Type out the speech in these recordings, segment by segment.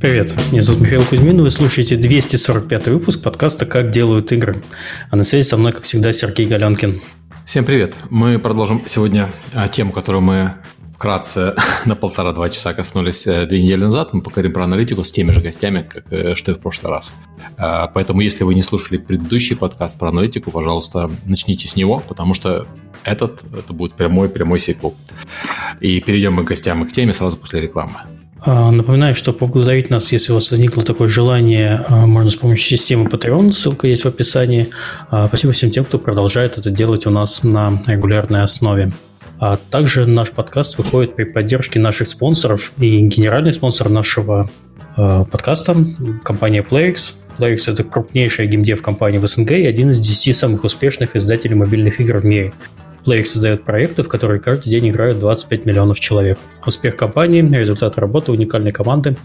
Привет, меня зовут Михаил Кузьмин, вы слушаете 245 выпуск подкаста «Как делают игры». А на связи со мной, как всегда, Сергей Галенкин. Всем привет. Мы продолжим сегодня а, тему, которую мы вкратце на полтора-два часа коснулись э, две недели назад. Мы поговорим про аналитику с теми же гостями, как э, что и в прошлый раз. А, поэтому, если вы не слушали предыдущий подкаст про аналитику, пожалуйста, начните с него, потому что этот это будет прямой-прямой сиквел. И перейдем мы к гостям и к теме сразу после рекламы. А, напоминаю, что поблагодарить нас, если у вас возникло такое желание, а, можно с помощью системы Patreon, ссылка есть в описании. А, спасибо всем тем, кто продолжает это делать у нас на регулярной основе. А также наш подкаст выходит при поддержке наших спонсоров и генеральный спонсор нашего подкаста – компания PlayX. PlayX – это крупнейшая геймдев компания в СНГ и один из 10 самых успешных издателей мобильных игр в мире – Playx создает проекты, в которые каждый день играют 25 миллионов человек. Успех компании – результат работы уникальной команды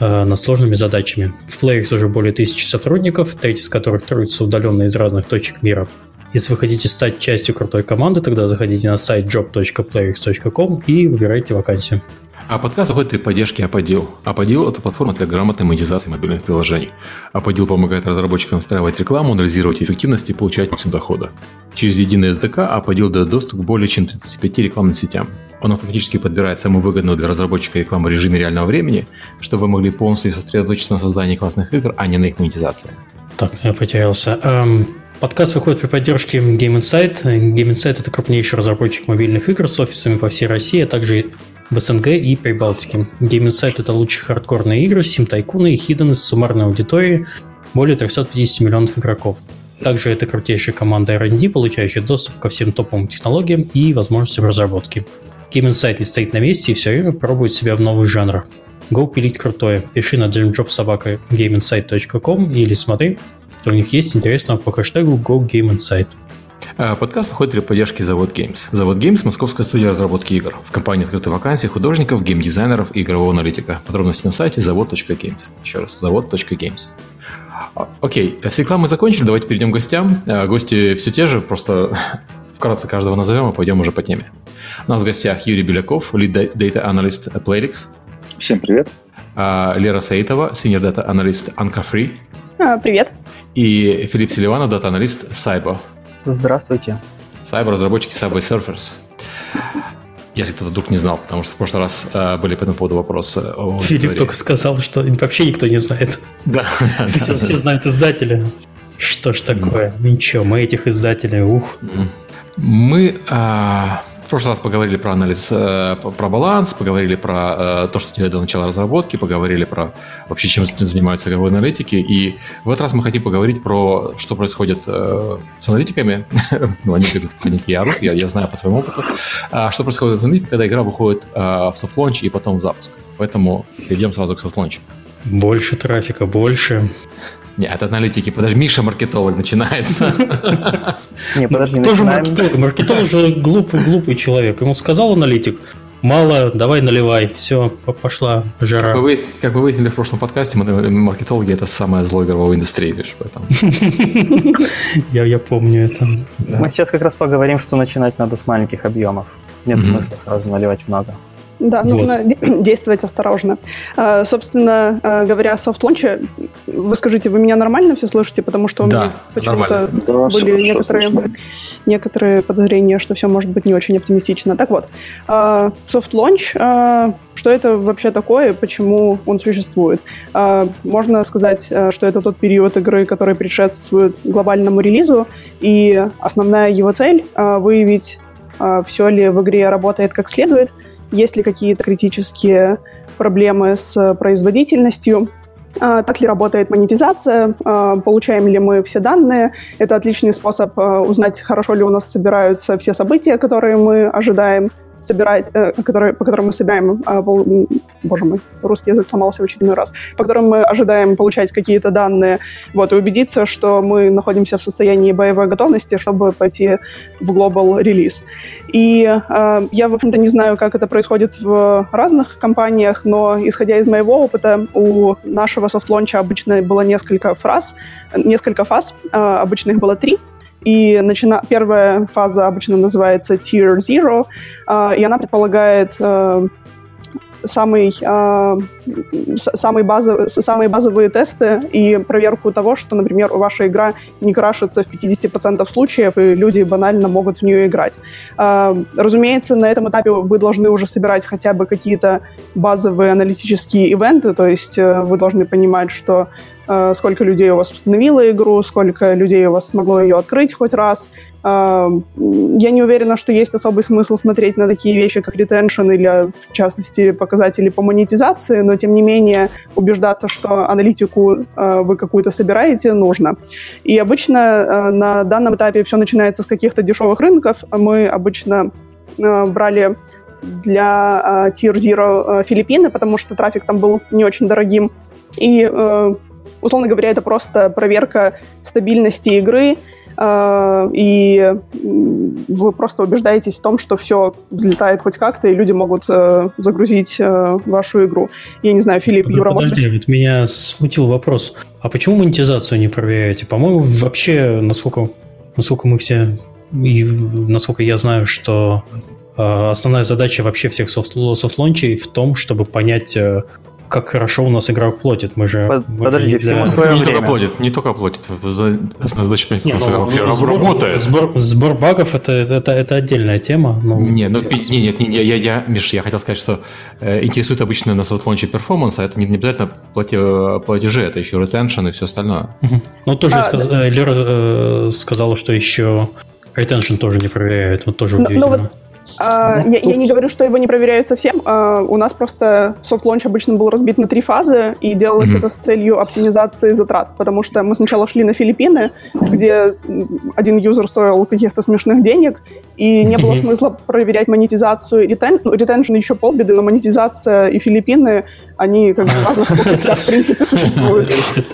э, над сложными задачами. В Playx уже более тысячи сотрудников, треть из которых трудятся удаленно из разных точек мира. Если вы хотите стать частью крутой команды, тогда заходите на сайт job.playx.com и выбирайте вакансию. А подкаст заходит при поддержке Аподил. Аподил – это платформа для грамотной монетизации мобильных приложений. Аподил помогает разработчикам встраивать рекламу, анализировать эффективность и получать максимум дохода. Через единый SDK Аподил дает доступ к более чем 35 рекламным сетям. Он автоматически подбирает самую выгодную для разработчика рекламу в режиме реального времени, чтобы вы могли полностью сосредоточиться на создании классных игр, а не на их монетизации. Так, я потерялся. Эм, подкаст выходит при поддержке Game Insight. Game Insight – это крупнейший разработчик мобильных игр с офисами по всей России, а также в СНГ и Прибалтике. Game Insight — это лучшие хардкорные игры, сим-тайкуны и хиданы с суммарной аудиторией более 350 миллионов игроков. Также это крутейшая команда R&D, получающая доступ ко всем топовым технологиям и возможностям разработки. Game Insight не стоит на месте и все время пробует себя в новых жанрах. Go пилить крутое. Пиши на dreamjobsobaka.gameinsight.com или смотри, что у них есть интересного по хэштегу GoGameInsight. А, подкаст выходит при поддержке Завод Games. Завод Games – московская студия разработки игр. В компании открыты вакансии художников, геймдизайнеров и игрового аналитика. Подробности на сайте завод.games. Еще раз, завод.games. А, окей, с рекламой закончили, давайте перейдем к гостям. А, гости все те же, просто вкратце каждого назовем, и пойдем уже по теме. У нас в гостях Юрий Беляков, lead data analyst Playrix. Всем привет. Лера Саитова, senior data analyst Anka Free. Привет. И Филипп Селиванов, data analyst Cyber. Здравствуйте. Cyber разработчики Subway Surfers. Если кто-то вдруг не знал, потому что в прошлый раз э, были по этому поводу вопросы. Филипп только сказал, что вообще никто не знает. Да. Все, все знают издателя. Что ж такое? Ничего, мы этих издателей, ух. Мы а, в прошлый раз поговорили про анализ, э, про баланс, поговорили про э, то, что делать до начала разработки, поговорили про вообще, чем занимаются игровые аналитики. И в этот раз мы хотим поговорить про, что происходит э, с аналитиками. ну, они в коньяки и орут, я, я знаю по своему опыту. А, что происходит с аналитиками, когда игра выходит в soft launch и потом в запуск. Поэтому перейдем сразу к soft launch у. Больше трафика, больше. Нет, аналитики. Подожди, Миша Маркетолог начинается. Не, подожди, Тоже маркетолог. Маркетолог же глупый, глупый человек. Ему сказал аналитик, мало, давай наливай. Все, пошла жара. Как вы, как вы выяснили в прошлом подкасте, маркетологи это самое зло игровой индустрии, лишь поэтому. я, я помню это. Мы сейчас как раз поговорим, что начинать надо с маленьких объемов. Нет смысла сразу наливать много. Да, вот. нужно действовать осторожно. А, собственно а, говоря, о soft launch е, вы скажите, вы меня нормально все слышите? Потому что у да, меня почему-то да, были некоторые, некоторые подозрения, что все может быть не очень оптимистично. Так вот, soft launch, а, что это вообще такое, почему он существует? Можно сказать, что это тот период игры, который предшествует глобальному релизу, и основная его цель — выявить, все ли в игре работает как следует — есть ли какие-то критические проблемы с производительностью, а, так ли работает монетизация, а, получаем ли мы все данные. Это отличный способ а, узнать, хорошо ли у нас собираются все события, которые мы ожидаем собирать, э, которые, по которым мы собираем, пол, боже мой, русский язык сломался в очередной раз, по которым мы ожидаем получать какие-то данные, вот, и убедиться, что мы находимся в состоянии боевой готовности, чтобы пойти в global релиз. И э, я, в общем-то, не знаю, как это происходит в разных компаниях, но, исходя из моего опыта, у нашего soft launch а обычно было несколько фраз, несколько фаз, э, обычно их было три, и начина... первая фаза обычно называется Tier Zero, э, и она предполагает э, самый, э, самый базов, самые базовые тесты и проверку того, что, например, ваша игра не крашится в 50% случаев, и люди банально могут в нее играть. Э, разумеется, на этом этапе вы должны уже собирать хотя бы какие-то базовые аналитические ивенты, то есть э, вы должны понимать, что Э, сколько людей у вас установило игру, сколько людей у вас смогло ее открыть хоть раз. Э, я не уверена, что есть особый смысл смотреть на такие вещи, как retention или, в частности, показатели по монетизации, но, тем не менее, убеждаться, что аналитику э, вы какую-то собираете, нужно. И обычно на данном этапе все начинается с каких-то дешевых рынков. Мы обычно брали для Tier Zero Филиппины, потому что трафик там был не очень дорогим. И условно говоря, это просто проверка стабильности игры, э, и вы просто убеждаетесь в том, что все взлетает хоть как-то, и люди могут э, загрузить э, вашу игру. Я не знаю, Филипп, Юра, Подожди, может вот меня смутил вопрос. А почему монетизацию не проверяете? По-моему, вообще, насколько, насколько мы все и насколько я знаю, что основная задача вообще всех софт-лончей в том, чтобы понять, как хорошо у нас игрок платит. Мы же... Под, мы подожди, всему свое не время. только платит, не только платит. Основная задача как ну, вообще сбор, работает. Сбор, сбор багов это, это, это отдельная тема. Но... Не, ну, не, нет, не, я, я, Миш, я хотел сказать, что э, интересует обычно на soft launch е performance, а это не, не обязательно плати, платежи, это еще retention и все остальное. Угу. Ну, тоже а, сказ... да. Лера э, сказала, что еще retention тоже не проверяют. Вот тоже удивительно. Ну, вот а, я, я не говорю, что его не проверяют совсем. А, у нас просто soft launch обычно был разбит на три фазы, и делалось mm-hmm. это с целью оптимизации затрат, потому что мы сначала шли на Филиппины, где один юзер стоил каких-то смешных денег, и не было смысла проверять монетизацию reten... ну, retention еще полбеды, но монетизация и Филиппины, они как бы в разных в принципе существуют.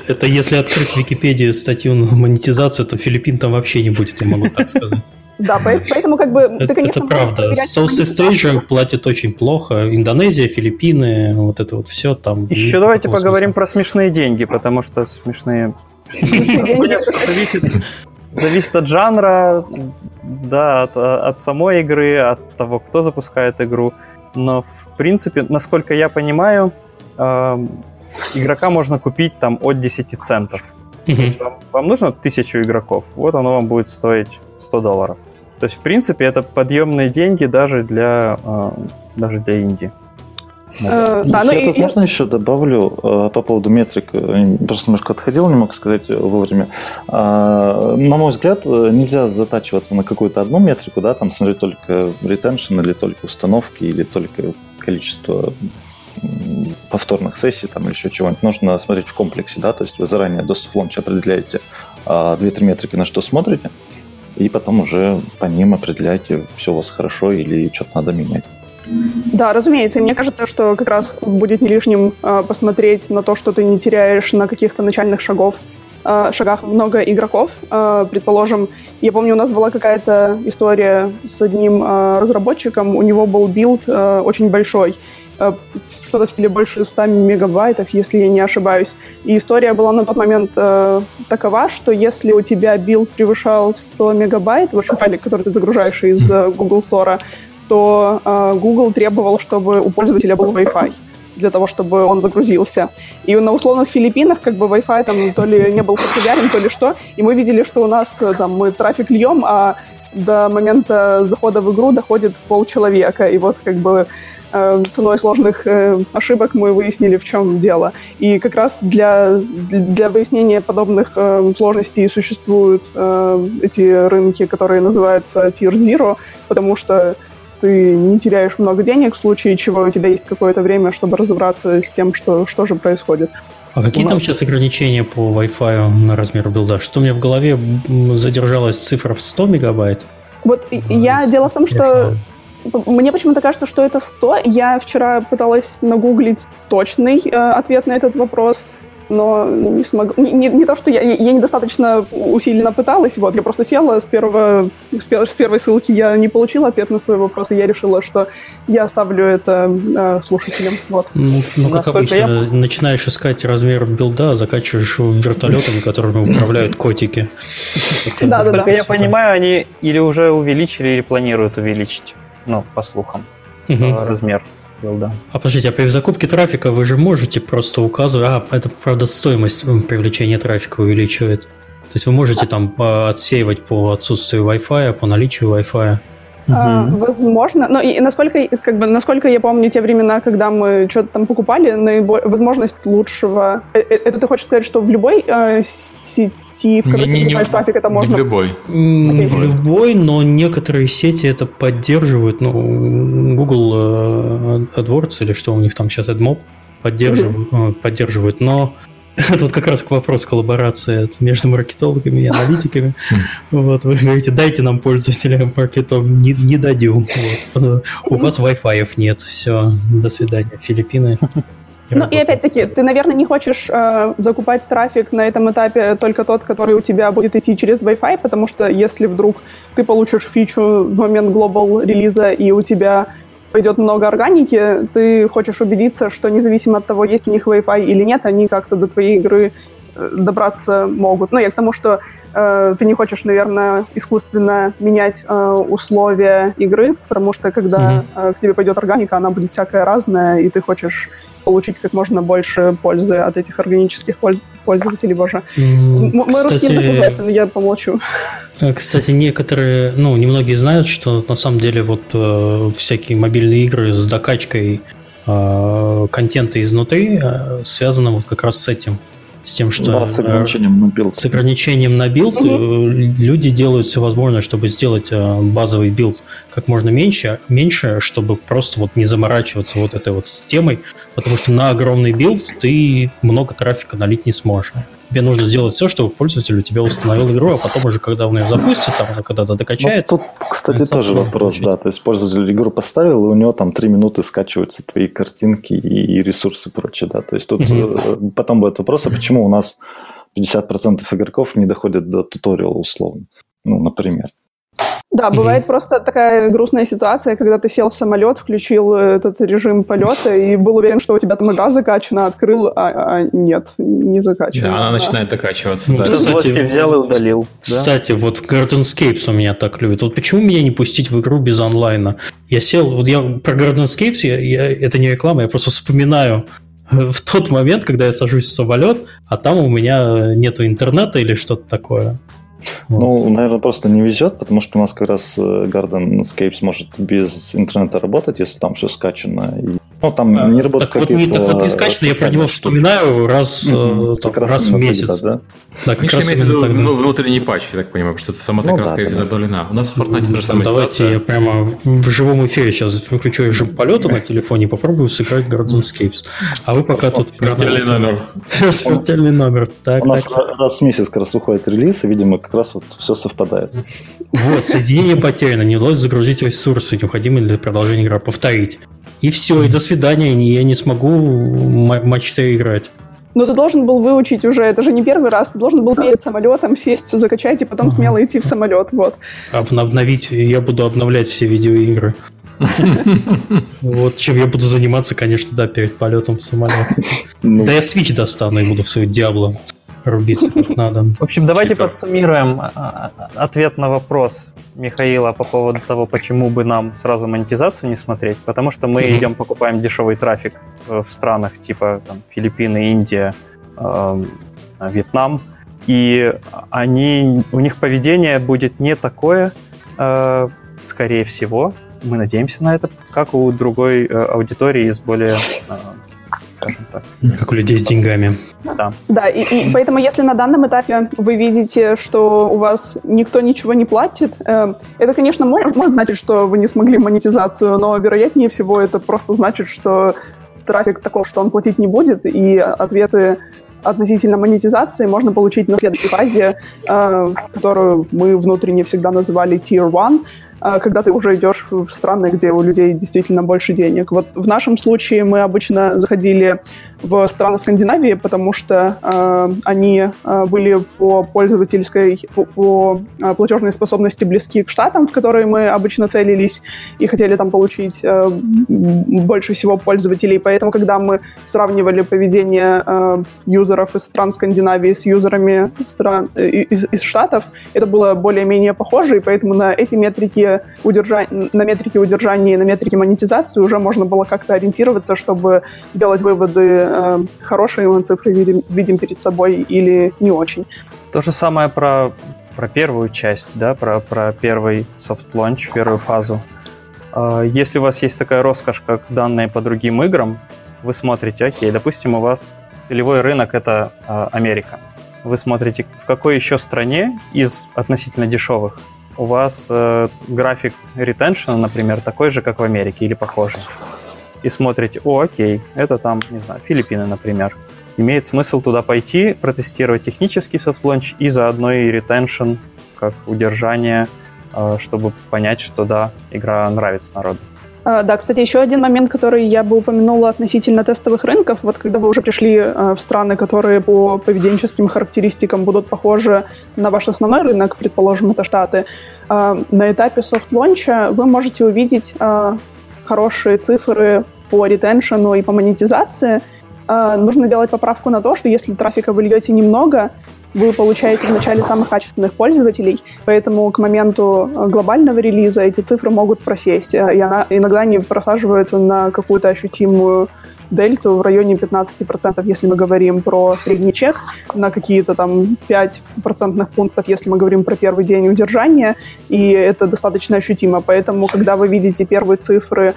Это если открыть Википедию статью на монетизацию, то Филиппин там вообще не будет, я могу так сказать. Да, поэтому как бы это, ты, конечно... Это правда. Southeast Asia платит очень плохо. Индонезия, Филиппины, вот это вот все там. Еще давайте поговорим про смешные деньги, потому что смешные... Зависит от жанра, да, от, от самой игры, от того, кто запускает игру. Но, в принципе, насколько я понимаю, э, игрока можно купить там от 10 центов. Вам, вам нужно тысячу игроков, вот оно вам будет стоить 100 долларов. То есть, в принципе, это подъемные деньги даже для, э, даже для Инди. Э, да, ну я и, тут и... можно еще добавлю э, по поводу метрик. Просто немножко отходил, не мог сказать вовремя. Э, на мой взгляд, нельзя затачиваться на какую-то одну метрику, да, там смотреть только ретеншн или только установки, или только количество повторных сессий там, или еще чего-нибудь. Нужно смотреть в комплексе, да, то есть вы заранее до софт определяете э, 2-3 метрики, на что смотрите, и потом уже по ним определяйте, все у вас хорошо или что-то надо менять. Да, разумеется. И мне кажется, что как раз будет не лишним э, посмотреть на то, что ты не теряешь на каких-то начальных шагов, э, шагах много игроков. Э, предположим, я помню, у нас была какая-то история с одним разработчиком, у него был билд очень большой, что-то в стиле больше 100 мегабайтов, если я не ошибаюсь. И история была на тот момент э, такова, что если у тебя билд превышал 100 мегабайт, в общем, файлик, который ты загружаешь из э, Google Store, то э, Google требовал, чтобы у пользователя был Wi-Fi для того, чтобы он загрузился. И на условных Филиппинах как бы Wi-Fi там то ли не был популярен, то ли что. И мы видели, что у нас э, там мы трафик льем, а до момента захода в игру доходит полчеловека. И вот как бы Э, ценой сложных э, ошибок мы выяснили, в чем дело. И как раз для, для выяснения подобных э, сложностей существуют эти рынки, которые называются Tier Zero, потому что ты не теряешь много денег в случае чего у тебя есть какое-то время, чтобы разобраться с тем, что, что же происходит. А какие там сейчас ограничения по Wi-Fi на размер билда? Что у меня в голове задержалась цифра в 100 мегабайт? Вот ну, я дело в том, что мне почему-то кажется, что это 100. Я вчера пыталась нагуглить точный э, ответ на этот вопрос, но не смогла. Не, не, не то, что я, я недостаточно усиленно пыталась, вот, я просто села с, первого, с, пер, с первой ссылки, я не получила ответ на свой вопрос, и я решила, что я оставлю это э, слушателям. Вот. Ну, ну как обычно, я... начинаешь искать размер билда, закачиваешь вертолетами, которыми управляют котики. Да, да, да. я понимаю, они или уже увеличили, или планируют увеличить ну, по слухам, угу. размер. билда. А подождите, а при закупке трафика вы же можете просто указывать, а, это, правда, стоимость привлечения трафика увеличивает. То есть вы можете там а, отсеивать по отсутствию Wi-Fi, по наличию Wi-Fi. Угу. возможно. Но и насколько, как бы, насколько я помню те времена, когда мы что-то там покупали, наиболь... возможность лучшего... Э, э, это ты хочешь сказать, что в любой э, сети, в которой не, ты покупаешь трафик, это можно? Не в любой. Не в любой, но некоторые сети это поддерживают. Ну, Google AdWords или что у них там сейчас, AdMob, поддерживают, поддерживают. Но Это вот как раз к вопросу коллаборации между маркетологами и аналитиками. Вот, вы говорите, дайте нам пользователям маркетом, не, не дадим. Вот. У вас Wi-Fi нет, все, до свидания, Филиппины. Ну и опять-таки, ты, наверное, не хочешь э, закупать трафик на этом этапе только тот, который у тебя будет идти через Wi-Fi, потому что если вдруг ты получишь фичу в момент глобал релиза и у тебя пойдет много органики, ты хочешь убедиться, что независимо от того, есть у них Wi-Fi или нет, они как-то до твоей игры добраться могут. Ну, я к тому, что э, ты не хочешь, наверное, искусственно менять э, условия игры, потому что когда mm-hmm. э, к тебе пойдет органика, она будет всякая разная, и ты хочешь получить как можно больше пользы от этих органических польз... пользователей, боже. М, Мой кстати, русский язык ужасен, я помолчу. Э, кстати, некоторые, ну, немногие знают, что на самом деле вот э, всякие мобильные игры с докачкой э, контента изнутри э, связаны вот как раз с этим с тем, что да, с ограничением на билд. С ограничением на билд угу. люди делают все возможное, чтобы сделать э, базовый билд как можно меньше, меньше, чтобы просто вот не заморачиваться вот этой вот темой, потому что на огромный билд ты много трафика налить не сможешь тебе нужно сделать все, чтобы пользователь у тебя установил игру, а потом уже, когда он ее запустит, там, когда-то докачается. Ну, тут, кстати, тоже вопрос, да. То есть пользователь игру поставил, и у него там три минуты скачиваются твои картинки и ресурсы и прочее, да. То есть тут угу. потом будет вопрос, а почему у нас 50% игроков не доходят до туториала условно, ну, например. Да, бывает mm-hmm. просто такая грустная ситуация, когда ты сел в самолет, включил этот режим полета и был уверен, что у тебя там игра закачана, открыл, а, а нет, не закачана. Да, она начинает докачиваться. Ну, да. Кстати, взял и удалил. Кстати, да? вот Gardenscapes у меня так любит. Вот почему меня не пустить в игру без онлайна? Я сел, вот я про Gardenscapes, я, я, это не реклама, я просто вспоминаю в тот момент, когда я сажусь в самолет, а там у меня нету интернета или что-то такое. Ну, наверное, просто не везет, потому что у нас как раз э, Garden Escapes может без интернета работать, если там все скачано. И, ну, там а, не работает так вот, не, так вот не скачано, я про него вспоминаю раз, mm-hmm. там, раз, раз в месяц. да? Да, как раз имеет в виду ну, внутренний патч, я так понимаю, потому что это сама ну, так да, скорее всего, добавлена. У нас в Fortnite та же самая Давайте ситуация. я прямо в живом эфире сейчас выключу режим полета на телефоне и попробую сыграть Garden Escapes. А вы пока тут... Смертельный номер. Смертельный номер. Так, У нас раз в месяц как раз выходит релиз, и, видимо, как раз вот все совпадает. Вот, соединение потеряно, не удалось загрузить ресурсы, необходимые для продолжения игры, повторить. И все, и до свидания, я не смогу матч 4 играть. Но ты должен был выучить уже, это же не первый раз, ты должен был перед самолетом сесть, все закачать и потом смело идти в самолет, вот. Обновить, я буду обновлять все видеоигры. Вот чем я буду заниматься, конечно, да, перед полетом в самолет. Ну. Да я Switch достану и буду в свою Диабло рубиться как надо. В общем, давайте подсуммируем а, а, ответ на вопрос Михаила по поводу того, почему бы нам сразу монетизацию не смотреть. Потому что мы mm-hmm. идем, покупаем дешевый трафик в странах типа там, Филиппины, Индия, э, Вьетнам. И они, у них поведение будет не такое, э, скорее всего, мы надеемся на это, как у другой э, аудитории из более э, скажем так. Как у людей с деньгами. Да. Да, и, и поэтому если на данном этапе вы видите, что у вас никто ничего не платит, э, это, конечно, может, может значить, что вы не смогли монетизацию, но вероятнее всего это просто значит, что трафик таков, что он платить не будет, и ответы относительно монетизации можно получить на следующей фазе, э, которую мы внутренне всегда называли Tier 1, э, когда ты уже идешь в страны, где у людей действительно больше денег. Вот в нашем случае мы обычно заходили в страны Скандинавии, потому что э, они э, были по пользовательской, по, по э, платежной способности близки к штатам, в которые мы обычно целились, и хотели там получить э, больше всего пользователей. Поэтому, когда мы сравнивали поведение э, юзеров из стран Скандинавии с юзерами стран, э, из, из штатов, это было более-менее похоже, и поэтому на эти метрики удержания, на метрики удержания и на метрики монетизации уже можно было как-то ориентироваться, чтобы делать выводы э, хорошие мы цифры видим, видим перед собой или не очень. То же самое про, про первую часть, да, про, про первый soft launch, первую фазу. А, если у вас есть такая роскошь, как данные по другим играм, вы смотрите, окей, допустим, у вас целевой рынок — это э, Америка. Вы смотрите, в какой еще стране из относительно дешевых у вас э, график ретеншена, например, такой же, как в Америке или похожий и смотрите, о, окей, это там, не знаю, Филиппины, например. Имеет смысл туда пойти, протестировать технический soft launch и заодно и retention, как удержание, э, чтобы понять, что да, игра нравится народу. А, да, кстати, еще один момент, который я бы упомянула относительно тестовых рынков. Вот когда вы уже пришли э, в страны, которые по поведенческим характеристикам будут похожи на ваш основной рынок, предположим, это Штаты, э, на этапе софт-лонча вы можете увидеть хорошие цифры по ретеншену и по монетизации, э, нужно делать поправку на то, что если трафика вы льете немного, вы получаете вначале самых качественных пользователей, поэтому к моменту э, глобального релиза эти цифры могут просесть, э, и она, иногда они просаживаются на какую-то ощутимую дельту в районе 15%, если мы говорим про средний чек, на какие-то там 5 процентных пунктов, если мы говорим про первый день удержания, и это достаточно ощутимо. Поэтому, когда вы видите первые цифры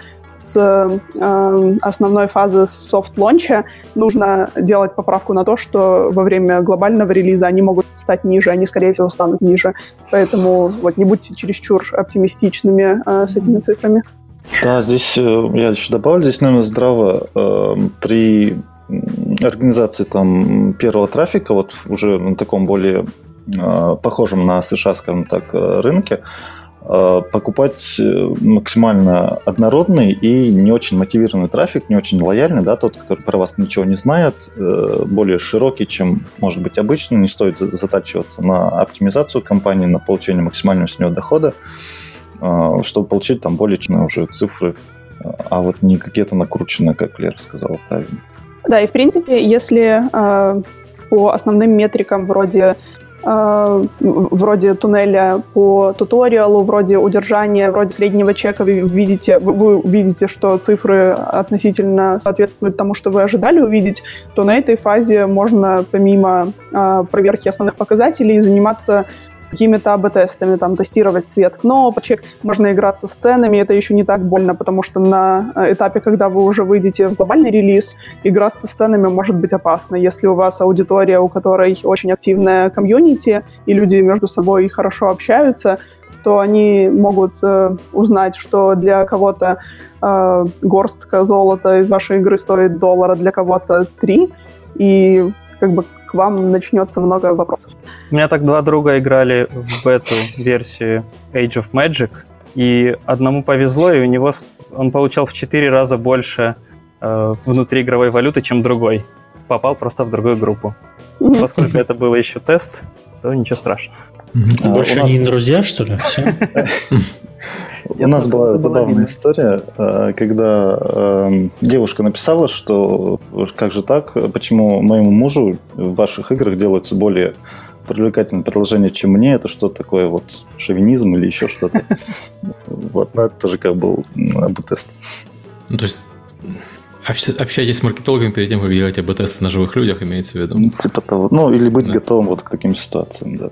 с э, основной фазы софт-лонча нужно делать поправку на то, что во время глобального релиза они могут стать ниже, они, скорее всего, станут ниже. Поэтому вот не будьте чересчур оптимистичными э, с этими цифрами. Да, здесь э, я еще добавлю, здесь, наверное, здраво э, при организации там первого трафика, вот уже на таком более э, похожем на США, скажем так, э, рынке, э, покупать э, максимально однородный и не очень мотивированный трафик, не очень лояльный, да, тот, который про вас ничего не знает, более широкий, чем может быть обычно, не стоит затачиваться на оптимизацию компании, на получение максимального с нее дохода. Чтобы получить там более точные уже цифры, а вот не какие-то накрученные, как Лера сказала правильно. Да, и в принципе, если э, по основным метрикам вроде э, вроде туннеля по туториалу, вроде удержания, вроде среднего чека, вы видите, вы видите, что цифры относительно соответствуют тому, что вы ожидали увидеть, то на этой фазе можно помимо э, проверки основных показателей заниматься какими-то АБ-тестами, там, тестировать цвет кнопочек, можно играться с ценами, это еще не так больно, потому что на э, этапе, когда вы уже выйдете в глобальный релиз, играться с ценами может быть опасно. Если у вас аудитория, у которой очень активная комьюнити, и люди между собой хорошо общаются, то они могут э, узнать, что для кого-то э, горстка золота из вашей игры стоит доллара, для кого-то три, и как бы к вам начнется много вопросов. У меня так два друга играли в эту версию Age of Magic, и одному повезло, и у него он получал в четыре раза больше э, внутриигровой валюты, чем другой. Попал просто в другую группу. Поскольку это был еще тест, то ничего страшного. А, Больше они друзья, что ли? У нас была забавная история, э, когда эм, девушка написала, что как же так, почему моему мужу в ваших играх делаются более привлекательное предложение, чем мне, это что такое вот шовинизм или еще что-то. Вот, но это тоже как был АБ-тест. Ну, то есть общайтесь с маркетологами перед тем, как делать АБ-тесты на живых людях, имеется в виду? Типа того. Ну, или быть готовым вот к таким ситуациям, да.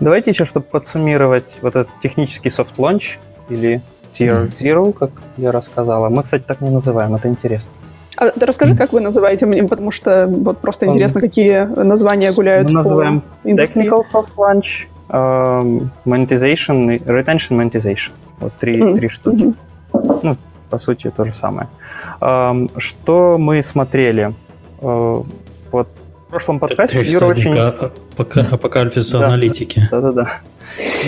Давайте еще, чтобы подсуммировать вот этот технический soft launch или Tier Zero, как я рассказала. Мы, кстати, так не называем, это интересно. А ты расскажи, как вы называете мне, потому что вот просто интересно, какие названия гуляют Мы называем Technical Soft Launch, um, Monetization, Retention Monetization. Вот три, mm-hmm. три штуки. Ну, по сути, то же самое. Um, что мы смотрели? Uh, вот в прошлом подкасте Юра очень... Апокалипсиса да, аналитики. Да-да-да.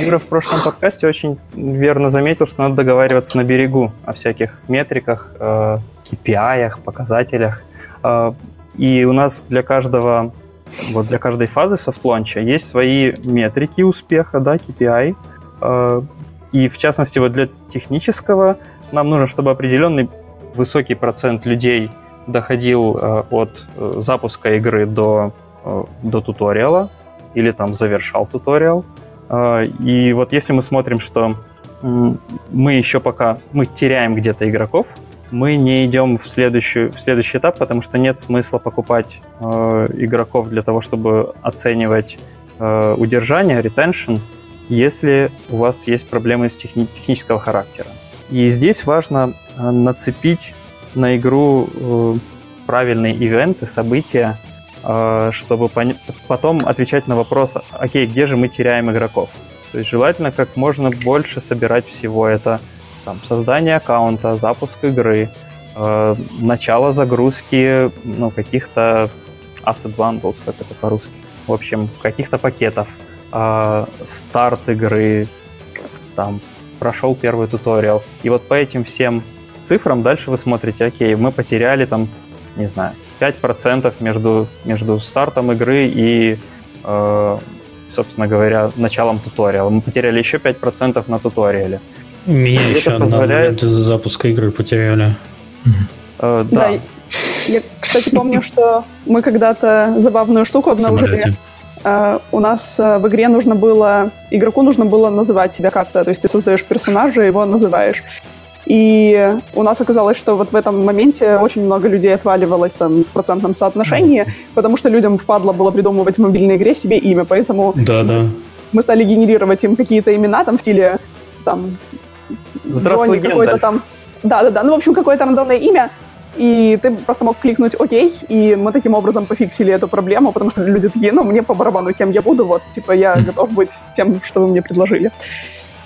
Юра в прошлом подкасте очень верно заметил, что надо договариваться на берегу о всяких метриках, э, KPI, показателях. И у нас для каждого вот для каждой фазы софт-лонча есть свои метрики успеха, да, KPI. И в частности, вот для технического нам нужно, чтобы определенный высокий процент людей доходил э, от э, запуска игры до, э, до туториала или там завершал туториал. И вот если мы смотрим, что мы еще пока мы теряем где-то игроков, мы не идем в, следующую, в следующий этап, потому что нет смысла покупать э, игроков для того, чтобы оценивать э, удержание, retention, если у вас есть проблемы с техни- технического характера. И здесь важно нацепить на игру э, правильные ивенты, события, э, чтобы потом отвечать на вопрос, окей, где же мы теряем игроков? То есть желательно как можно больше собирать всего это. Там, создание аккаунта, запуск игры, э, начало загрузки ну, каких-то asset bundles, как это по-русски. В общем, каких-то пакетов, э, старт игры, там, прошел первый туториал. И вот по этим всем цифрам дальше вы смотрите, окей, мы потеряли там, не знаю, 5% между, между стартом игры и, э, собственно говоря, началом туториала. Мы потеряли еще 5% на туториале. Меня и еще позволяет... из-за запуска игры потеряли. Э, да. да. Я, кстати, помню, что мы когда-то забавную штуку обнаружили. Uh, у нас uh, в игре нужно было, игроку нужно было называть себя как-то, то есть ты создаешь персонажа, его называешь. И у нас оказалось, что вот в этом моменте очень много людей отваливалось там в процентном соотношении, потому что людям впадло было придумывать в мобильной игре себе имя, поэтому да, да. мы стали генерировать им какие-то имена там в стиле там Здравствуй, какой-то там... Да-да-да, ну, в общем, какое-то рандомное имя, и ты просто мог кликнуть «Окей», и мы таким образом пофиксили эту проблему, потому что люди такие, ну, мне по барабану, кем я буду, вот, типа, я готов быть тем, что вы мне предложили.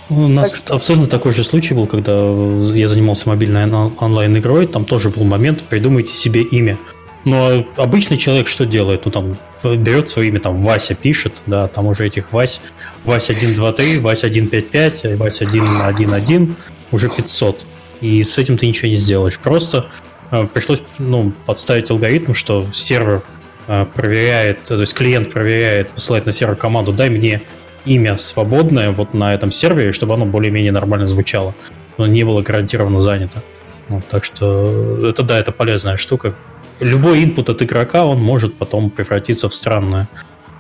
У нас так что... абсолютно такой же случай был, когда я занимался мобильной онлайн-игрой, там тоже был момент, придумайте себе имя. Но обычный человек что делает? Ну, там, берет свое имя, там, Вася пишет, да, там уже этих Вась, Вася 123, Вася 155, Вася 111, уже 500. И с этим ты ничего не сделаешь. Просто э, пришлось, ну, подставить алгоритм, что сервер э, проверяет, то есть клиент проверяет, посылает на сервер команду, дай мне имя свободное вот на этом сервере, чтобы оно более-менее нормально звучало, но не было гарантированно занято. Вот, так что это да, это полезная штука. Любой input от игрока, он может потом превратиться в странное.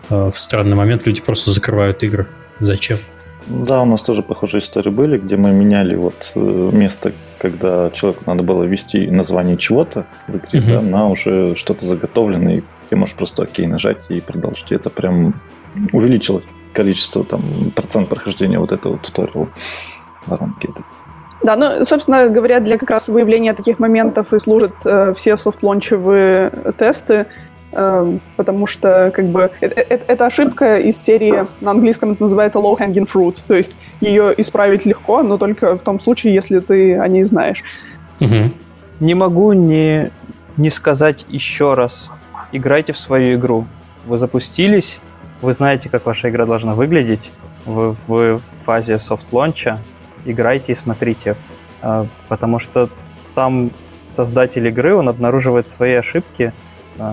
Э, в странный момент люди просто закрывают игры. Зачем? Да, у нас тоже похожие истории были, где мы меняли вот э, место, когда человеку надо было ввести название чего-то в игре, угу. да, на уже что-то заготовленное, и ты можешь просто окей нажать и продолжить. И это прям увеличило количество, там, процент прохождения вот этого туториала воронки. Да, ну, собственно говоря, для как раз выявления таких моментов и служат э, все софт-лончевые тесты, э, потому что, как бы, это, это, это ошибка из серии, на английском это называется low-hanging fruit, то есть ее исправить легко, но только в том случае, если ты о ней знаешь. Угу. Не могу не, не сказать еще раз, играйте в свою игру. Вы запустились, вы знаете, как ваша игра должна выглядеть, вы в фазе софт-лонча, играйте и смотрите. А, потому что сам создатель игры, он обнаруживает свои ошибки а,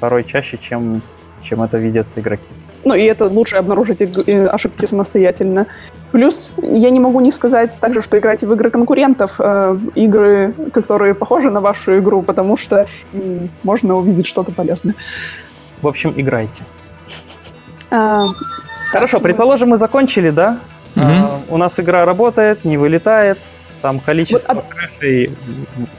порой чаще, чем, чем это видят игроки. Ну и это лучше обнаружить э, ошибки самостоятельно. Плюс я не могу не сказать также, что играйте в игры конкурентов, э, игры, которые похожи на вашу игру, потому что э, можно увидеть что-то полезное. В общем, играйте. А, Хорошо, предположим, мы закончили, да? Угу. А, у нас игра работает, не вылетает, там количество вот, а...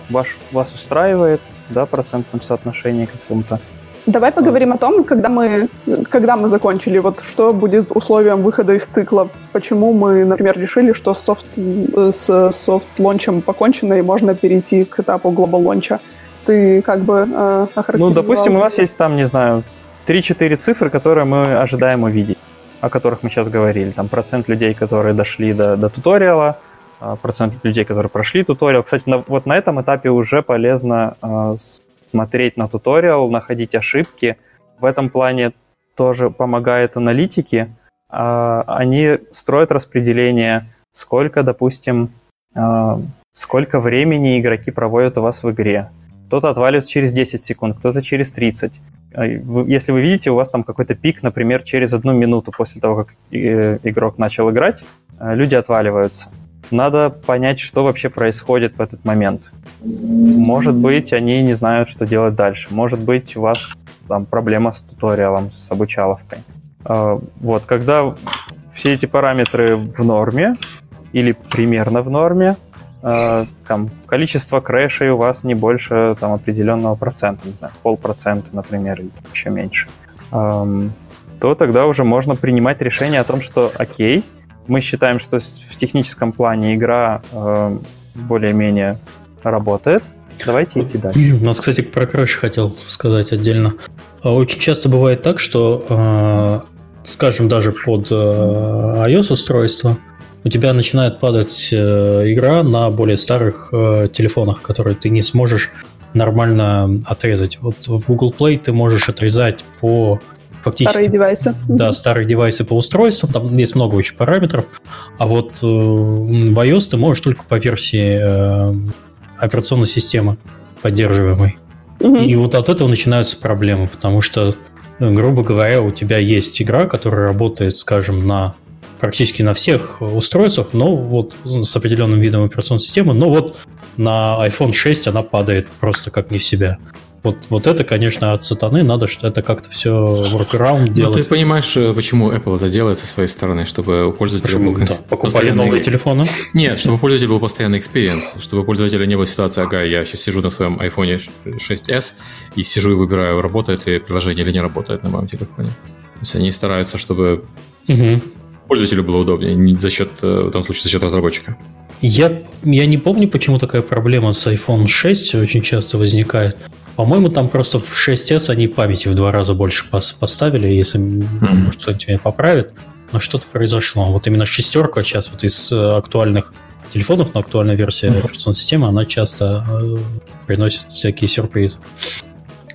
ваш, вас устраивает, да, процентном соотношении каком-то. Давай поговорим о том, когда мы, когда мы закончили, вот что будет условием выхода из цикла. Почему мы, например, решили, что с софт, с софт-лончем покончено и можно перейти к этапу глобал-лонча. Ты как бы э, Ну, допустим, у нас есть там, не знаю, 3-4 цифры, которые мы ожидаем увидеть, о которых мы сейчас говорили. Там процент людей, которые дошли до, до туториала, а, процент людей, которые прошли туториал. Кстати, на, вот на этом этапе уже полезно э, смотреть на туториал, находить ошибки. В этом плане тоже помогает аналитики. Э, они строят распределение, сколько, допустим, э, сколько времени игроки проводят у вас в игре. кто-то отваливается через 10 секунд, кто-то через 30. А, если вы видите, у вас там какой-то пик, например, через одну минуту после того, как э, игрок начал играть, э, люди отваливаются. Надо понять, что вообще происходит в этот момент. Может быть, они не знают, что делать дальше. Может быть, у вас там проблема с туториалом, с обучаловкой. А, вот, когда все эти параметры в норме или примерно в норме, а, там, количество крэшей у вас не больше там, определенного процента, не знаю, полпроцента, например, или еще меньше, то тогда уже можно принимать решение о том, что окей, мы считаем, что в техническом плане игра более-менее работает, давайте идти дальше. У нас, кстати, про крэш хотел сказать отдельно. А очень часто бывает так, что, а, скажем, даже под а, iOS-устройство у тебя начинает падать э, игра на более старых э, телефонах, которые ты не сможешь нормально отрезать. Вот в Google Play ты можешь отрезать по фактически... Старые девайсы. Да, старые девайсы по устройствам, там есть много очень параметров, а вот э, в iOS ты можешь только по версии э, операционной системы поддерживаемой. Угу. И вот от этого начинаются проблемы, потому что, грубо говоря, у тебя есть игра, которая работает, скажем, на практически на всех устройствах, но вот с определенным видом операционной системы, но вот на iPhone 6 она падает просто как не в себя. Вот, вот это, конечно, от сатаны. Надо что это как-то все workaround делать. Ну, ты понимаешь, э, почему Apple это делает со своей стороны, чтобы у пользователя почему? был да, покупали новые телефоны? Нет, чтобы у пользователя был постоянный experience, чтобы у пользователя не было ситуации, ага, я сейчас сижу на своем iPhone 6s и сижу и выбираю, работает ли приложение или не работает на моем телефоне. То есть они стараются, чтобы угу. Пользователю было удобнее, не за счет, э, в этом случае, за счет разработчика. Я, я не помню, почему такая проблема с iPhone 6 очень часто возникает. По-моему, там просто в 6s они памяти в два раза больше поставили, если mm-hmm. может кто-нибудь меня поправит. Но что-то произошло. Вот именно шестерка сейчас вот из э, актуальных телефонов, но актуальная версия mm-hmm. операционной системы, она часто э, приносит всякие сюрпризы.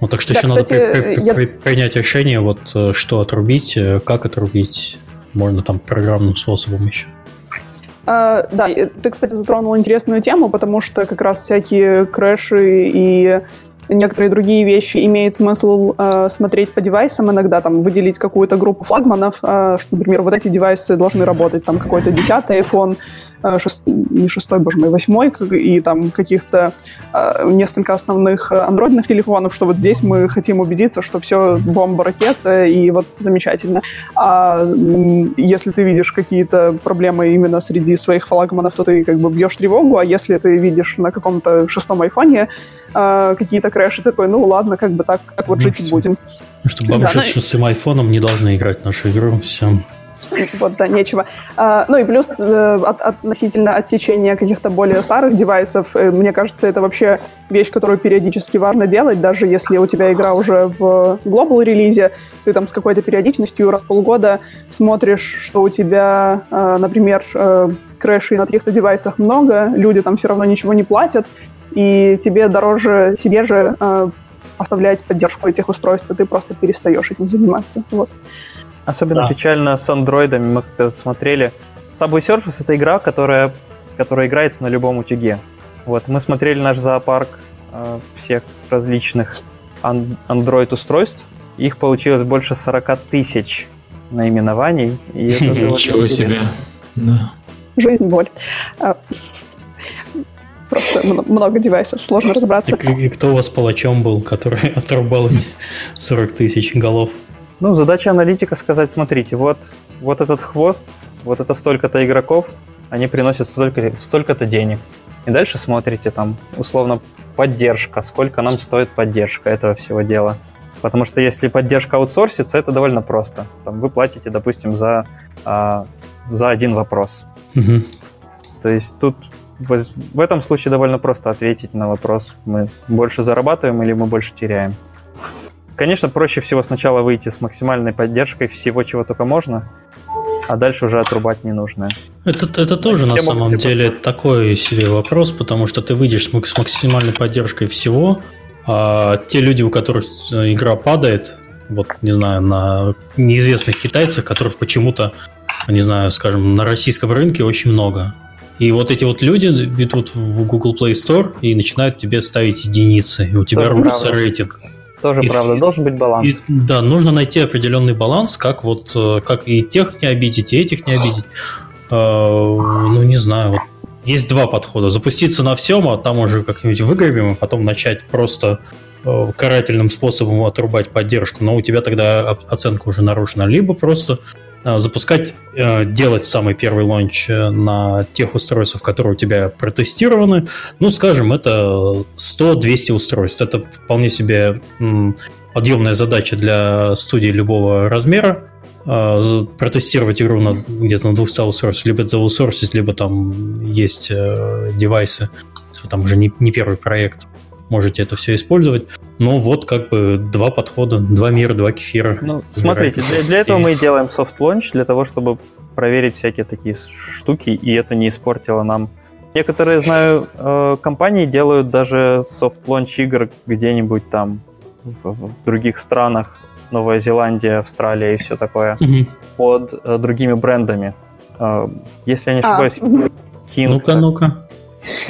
Вот так что да, еще кстати, надо при, при, я... при, принять решение, вот э, что отрубить, как отрубить. Можно там программным способом еще. Uh, да, ты, кстати, затронул интересную тему, потому что как раз всякие крэши и некоторые другие вещи имеет смысл э, смотреть по девайсам, иногда там выделить какую-то группу флагманов, э, что, например, вот эти девайсы должны работать, там какой-то десятый iPhone, шест... не шестой, боже мой, восьмой, и там каких-то э, несколько основных андроидных телефонов, что вот здесь мы хотим убедиться, что все бомба, ракета, и вот замечательно. А если ты видишь какие-то проблемы именно среди своих флагманов, то ты как бы бьешь тревогу, а если ты видишь на каком-то шестом айфоне э, какие-то крэши, ты такой, ну ладно, как бы так, так вот ну, жить все. будем. Ну, что бабушка да, с шестым айфоном не должны играть в нашу игру, все. Вот, да, нечего. А, ну и плюс э, от, относительно отсечения каких-то более старых девайсов, э, мне кажется, это вообще вещь, которую периодически важно делать, даже если у тебя игра уже в глобал релизе, ты там с какой-то периодичностью раз в полгода смотришь, что у тебя, э, например, крэшей на каких-то девайсах много, люди там все равно ничего не платят, и тебе дороже себе же оставлять поддержку этих устройств, и ты просто перестаешь этим заниматься. Вот. Особенно да. печально с андроидами, мы как-то смотрели. Subway Surface — это игра, которая, которая играется на любом утюге. Вот, мы смотрели наш зоопарк э, всех различных ан- Android-устройств. Их получилось больше 40 тысяч наименований. И это Ничего себе. Да. Жизнь, боль. А, просто много девайсов, сложно разобраться. И, и кто у вас палачом был, который отрубал эти 40 тысяч голов? Ну, задача аналитика сказать, смотрите, вот, вот этот хвост, вот это столько-то игроков, они приносят столько, столько-то денег. И дальше смотрите, там, условно, поддержка, сколько нам стоит поддержка этого всего дела. Потому что если поддержка аутсорсится, это довольно просто. Там, вы платите, допустим, за, а, за один вопрос. Угу. То есть тут в, в этом случае довольно просто ответить на вопрос, мы больше зарабатываем или мы больше теряем. Конечно, проще всего сначала выйти с максимальной поддержкой всего, чего только можно, а дальше уже отрубать ненужное. Это, это тоже на самом деле просто... такой себе вопрос, потому что ты выйдешь с максимальной поддержкой всего, а те люди, у которых игра падает, вот, не знаю, на неизвестных китайцах, которых почему-то, не знаю, скажем, на российском рынке очень много. И вот эти вот люди ведут в Google Play Store и начинают тебе ставить единицы, и у тебя рушится рейтинг. Тоже и, правда, должен быть баланс. И, да, нужно найти определенный баланс, как вот э, как и тех не обидеть, и этих не обидеть. Э, ну, не знаю, вот есть два подхода. Запуститься на всем, а там уже как-нибудь выгребем, и потом начать просто э, карательным способом отрубать поддержку, но у тебя тогда оценка уже нарушена. Либо просто запускать, э, делать самый первый лонч э, на тех устройствах, которые у тебя протестированы. Ну, скажем, это 100-200 устройств. Это вполне себе подъемная задача для студии любого размера протестировать игру на, где-то на 200 устройств, либо заусорсить, либо там есть девайсы, там уже не, не первый проект можете это все использовать. Но вот как бы два подхода, два мира, два кефира. Ну, смотрите, для, для этого мы и делаем soft launch, для того, чтобы проверить всякие такие штуки, и это не испортило нам. Некоторые, знаю, э, компании делают даже soft launch игр где-нибудь там в, в других странах, Новая Зеландия, Австралия и все такое, mm-hmm. под э, другими брендами. Э, если я не а, ошибаюсь, а, King. Ну-ка, ну-ка.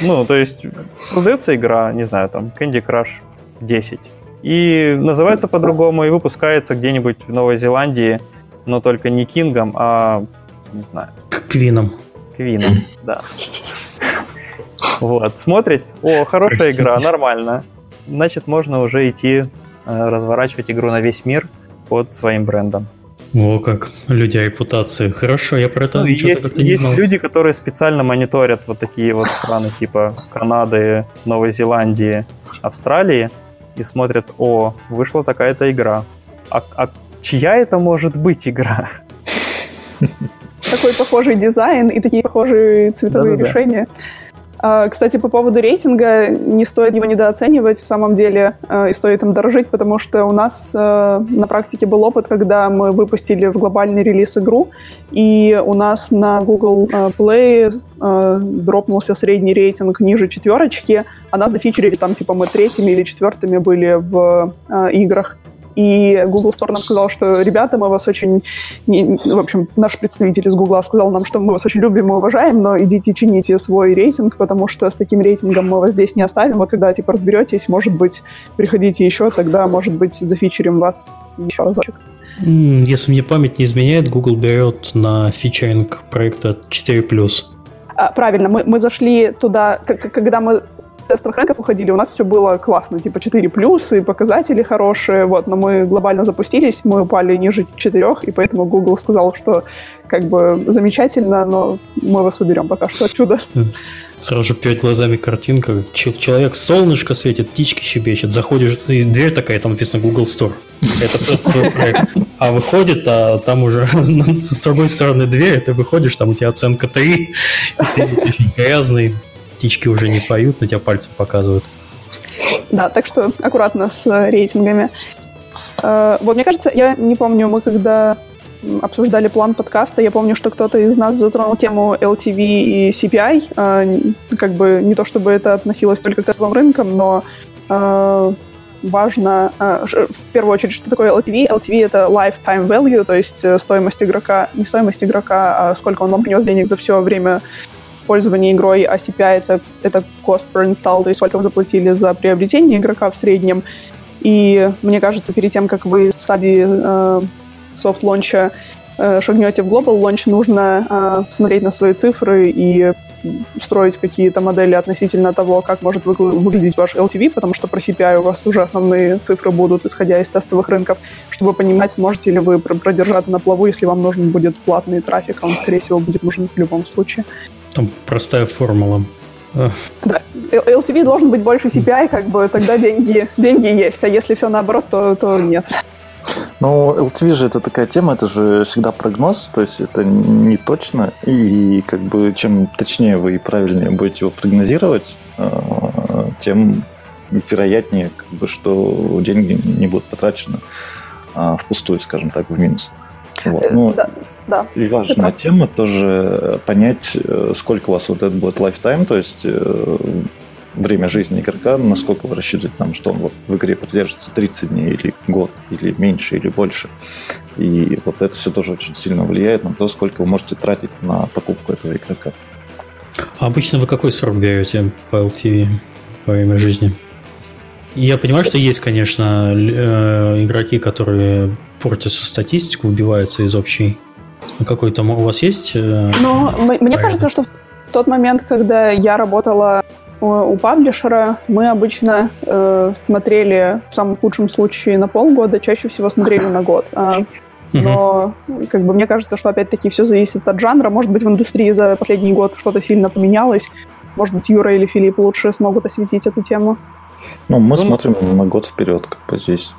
Ну, то есть создается игра, не знаю, там Candy Crush 10. И называется по-другому, и выпускается где-нибудь в Новой Зеландии, но только не Кингом, а, не знаю... Квином. Квином, да. Вот, смотрит, о, хорошая игра, нормально. Значит, можно уже идти э, разворачивать игру на весь мир под своим брендом. О, как люди о репутации. Хорошо, я про это ну, есть, как-то не Есть знал. люди, которые специально мониторят вот такие вот страны типа Канады, Новой Зеландии, Австралии и смотрят, о, вышла такая-то игра. А, а чья это может быть игра? Такой похожий дизайн и такие похожие цветовые решения. Кстати, по поводу рейтинга, не стоит его недооценивать в самом деле, а, и стоит им дорожить, потому что у нас а, на практике был опыт, когда мы выпустили в глобальный релиз игру, и у нас на Google Play дропнулся средний рейтинг ниже четверочки, а нас зафичерили там, типа, мы третьими или четвертыми были в играх. И Google Store нам сказал, что ребята, мы вас очень... В общем, наш представитель из Google сказал нам, что мы вас очень любим и уважаем, но идите чините свой рейтинг, потому что с таким рейтингом мы вас здесь не оставим. Вот когда, типа, разберетесь, может быть, приходите еще, тогда, может быть, зафичерим вас еще разочек. Если мне память не изменяет, Google берет на фичеринг проекта 4+. А, правильно, мы, мы зашли туда, когда мы тестовых рынков уходили, у нас все было классно, типа 4 плюсы, показатели хорошие, вот, но мы глобально запустились, мы упали ниже 4, и поэтому Google сказал, что как бы замечательно, но мы вас уберем пока что отсюда. Сразу же перед глазами картинка, человек солнышко светит, птички щебечет, заходишь, и дверь такая, там написано Google Store. Это проект. А выходит, а там уже с другой стороны дверь, ты выходишь, там у тебя оценка 3, ты грязный, птички уже не поют, на тебя пальцем показывают. Да, так что аккуратно с э, рейтингами. Э, вот, мне кажется, я не помню, мы когда обсуждали план подкаста, я помню, что кто-то из нас затронул тему LTV и CPI. Э, как бы не то, чтобы это относилось только к тестовым рынкам, но важно, в первую очередь, что такое LTV. LTV — это lifetime value, то есть стоимость игрока, не стоимость игрока, а сколько он вам принес денег за все время пользования игрой, а CPI это, cost per install, то есть сколько вы заплатили за приобретение игрока в среднем. И мне кажется, перед тем, как вы с стадии э, launch э, шагнете в global launch, нужно э, смотреть на свои цифры и строить какие-то модели относительно того, как может выглядеть ваш LTV, потому что про CPI у вас уже основные цифры будут, исходя из тестовых рынков, чтобы понимать, сможете ли вы продержаться на плаву, если вам нужен будет платный трафик, а он, скорее всего, будет нужен в любом случае. Там простая формула. Да, LTV должен быть больше CPI, как бы тогда деньги, деньги есть, а если все наоборот, то, то нет. Ну, LTV же это такая тема, это же всегда прогноз, то есть это не точно, и как бы чем точнее вы и правильнее будете его прогнозировать, э, тем вероятнее, как бы, что деньги не будут потрачены а, впустую, скажем так, в минус. Вот. Э, ну, да. Да. И важная это... тема тоже понять, э, сколько у вас вот это будет lifetime, то есть э, время жизни игрока, насколько вы рассчитываете нам, что он вот в игре продержится 30 дней или год, или меньше, или больше. И вот это все тоже очень сильно влияет на то, сколько вы можете тратить на покупку этого игрока. А обычно вы какой срок берете по LTV во время жизни? Я понимаю, что есть, конечно, э, игроки, которые портят всю статистику, убиваются из общей. Какой там у вас есть? Э, ну, мне кажется, что в тот момент, когда я работала у паблишера, мы обычно э, смотрели в самом худшем случае на полгода, чаще всего смотрели на год. А, но как бы мне кажется, что опять-таки все зависит от жанра. Может быть, в индустрии за последний год что-то сильно поменялось. Может быть, Юра или Филипп лучше смогут осветить эту тему. Ну, мы ну, смотрим на год вперед, как бы здесь.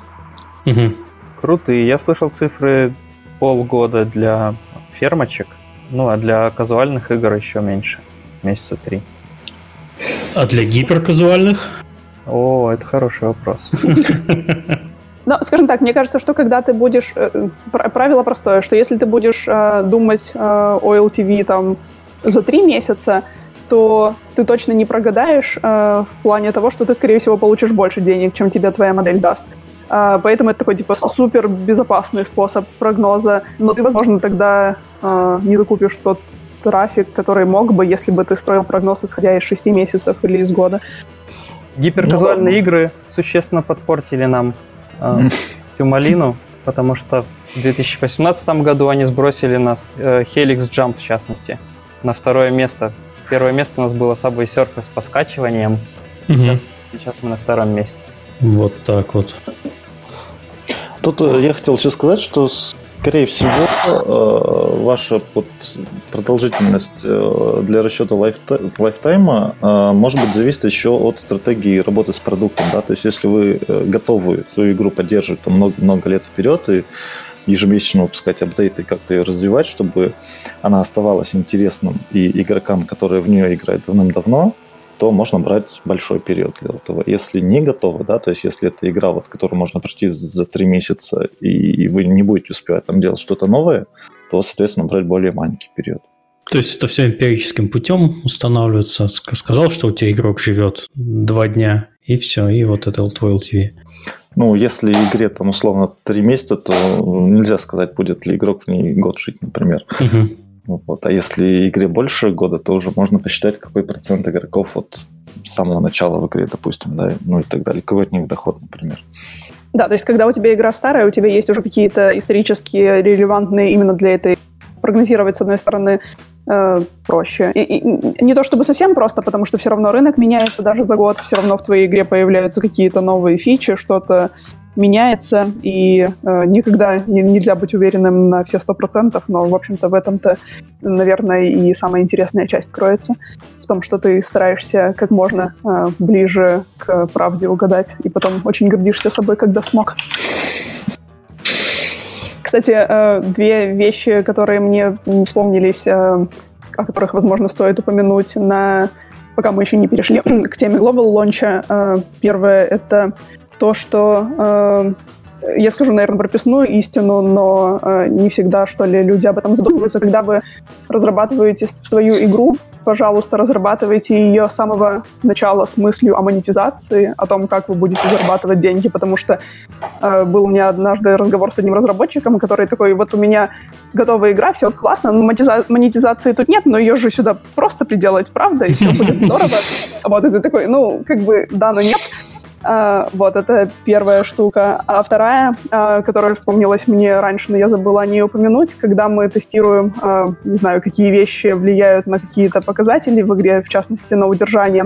Угу. Крутые. Я слышал цифры полгода для фермочек, ну, а для казуальных игр еще меньше. Месяца три. А для гиперказуальных? О, это хороший вопрос. Но, скажем так, мне кажется, что когда ты будешь... Э, правило простое, что если ты будешь э, думать э, о LTV там за три месяца, то ты точно не прогадаешь э, в плане того, что ты, скорее всего, получишь больше денег, чем тебе твоя модель даст. Э, поэтому это такой, типа, супер безопасный способ прогноза. Но ты, возможно, тогда э, не закупишь тот трафик, который мог бы, если бы ты строил прогноз, исходя из шести месяцев или из года. Гиперказуальные ну, игры существенно подпортили нам э, всю малину, потому что в 2018 году они сбросили нас, э, Helix Jump в частности, на второе место Первое место у нас было Subway Surfers по скачиваниям. Угу. Сейчас, сейчас мы на втором месте. Вот так вот. Тут э, я хотел еще сказать, что скорее всего э, ваша продолжительность э, для расчета лайфтайма может быть зависит еще от стратегии работы с продуктом. Да? То есть если вы готовы свою игру поддерживать много, много лет вперед и ежемесячно выпускать апдейты, как-то ее развивать, чтобы она оставалась интересным и игрокам, которые в нее играют давным-давно, то можно брать большой период для этого. Если не готовы, да, то есть если это игра, вот, которую можно пройти за три месяца, и вы не будете успевать там делать что-то новое, то, соответственно, брать более маленький период. То есть это все эмпирическим путем устанавливается. Сказал, что у тебя игрок живет два дня, и все, и вот это твой LTV. Ну, если игре там условно три месяца, то нельзя сказать, будет ли игрок в ней год жить, например. Угу. Вот. А если игре больше года, то уже можно посчитать, какой процент игроков вот с самого начала в игре, допустим, да, ну и так далее, какой от них доход, например. Да, то есть когда у тебя игра старая, у тебя есть уже какие-то исторически релевантные именно для этой прогнозировать, с одной стороны, э, проще. И, и не то чтобы совсем просто, потому что все равно рынок меняется даже за год, все равно в твоей игре появляются какие-то новые фичи, что-то меняется, и э, никогда не, нельзя быть уверенным на все сто процентов, но, в общем-то, в этом-то, наверное, и самая интересная часть кроется, в том, что ты стараешься как можно э, ближе к правде угадать, и потом очень гордишься собой, когда смог. Кстати, э, две вещи, которые мне вспомнились, э, о которых, возможно, стоит упомянуть, на... пока мы еще не перешли к теме Global Launch. Э, первое — это то, что я скажу, наверное, прописную истину, но э, не всегда, что ли, люди об этом задумываются. Когда вы разрабатываете свою игру, пожалуйста, разрабатывайте ее с самого начала с мыслью о монетизации, о том, как вы будете зарабатывать деньги, потому что э, был у меня однажды разговор с одним разработчиком, который такой, вот у меня готовая игра, все классно, но монетиза- монетизации тут нет, но ее же сюда просто приделать, правда, и все будет здорово. Вот, и ты такой, ну, как бы, да, но нет. А, вот, это первая штука. А вторая, а, которая вспомнилась мне раньше, но я забыла о ней упомянуть, когда мы тестируем, а, не знаю, какие вещи влияют на какие-то показатели в игре, в частности, на удержание,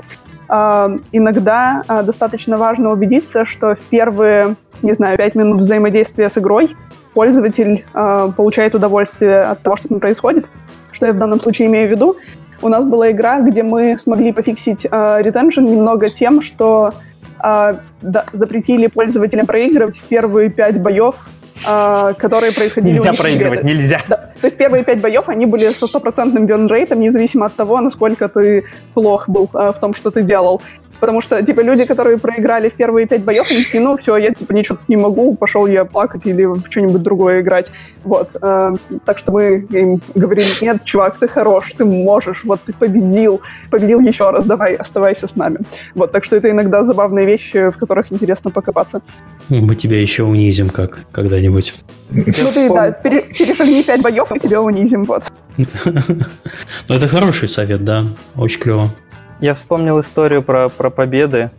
иногда достаточно важно убедиться, что в первые, не знаю, пять минут взаимодействия с игрой пользователь получает удовольствие от того, что с ним происходит. Что я в данном случае имею в виду? У нас была игра, где мы смогли пофиксить ретеншн немного тем, что э, да, запретили пользователям проигрывать в первые пять боев, э, которые происходили нельзя у них. проигрывать, нельзя. Да. То есть первые пять боев, они были со стопроцентным вин-рейтом, независимо от того, насколько ты плох был э, в том, что ты делал. Потому что, типа, люди, которые проиграли в первые пять боев, они такие, ну, все, я, типа, ничего не могу, пошел я плакать или в что-нибудь другое играть. Вот. Э, так что мы им говорили, нет, чувак, ты хорош, ты можешь, вот ты победил, победил еще раз, давай, оставайся с нами. Вот, так что это иногда забавные вещи, в которых интересно покопаться. Мы тебя еще унизим как когда-нибудь. Ну ты, да, перешагни пять боев, и тебя унизим, вот. Ну, это хороший совет, да. Очень клево. Я вспомнил историю про, про победы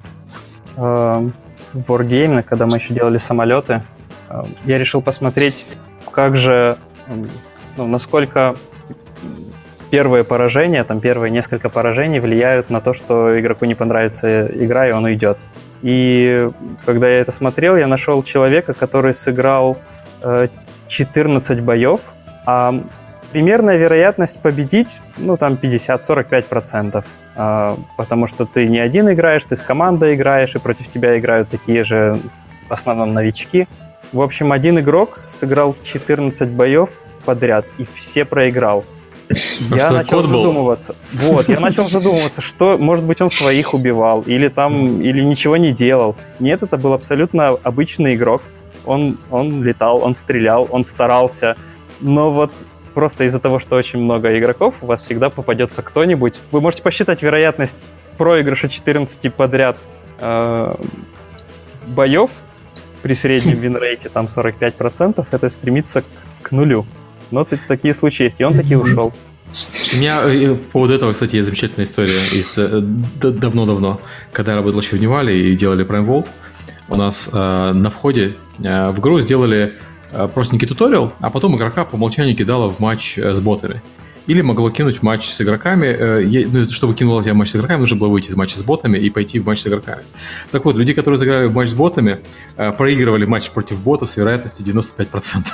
э, в Wargame, когда мы еще делали самолеты. Э, я решил посмотреть, как же, ну, насколько первые поражения, там первые несколько поражений влияют на то, что игроку не понравится игра, и он уйдет. И когда я это смотрел, я нашел человека, который сыграл э, 14 боев, а примерная вероятность победить, ну, там 50-45%. Э, потому что ты не один играешь, ты с командой играешь, и против тебя играют такие же, в основном, новички. В общем, один игрок сыграл 14 боев подряд, и все проиграл. А я начал задумываться. Был? Вот, я начал задумываться, что, может быть, он своих убивал, или там, или ничего не делал. Нет, это был абсолютно обычный игрок. Он, он летал, он стрелял, он старался. Но вот просто из-за того, что очень много игроков, у вас всегда попадется кто-нибудь. Вы можете посчитать вероятность проигрыша 14 подряд э, боев при среднем винрейте, там 45%, это стремится к нулю. Но такие случаи есть, и он таки ушел. У меня э, по поводу этого, кстати, есть замечательная история из э, давно-давно, когда я работал еще в Невале и делали Prime Vault. У нас э, на входе э, в игру сделали э, простенький туториал, а потом игрока по умолчанию кидала в матч э, с ботами или могло кинуть матч с игроками. Э, ну, чтобы кинуло тебя матч с игроками, нужно было выйти из матча с ботами и пойти в матч с игроками. Так вот, люди, которые сыграли в матч с ботами, э, проигрывали матч против ботов с вероятностью 95%.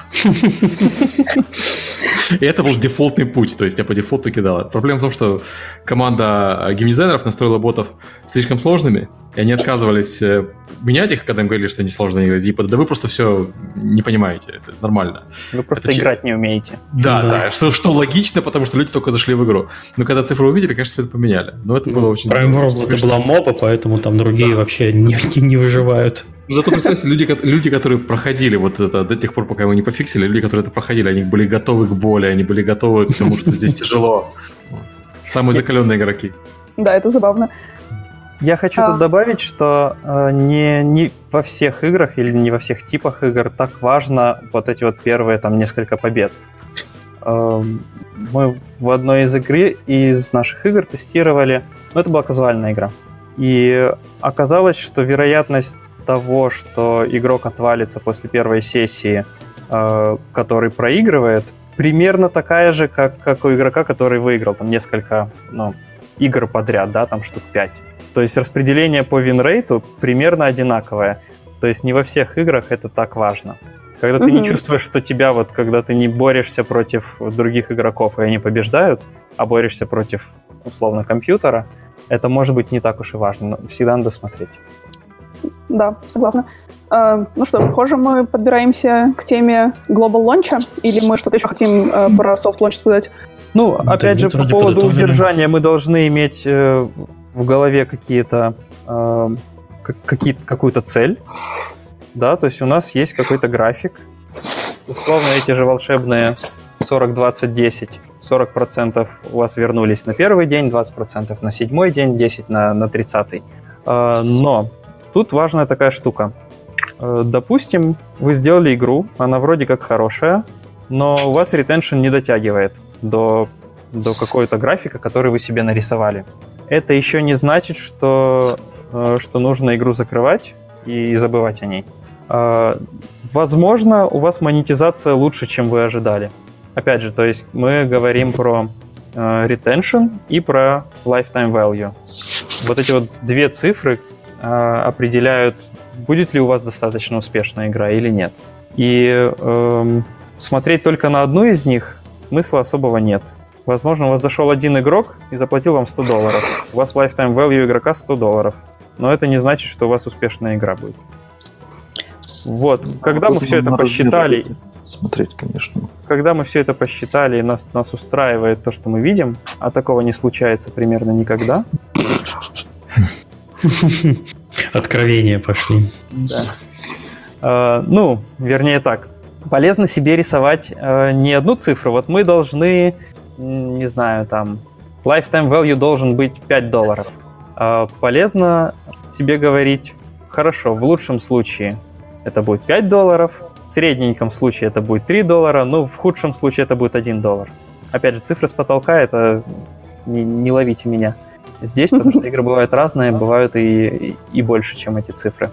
И это был дефолтный путь, то есть я по дефолту кидал. Проблема в том, что команда геймдизайнеров настроила ботов слишком сложными, и они отказывались э, менять их, когда им говорили, что они сложные. Типа, да вы просто все не понимаете, это нормально. Вы просто это играть ч... не умеете. Да, да, да, что, что логично, потому что люди только зашли в игру. Но когда цифры увидели, конечно, это поменяли. Но это было очень... Prime World это была моба, поэтому там другие да. вообще не, не выживают. Зато представьте, люди, люди, которые проходили вот это до тех пор, пока его не пофиксили, люди, которые это проходили, они были готовы к боли, они были готовы к тому, что здесь тяжело. Самые закаленные игроки. Да, это забавно. Я хочу а... тут добавить, что э, не, не во всех играх или не во всех типах игр так важно вот эти вот первые там несколько побед. Э, мы в одной из игры из наших игр тестировали, ну это была казуальная игра, и оказалось, что вероятность того, что игрок отвалится после первой сессии, э, который проигрывает, примерно такая же, как, как у игрока, который выиграл там несколько ну, игр подряд, да, там штук 5. То есть распределение по винрейту примерно одинаковое. То есть не во всех играх это так важно. Когда ты не чувствуешь, что тебя вот, когда ты не борешься против других игроков, и они побеждают, а борешься против, условно, компьютера, это может быть не так уж и важно. Но всегда надо смотреть. Да, согласна. Uh, ну что, похоже, мы подбираемся к теме Global Launch, или мы что-то еще хотим uh, про Soft Launch сказать? Ну, опять да, же, по поводу удержания мы должны иметь uh, в голове какие-то э, какие какую-то цель, да, то есть у нас есть какой-то график, условно эти же волшебные 40, 20, 10, 40% у вас вернулись на первый день, 20% на седьмой день, 10 на, на 30. Э, но тут важная такая штука. Э, допустим, вы сделали игру, она вроде как хорошая, но у вас ретеншн не дотягивает до, до какой-то графика, который вы себе нарисовали это еще не значит, что, э, что нужно игру закрывать и забывать о ней. А, возможно, у вас монетизация лучше, чем вы ожидали. Опять же, то есть мы говорим про э, retention и про lifetime value. Вот эти вот две цифры э, определяют, будет ли у вас достаточно успешная игра или нет. И э, смотреть только на одну из них смысла особого нет. Возможно, у вас зашел один игрок и заплатил вам 100 долларов. У вас lifetime value игрока 100 долларов. Но это не значит, что у вас успешная игра будет. Вот, когда мы все это посчитали... Смотреть, конечно. Когда мы все это посчитали, и нас, нас устраивает то, что мы видим, а такого не случается примерно никогда. Откровения пошли. Да. Uh, ну, вернее так. Полезно себе рисовать uh, не одну цифру. Вот мы должны не знаю, там, lifetime value должен быть 5 долларов. А полезно тебе говорить, хорошо, в лучшем случае это будет 5 долларов, в средненьком случае это будет 3 доллара, ну, в худшем случае это будет 1 доллар. опять же, цифры с потолка, это не, не ловите меня здесь, потому что игры бывают разные, бывают и, и больше, чем эти цифры.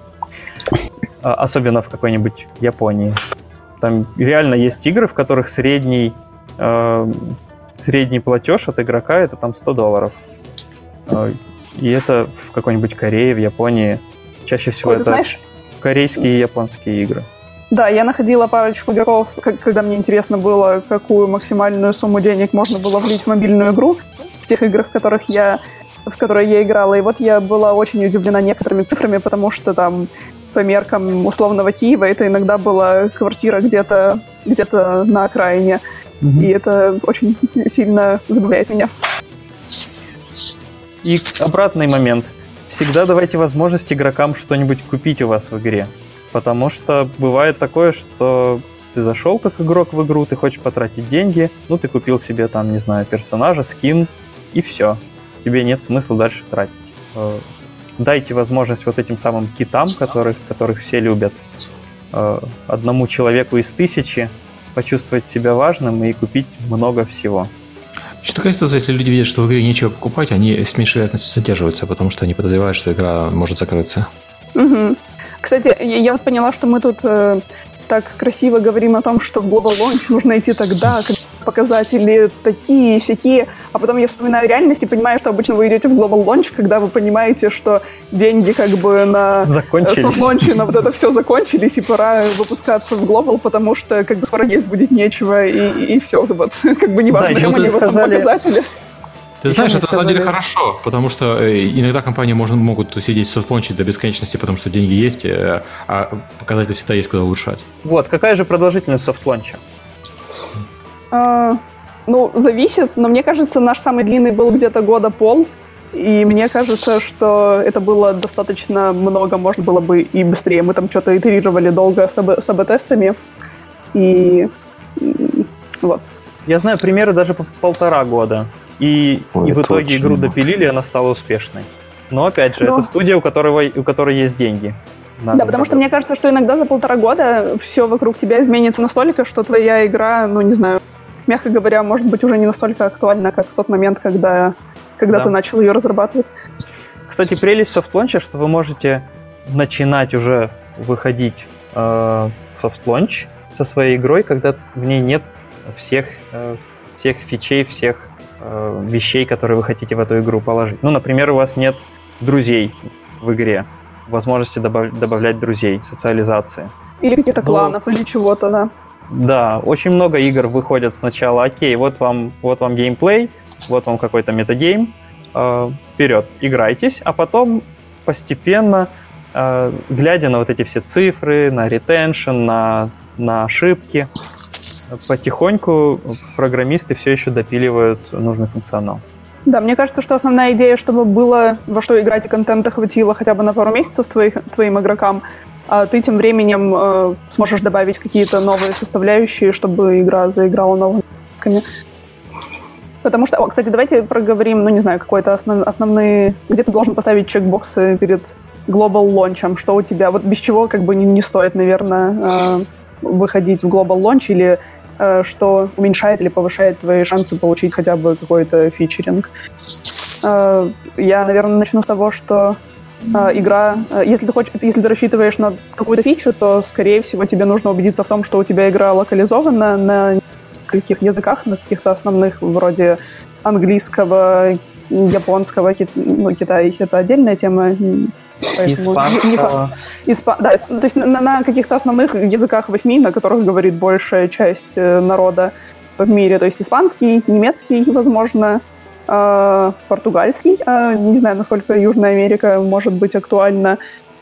А, особенно в какой-нибудь Японии. Там реально есть игры, в которых средний, э, средний платеж от игрока это там 100 долларов. Э, и это в какой-нибудь Корее, в Японии. Чаще всего Ой, это знаешь... корейские и японские игры. Да, я находила парочку игроков, когда мне интересно было, какую максимальную сумму денег можно было влить в мобильную игру. В тех играх, в которых я в которые я играла. И вот я была очень удивлена некоторыми цифрами, потому что там по меркам условного Киева это иногда была квартира где-то где на окраине. Mm-hmm. И это очень сильно забавляет меня. И обратный момент. Всегда давайте возможность игрокам что-нибудь купить у вас в игре. Потому что бывает такое, что ты зашел как игрок в игру, ты хочешь потратить деньги, ну ты купил себе там, не знаю, персонажа, скин, и все тебе нет смысла дальше тратить. Э, дайте возможность вот этим самым китам, которых, которых все любят, э, одному человеку из тысячи почувствовать себя важным и купить много всего. Что такая ситуация, если люди видят, что в игре нечего покупать, они с меньшей вероятностью задерживаются, потому что они подозревают, что игра может закрыться. Угу. Кстати, я, вот поняла, что мы тут э, так красиво говорим о том, что в Global Launch нужно идти тогда, когда показатели такие, сякие, а потом я вспоминаю реальность и понимаю, что обычно вы идете в Global Launch, когда вы понимаете, что деньги как бы на э, закончились. на вот это все закончились, и пора выпускаться в Global, потому что как бы скоро есть будет нечего, и, и, все, вот, как бы неважно, да, кому они сказали... показатели. Ты знаешь, это сказали... на самом деле хорошо, потому что э, иногда компании можно, могут сидеть в софтлонче до бесконечности, потому что деньги есть, э, а показатели всегда есть куда улучшать. Вот, какая же продолжительность софтлонча? А, ну, зависит, но мне кажется, наш самый длинный был где-то года пол, и мне кажется, что это было достаточно много, можно было бы и быстрее. Мы там что-то итерировали долго с АБ-тестами, и вот. Я знаю примеры даже по полтора года. И, Ой, и в итоге игру допилили, она стала успешной. Но опять же, Но... это студия, у, которого, у которой есть деньги. Надо да, потому что мне кажется, что иногда за полтора года все вокруг тебя изменится настолько, что твоя игра, ну не знаю, мягко говоря, может быть уже не настолько актуальна, как в тот момент, когда, когда да. ты начал ее разрабатывать. Кстати, прелесть софтлонча, что вы можете начинать уже выходить э, в софтлонч со своей игрой, когда в ней нет всех, э, всех фичей, всех э, вещей, которые вы хотите в эту игру положить. Ну, например, у вас нет друзей в игре, возможности добав- добавлять друзей, социализации. Или каких-то ну, кланов, или чего-то, да. Да, очень много игр выходят сначала, окей, вот вам, вот вам геймплей, вот вам какой-то метагейм, э, вперед, играйтесь, а потом постепенно, э, глядя на вот эти все цифры, на ретеншн, на, на ошибки, потихоньку программисты все еще допиливают нужный функционал. Да, мне кажется, что основная идея, чтобы было во что играть и контента хватило хотя бы на пару месяцев твоих, твоим игрокам, а ты тем временем э, сможешь добавить какие-то новые составляющие, чтобы игра заиграла новыми Потому что, о, кстати, давайте проговорим, ну, не знаю, какой-то основ, основные... Где ты должен поставить чекбоксы перед Global Launch, что у тебя... Вот без чего как бы не, не стоит, наверное, э, выходить в Global Launch или что уменьшает или повышает твои шансы получить хотя бы какой-то фичеринг. Э, я, наверное, начну с того, что э, игра, э, если ты хочешь, если ты рассчитываешь на какую-то фичу, то, скорее всего, тебе нужно убедиться в том, что у тебя игра локализована на нескольких языках, на каких-то основных, вроде английского, японского, ки... ну, Китай — это отдельная тема, Испанского. Испа... Да, то есть на, на каких-то основных языках восьми, на которых говорит большая часть э, народа в мире. То есть испанский, немецкий, возможно, э, португальский. Э, не знаю, насколько Южная Америка может быть актуальна.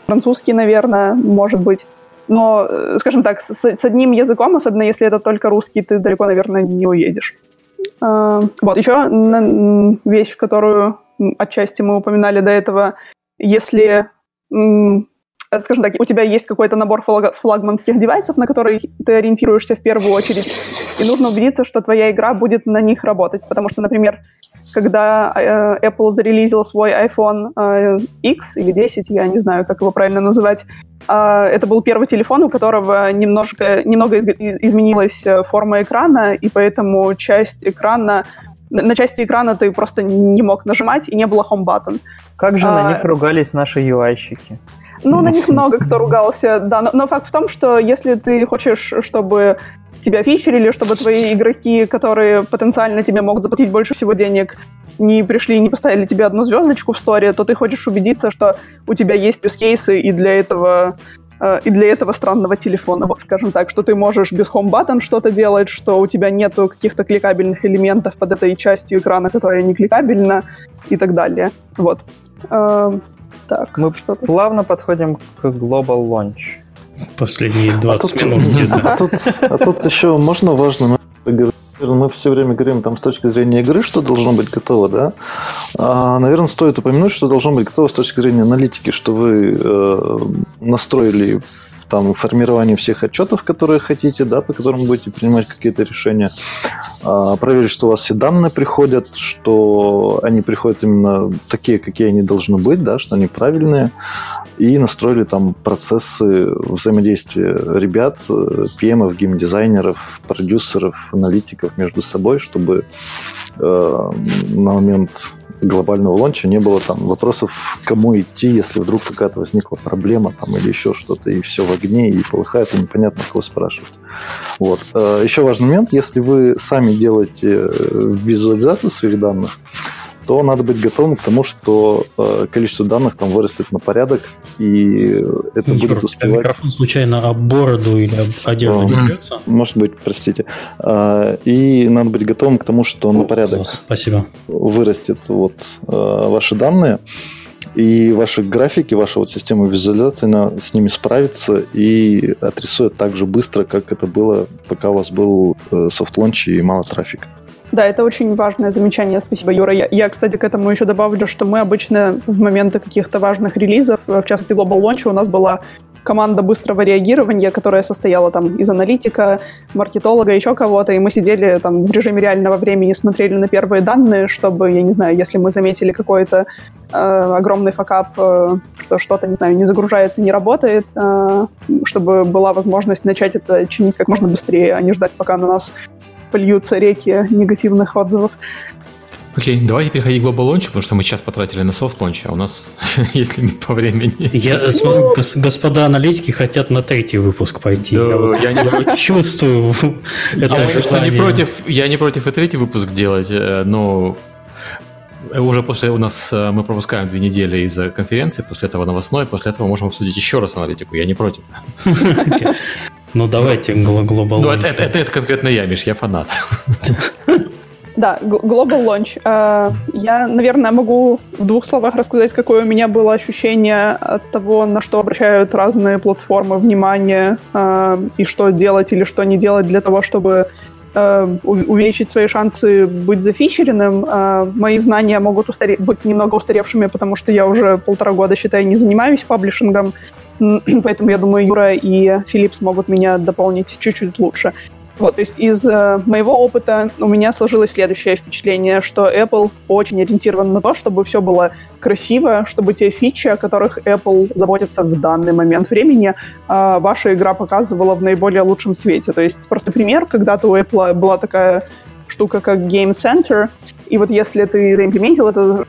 Французский, наверное, может быть. Но, э, скажем так, с, с одним языком, особенно если это только русский, ты далеко, наверное, не уедешь. Э, вот, еще вещь, которую отчасти мы упоминали до этого, если, скажем так, у тебя есть какой-то набор флагманских девайсов, на которые ты ориентируешься в первую очередь, и нужно убедиться, что твоя игра будет на них работать. Потому что, например, когда э, Apple зарелизил свой iPhone э, X или 10, я не знаю, как его правильно называть, это был первый телефон, у которого немножко, немного изменилась э, форма экрана, и поэтому часть экрана на части экрана ты просто не мог нажимать, и не было home button. Как же а, на них ругались наши UI-щики? Ну, на них много кто ругался, да. Но, но факт в том, что если ты хочешь, чтобы тебя фичерили, чтобы твои игроки, которые потенциально тебе могут заплатить больше всего денег, не пришли и не поставили тебе одну звездочку в сторе, то ты хочешь убедиться, что у тебя есть юзкейсы и для этого и для этого странного телефона, вот скажем так, что ты можешь без Home Button что-то делать, что у тебя нету каких-то кликабельных элементов под этой частью экрана, которая не кликабельна и так далее. Вот. Э, так, мы что плавно подходим к Global Launch. Последние 20 а минут где-то. А тут, а тут еще можно важно мы все время говорим там с точки зрения игры, что должно быть готово, да? А, наверное, стоит упомянуть, что должно быть готово с точки зрения аналитики, что вы э, настроили там, формировании всех отчетов, которые хотите, да, по которым будете принимать какие-то решения, а, проверить, что у вас все данные приходят, что они приходят именно такие, какие они должны быть, да, что они правильные, и настроили там процессы взаимодействия ребят, PM, геймдизайнеров, продюсеров, аналитиков между собой, чтобы э, на момент глобального лонча не было там вопросов, кому идти, если вдруг какая-то возникла проблема там или еще что-то, и все в огне, и полыхает, и непонятно, кого спрашивать. Вот. Э, еще важный момент, если вы сами делаете э, визуализацию своих данных, то надо быть готовым к тому, что э, количество данных там вырастет на порядок, и это Егор, будет успевать... микрофон случайно об бороду или об одежду не бьется? Может быть, простите. Э, и надо быть готовым к тому, что О, на порядок класс, спасибо. вырастет вот, э, ваши данные, и ваши графики, ваша вот система визуализации, она с ними справится и отрисует так же быстро, как это было, пока у вас был э, soft launch и мало трафика. Да, это очень важное замечание. Спасибо, Юра. Я, я, кстати, к этому еще добавлю, что мы обычно в моменты каких-то важных релизов, в частности, Global Launch, у нас была команда быстрого реагирования, которая состояла там из аналитика, маркетолога, еще кого-то, и мы сидели там в режиме реального времени, смотрели на первые данные, чтобы, я не знаю, если мы заметили какой-то э, огромный факап, э, что что-то, не знаю, не загружается, не работает, э, чтобы была возможность начать это чинить как можно быстрее, а не ждать, пока на нас польются реки негативных отзывов. Окей, okay, давайте переходить к Global Launch, потому что мы сейчас потратили на софт лонч, а у нас есть лимит по времени. Я смотрю, господа аналитики хотят на третий выпуск пойти. Да, я, вот, я не чувствую это а что не против, Я не против и третий выпуск делать, э, но уже после у нас э, мы пропускаем две недели из-за конференции, после этого новостной, после этого можем обсудить еще раз аналитику. Я не против. Ну, давайте глобал Ну, это, это, это, конкретно я, Миш, я фанат. Да, Global Launch. Э, я, наверное, могу в двух словах рассказать, какое у меня было ощущение от того, на что обращают разные платформы внимание, э, и что делать или что не делать для того, чтобы э, увеличить свои шансы быть зафичеренным. Мои знания могут устаре- быть немного устаревшими, потому что я уже полтора года, считаю, не занимаюсь паблишингом, Поэтому я думаю, Юра и Филипп смогут меня дополнить чуть-чуть лучше. Вот, то есть из э, моего опыта у меня сложилось следующее впечатление, что Apple очень ориентирован на то, чтобы все было красиво, чтобы те фичи, о которых Apple заботится в данный момент времени, э, ваша игра показывала в наиболее лучшем свете. То есть просто пример, когда-то у Apple была такая штука, как Game Center, и вот если ты заимплементил это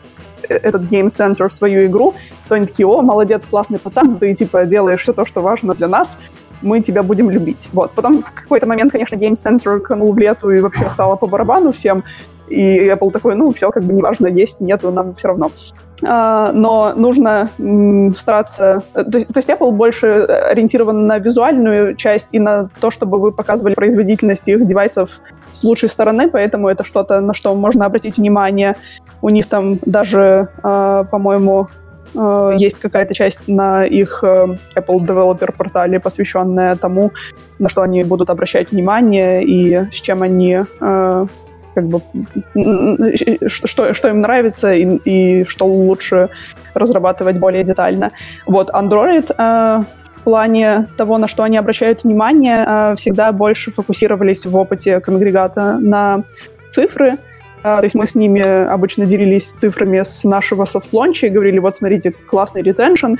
этот Game Center свою игру, то они такие, о, молодец, классный пацан, ты типа делаешь все то, что важно для нас, мы тебя будем любить. Вот. Потом в какой-то момент, конечно, Game Center канул в лету и вообще стало по барабану всем. И Apple такой, ну, все, как бы неважно, есть, нету, нам все равно. Uh, но нужно стараться... То, то есть Apple больше ориентирован на визуальную часть и на то, чтобы вы показывали производительность их девайсов с лучшей стороны, поэтому это что-то, на что можно обратить внимание. У них там даже, uh, по-моему, uh, есть какая-то часть на их Apple Developer портале, посвященная тому, на что они будут обращать внимание и с чем они как бы что, что им нравится и, и что лучше разрабатывать более детально. Вот Android э, в плане того, на что они обращают внимание, э, всегда больше фокусировались в опыте конгрегата на цифры. Э, то есть мы с ними обычно делились цифрами с нашего софт-лонча и говорили, вот смотрите, классный retention,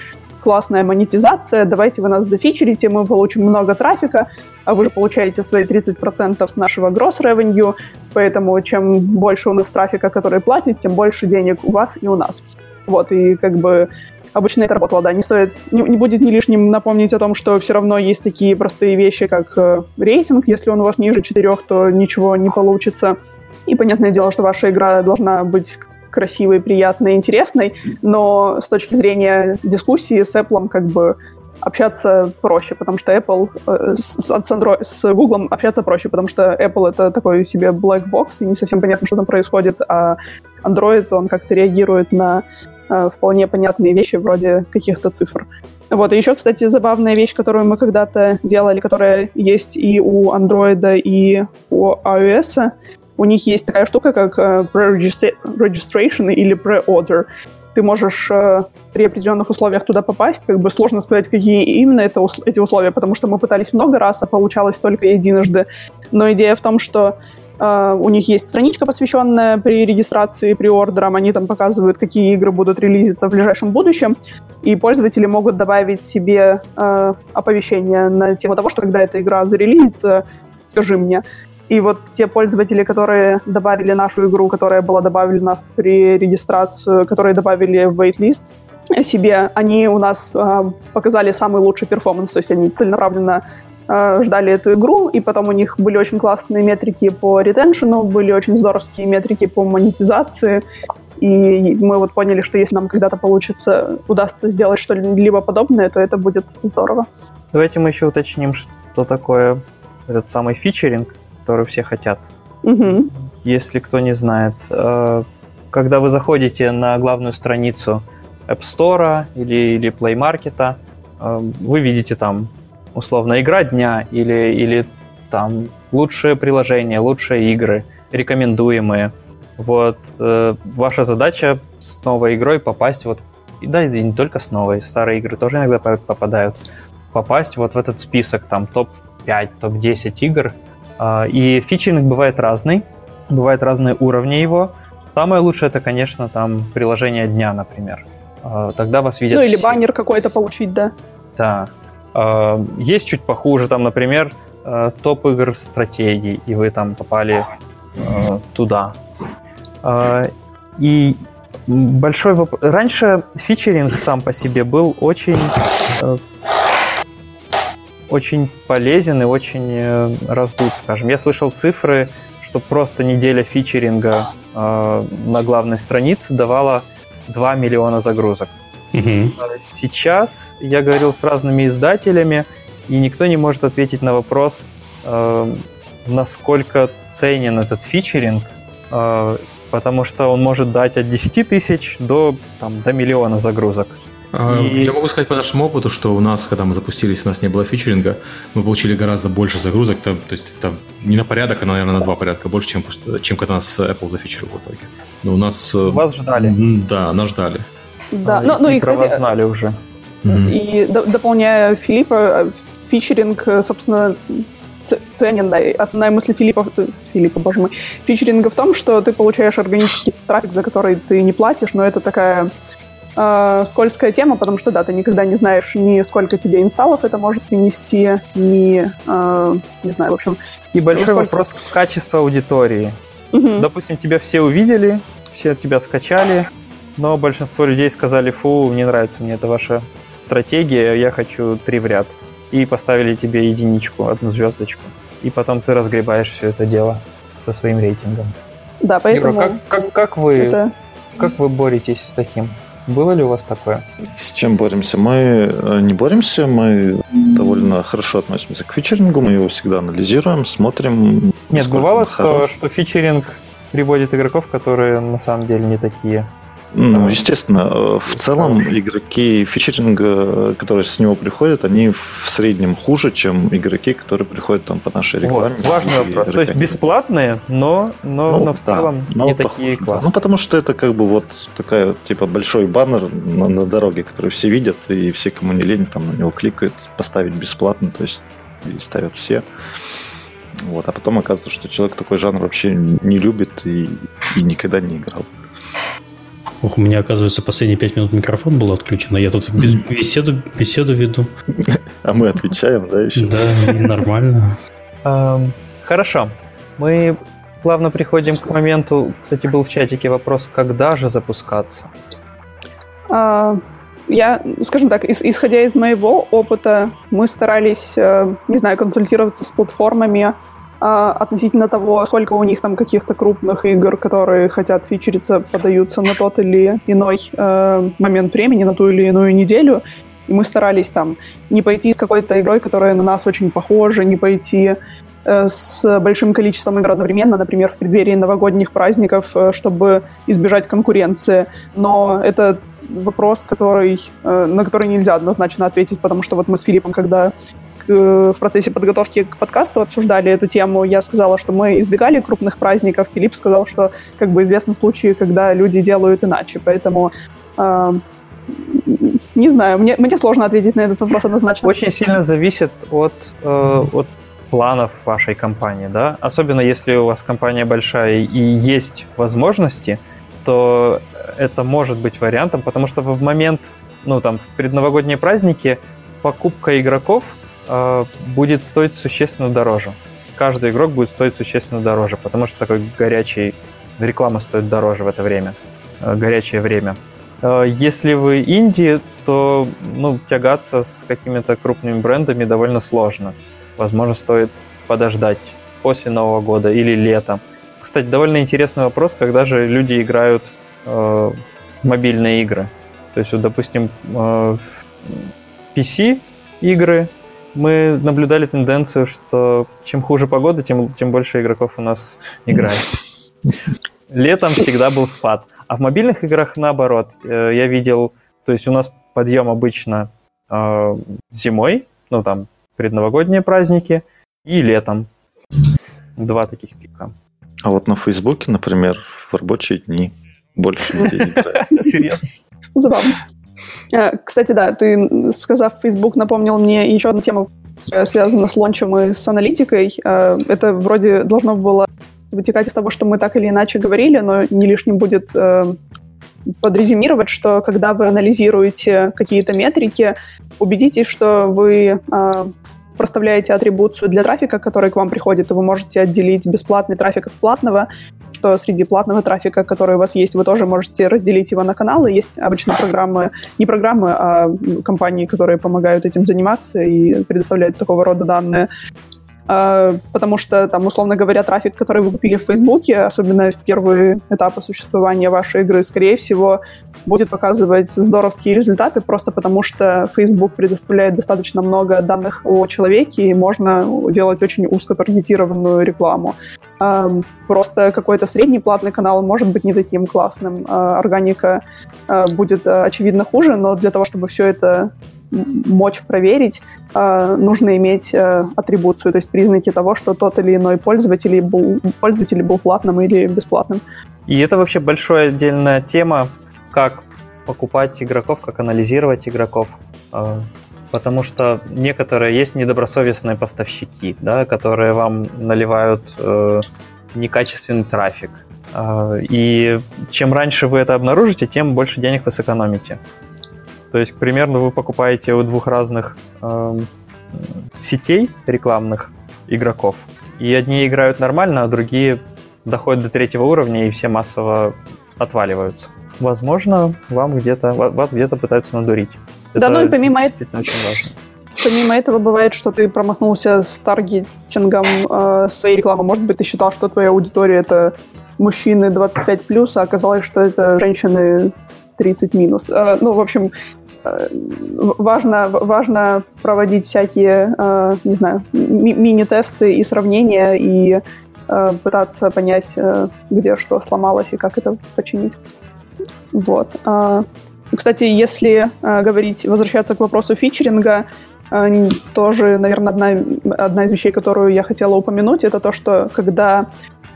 классная монетизация, давайте вы нас зафичерите, мы получим много трафика, а вы же получаете свои 30% с нашего gross revenue, поэтому чем больше у нас трафика, который платит, тем больше денег у вас и у нас. Вот, и как бы обычно это работало, да. Не стоит, не, не будет не лишним напомнить о том, что все равно есть такие простые вещи, как э, рейтинг. Если он у вас ниже четырех, то ничего не получится. И понятное дело, что ваша игра должна быть красивой, приятной, интересной, но с точки зрения дискуссии с Apple как бы общаться проще, потому что Apple э, с, с, Android, с Google общаться проще, потому что Apple это такой себе black box, и не совсем понятно, что там происходит, а Android, он как-то реагирует на э, вполне понятные вещи вроде каких-то цифр. Вот, и еще, кстати, забавная вещь, которую мы когда-то делали, которая есть и у Android, и у iOS, у них есть такая штука, как pre-registration или pre-order. Ты можешь uh, при определенных условиях туда попасть. Как бы сложно сказать, какие именно это, эти условия, потому что мы пытались много раз, а получалось только единожды. Но идея в том, что Uh, у них есть страничка, посвященная при регистрации приордерам. Они там показывают, какие игры будут релизиться в ближайшем будущем. И пользователи могут добавить себе uh, оповещение на тему того, что когда эта игра зарелизится, скажи мне. И вот те пользователи, которые добавили нашу игру, которая была добавлена при регистрацию, которые добавили в waitlist себе, они у нас э, показали самый лучший перформанс, то есть они целенаправленно э, ждали эту игру, и потом у них были очень классные метрики по ретеншену, были очень здоровские метрики по монетизации, и мы вот поняли, что если нам когда-то получится, удастся сделать что-либо подобное, то это будет здорово. Давайте мы еще уточним, что такое этот самый фичеринг который все хотят. Угу. Если кто не знает, э, когда вы заходите на главную страницу App Store или, или Play Market, э, вы видите там условно игра дня или, или там лучшие приложения, лучшие игры, рекомендуемые. Вот э, ваша задача с новой игрой попасть вот и да, и не только с новой, старые игры тоже иногда попадают, попасть вот в этот список, там топ-5, топ-10 игр, а, и фичеринг бывает разный, бывают разные уровни его. Самое лучшее это, конечно, там приложение дня, например. А, тогда вас видят. Ну или все. баннер какой-то получить, да. Да. А, есть чуть похуже, там, например, топ игр стратегий, и вы там попали туда. И большой вопрос. Раньше фичеринг сам по себе был очень очень полезен и очень э, раздут, скажем. Я слышал цифры, что просто неделя фичеринга э, на главной странице давала 2 миллиона загрузок. Угу. Сейчас я говорил с разными издателями, и никто не может ответить на вопрос, э, насколько ценен этот фичеринг, э, потому что он может дать от 10 тысяч до, там, до миллиона загрузок. А, и... Я могу сказать по нашему опыту, что у нас, когда мы запустились, у нас не было фичеринга, мы получили гораздо больше загрузок, там, то есть там не на порядок, а, наверное, на два порядка больше, чем, чем когда нас Apple зафичерил в итоге. Но у нас... Э, Вас ждали. Да, нас ждали. Да, а, ну, ну и, кстати... знали уже. И дополняя Филиппа, фичеринг, э, собственно, ценен, да, основная мысль Филиппа, э, Филиппа, боже мой, фичеринга в том, что ты получаешь органический трафик, за который ты не платишь, но это такая э, скользкая тема, потому что, да, ты никогда не знаешь ни сколько тебе инсталлов это может принести, ни, э, не знаю, в общем... И большой сколько... вопрос качества аудитории. Угу. Допустим, тебя все увидели, все тебя скачали, но большинство людей сказали, фу, не нравится мне эта ваша стратегия, я хочу три в ряд. И поставили тебе единичку, одну звездочку. И потом ты разгребаешь все это дело со своим рейтингом. Да, поэтому... Юра, как, как, как, вы, это... как вы боретесь с таким? Было ли у вас такое? С чем боремся? Мы э, не боремся, мы довольно хорошо относимся к фичерингу, мы его всегда анализируем, смотрим. Нет, бывало, что, что фичеринг приводит игроков, которые на самом деле не такие. Ну, естественно, э, в целом игроки фичеринга, которые с него приходят, они в среднем хуже, чем игроки, которые приходят там по нашей рекламе. Вот, важный вопрос. То есть бесплатные, но, но, ну, но в да, целом но не похуже, такие классные. Да. Ну, потому что это как бы вот такая, типа, большой баннер на, на дороге, который все видят, и все, кому не лень, там на него кликают, поставить бесплатно, то есть и ставят все. Вот, а потом оказывается, что человек такой жанр вообще не любит и, и никогда не играл. Ох, у меня, оказывается, последние пять минут микрофон был отключен, а я тут беседу, беседу веду. А мы отвечаем, да, еще? Да, нормально. Хорошо. Мы плавно приходим к моменту, кстати, был в чатике вопрос, когда же запускаться? А, я, скажем так, исходя из моего опыта, мы старались, э, не знаю, консультироваться с платформами, относительно того, сколько у них там каких-то крупных игр, которые хотят фичериться, подаются на тот или иной э, момент времени, на ту или иную неделю. И мы старались там не пойти с какой-то игрой, которая на нас очень похожа, не пойти э, с большим количеством игр одновременно, например, в преддверии новогодних праздников, э, чтобы избежать конкуренции. Но это вопрос, который, на который нельзя однозначно ответить, потому что вот мы с Филиппом, когда в процессе подготовки к подкасту обсуждали эту тему. Я сказала, что мы избегали крупных праздников. Филипп сказал, что как бы известны случаи, когда люди делают иначе. Поэтому э, не знаю, мне, мне сложно ответить на этот вопрос однозначно. Очень сильно зависит от, э, от планов вашей компании, да? Особенно если у вас компания большая и есть возможности, то это может быть вариантом, потому что в момент, ну там, в предновогодние праздники покупка игроков э, будет стоить существенно дороже. Каждый игрок будет стоить существенно дороже, потому что такой горячий реклама стоит дороже в это время, э, горячее время. Э, если вы инди, то ну, тягаться с какими-то крупными брендами довольно сложно. Возможно, стоит подождать после Нового года или летом. Кстати, довольно интересный вопрос, когда же люди играют э, мобильные игры. То есть, вот, допустим, э, PC игры мы наблюдали тенденцию, что чем хуже погода, тем, тем больше игроков у нас играет. Летом всегда был спад. А в мобильных играх наоборот. Э, я видел, то есть у нас подъем обычно э, зимой, ну там предновогодние праздники, и летом. Два таких пика. А вот на Фейсбуке, например, в рабочие дни больше людей играет. Серьезно? Забавно. Э, кстати, да, ты, сказав Facebook, напомнил мне еще одну тему, связанную с лончем и с аналитикой. Э, это вроде должно было вытекать из того, что мы так или иначе говорили, но не лишним будет э, подрезюмировать, что когда вы анализируете какие-то метрики, убедитесь, что вы проставляете атрибуцию для трафика, который к вам приходит, и вы можете отделить бесплатный трафик от платного, что среди платного трафика, который у вас есть, вы тоже можете разделить его на каналы. Есть обычно программы, не программы, а компании, которые помогают этим заниматься и предоставляют такого рода данные. А, потому что, там, условно говоря, трафик, который вы купили в Фейсбуке, особенно в первые этапы существования вашей игры, скорее всего, будет показывать здоровские результаты, просто потому что Facebook предоставляет достаточно много данных о человеке, и можно делать очень узкотаргетированную рекламу. А, просто какой-то средний платный канал может быть не таким классным. А, органика будет, очевидно, хуже, но для того, чтобы все это мочь проверить, э, нужно иметь э, атрибуцию, то есть признаки того, что тот или иной пользователь был, пользователь был платным или бесплатным. И это вообще большая отдельная тема, как покупать игроков, как анализировать игроков. Э, потому что некоторые есть недобросовестные поставщики, да, которые вам наливают э, некачественный трафик. И чем раньше вы это обнаружите, тем больше денег вы сэкономите. То есть, к примеру, вы покупаете у двух разных э, сетей рекламных игроков, и одни играют нормально, а другие доходят до третьего уровня и все массово отваливаются. Возможно, вам где-то вас где-то пытаются надурить. Да, Это ну и помимо этого, очень важно. Помимо этого бывает, что ты промахнулся с таргетингом э, своей рекламы. Может быть, ты считал, что твоя аудитория это мужчины 25+, а оказалось, что это женщины 30 минус. Э, ну, в общем, важно, важно проводить всякие, э, не знаю, ми- мини-тесты и сравнения, и пытаться понять, где что сломалось и как это починить. Вот. Кстати, если говорить, возвращаться к вопросу фичеринга, тоже, наверное, одна, одна из вещей, которую я хотела упомянуть, это то, что когда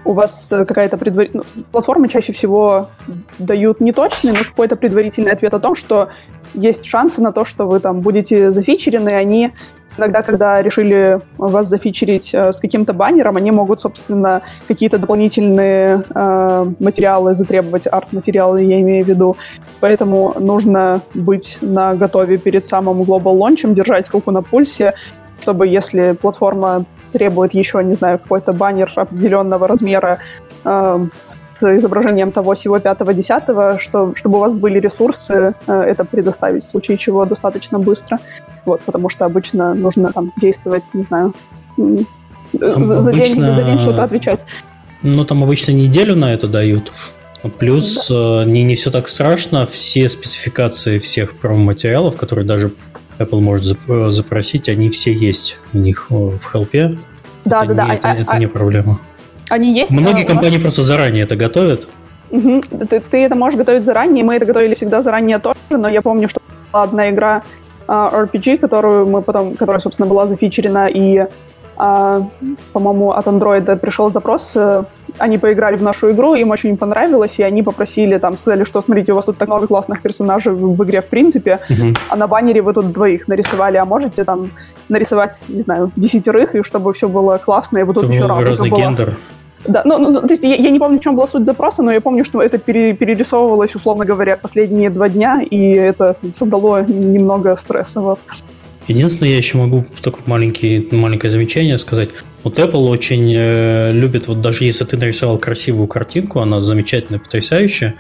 у вас э, какая-то предварительная... Ну, платформы чаще всего дают не точный, но какой-то предварительный ответ о том, что есть шансы на то, что вы там будете зафичерены, они иногда, когда решили вас зафичерить э, с каким-то баннером, они могут, собственно, какие-то дополнительные э, материалы затребовать, арт-материалы я имею в виду. Поэтому нужно быть на готове перед самым Global Launch, держать руку на пульсе, чтобы если платформа требует еще, не знаю, какой-то баннер определенного размера э, с изображением того всего пятого, десятого, что, чтобы у вас были ресурсы э, это предоставить, в случае чего достаточно быстро. Вот, потому что обычно нужно там действовать, не знаю, за, за день, за день что-то отвечать. Ну, там обычно неделю на это дают. Плюс да. Э, не, не все так страшно. Все спецификации всех промо-материалов, которые даже Apple может запросить, они все есть у них в хелпе. Да, это да, не, да. Это, а, это а, не проблема. Они есть. Многие а, компании вас... просто заранее это готовят. Угу. Ты, ты это можешь готовить заранее, мы это готовили всегда заранее тоже, но я помню, что была одна игра uh, RPG, которую мы потом, которая, собственно, была зафичерена, и, uh, по-моему, от Android пришел запрос, uh, они поиграли в нашу игру, им очень понравилось, и они попросили, там, сказали, что, смотрите, у вас тут так много классных персонажей в, в игре в принципе, uh-huh. а на баннере вы тут двоих нарисовали, а можете там нарисовать, не знаю, десятерых, и чтобы все было классно, и вот тут еще разный была. гендер. Да, ну, ну, то есть я, я не помню, в чем была суть запроса, но я помню, что это пере, перерисовывалось, условно говоря, последние два дня, и это создало немного стресса. Вот. Единственное, я еще могу такое маленький, маленькое замечание сказать. Вот Apple очень э, любит, вот даже если ты нарисовал красивую картинку, она замечательная, потрясающая,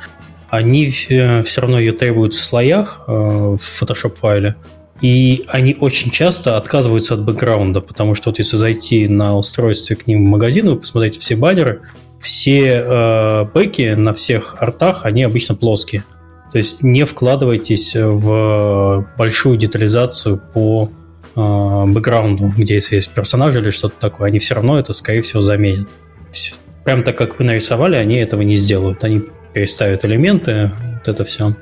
они э, все равно ее требуют в слоях э, в Photoshop файле. И они очень часто отказываются от бэкграунда, потому что вот если зайти на устройстве к ним в магазин, вы посмотрите все баннеры, все э, бэки на всех артах, они обычно плоские. То есть не вкладывайтесь в большую детализацию по э, бэкграунду, где если есть персонажи или что-то такое, они все равно это, скорее всего, заменят. Все. Прям так, как вы нарисовали, они этого не сделают. Они переставят элементы, вот это все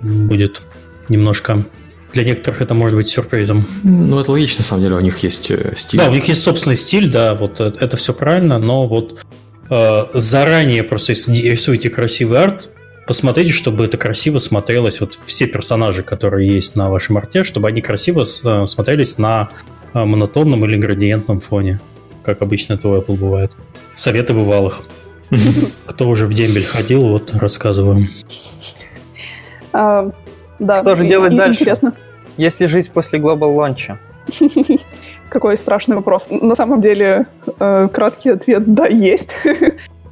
будет немножко для некоторых это может быть сюрпризом. Ну, это логично, на самом деле, у них есть э, стиль. Да, у них есть собственный стиль, да, вот это, это все правильно, но вот э, заранее просто, если рисуете красивый арт, посмотрите, чтобы это красиво смотрелось, вот все персонажи, которые есть на вашем арте, чтобы они красиво э, смотрелись на э, монотонном или градиентном фоне, как обычно это у Apple бывает. Советы бывалых. Кто уже в дембель ходил, вот рассказываю. А, да. Что же делать и, дальше? Интересно. Есть ли жизнь после Global Launch? Какой страшный вопрос. На самом деле, э, краткий ответ – да, есть.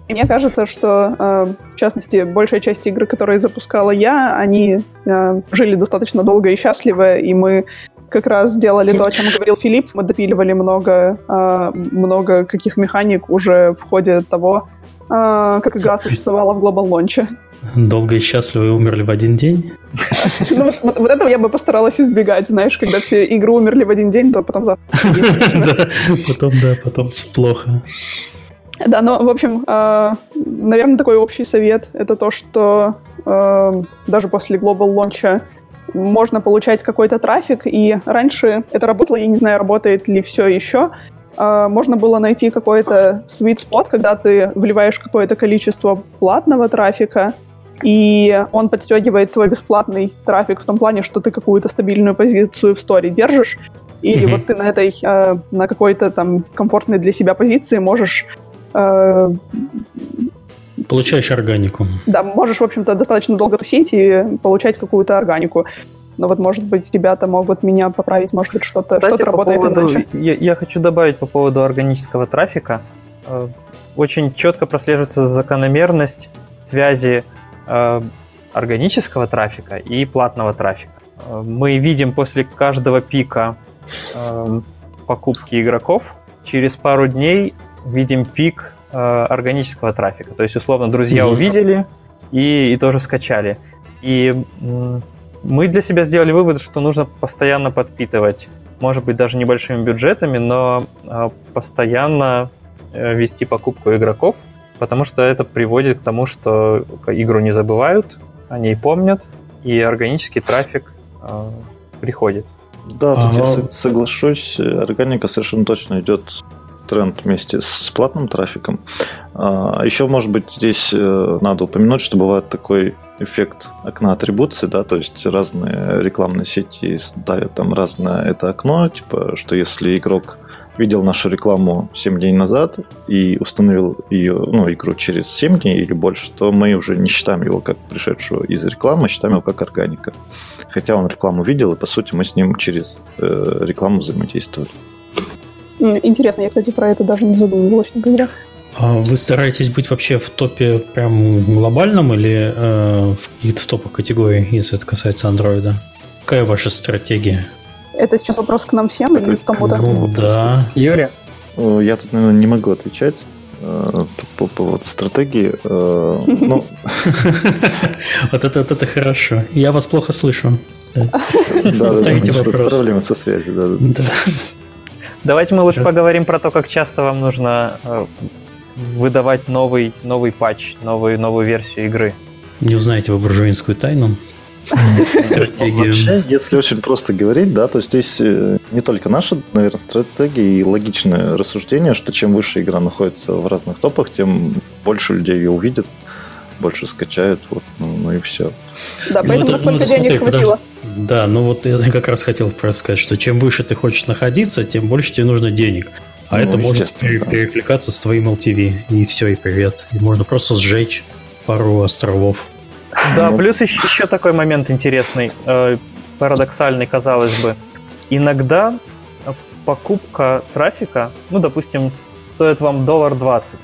Мне кажется, что, э, в частности, большая часть игр, которые запускала я, они э, жили достаточно долго и счастливо, и мы как раз сделали то, о чем говорил Филипп. Мы допиливали много, э, много каких механик уже в ходе того, как игра существовала в Global Launch. Долго и счастливо и умерли в один день? Ну, вот, вот, вот этого я бы постаралась избегать, знаешь, когда все игры умерли в один день, то потом завтра. Да, потом, да, потом плохо. Да, но, в общем, э, наверное, такой общий совет — это то, что э, даже после Global Launch можно получать какой-то трафик, и раньше это работало, я не знаю, работает ли все еще, э, можно было найти какой-то sweet spot, когда ты вливаешь какое-то количество платного трафика, и он подстегивает твой бесплатный трафик в том плане, что ты какую-то стабильную позицию в сторе держишь, и mm-hmm. вот ты на этой, э, на какой-то там комфортной для себя позиции можешь Получаешь органику. Да, можешь, в общем-то, достаточно долго тусить и получать какую-то органику. Но вот, может быть, ребята могут меня поправить, может быть, что-то что работает поводу, иначе. Я, я хочу добавить по поводу органического трафика. Э, очень четко прослеживается закономерность связи э, органического трафика и платного трафика. Э, мы видим после каждого пика э, покупки игроков, через пару дней видим пик э, органического трафика. То есть, условно, друзья mm-hmm. увидели и, и тоже скачали. И м, мы для себя сделали вывод, что нужно постоянно подпитывать, может быть, даже небольшими бюджетами, но э, постоянно э, вести покупку игроков, потому что это приводит к тому, что игру не забывают, о ней помнят, и органический трафик э, приходит. Да, тут ага. я соглашусь, органика совершенно точно идет тренд вместе с платным трафиком. А, еще, может быть, здесь э, надо упомянуть, что бывает такой эффект окна атрибуции, да, то есть разные рекламные сети ставят там разное это окно, типа, что если игрок видел нашу рекламу 7 дней назад и установил ее, ну, игру через 7 дней или больше, то мы уже не считаем его как пришедшего из рекламы, считаем его как органика. Хотя он рекламу видел, и по сути мы с ним через э, рекламу взаимодействовали. Интересно, я, кстати, про это даже не задумывалась никогда. А вы стараетесь быть вообще в топе прям глобальном или э, в каких-то топах категорий, если это касается андроида? Какая ваша стратегия? Это сейчас вопрос к нам всем или к кому-то? Ну, да. Юрий? Э, я тут, наверное, не могу отвечать э, по поводу стратегии. Э. Вот это это хорошо. Я вас плохо слышу. Да, да, проблемы со связью. Да. Давайте мы лучше поговорим про то, как часто вам нужно выдавать новый, новый патч, новую, новую версию игры. Не узнаете вы буржуинскую тайну? Стратегию. Вообще, если очень просто говорить, да, то здесь э, не только наша, наверное, стратегия и логичное рассуждение, что чем выше игра находится в разных топах, тем больше людей ее увидят, больше скачают, вот, ну, ну и все. Да, ну, поэтому ну, насколько денег хватило. Да, ну вот я как раз хотел просто сказать, что чем выше ты хочешь находиться, тем больше тебе нужно денег. А ну, это может перекликаться с твоим LTV. И все, и привет. И можно просто сжечь пару островов. Да, плюс еще, еще такой момент интересный, э, парадоксальный, казалось бы. Иногда покупка трафика, ну, допустим, стоит вам доллар 20,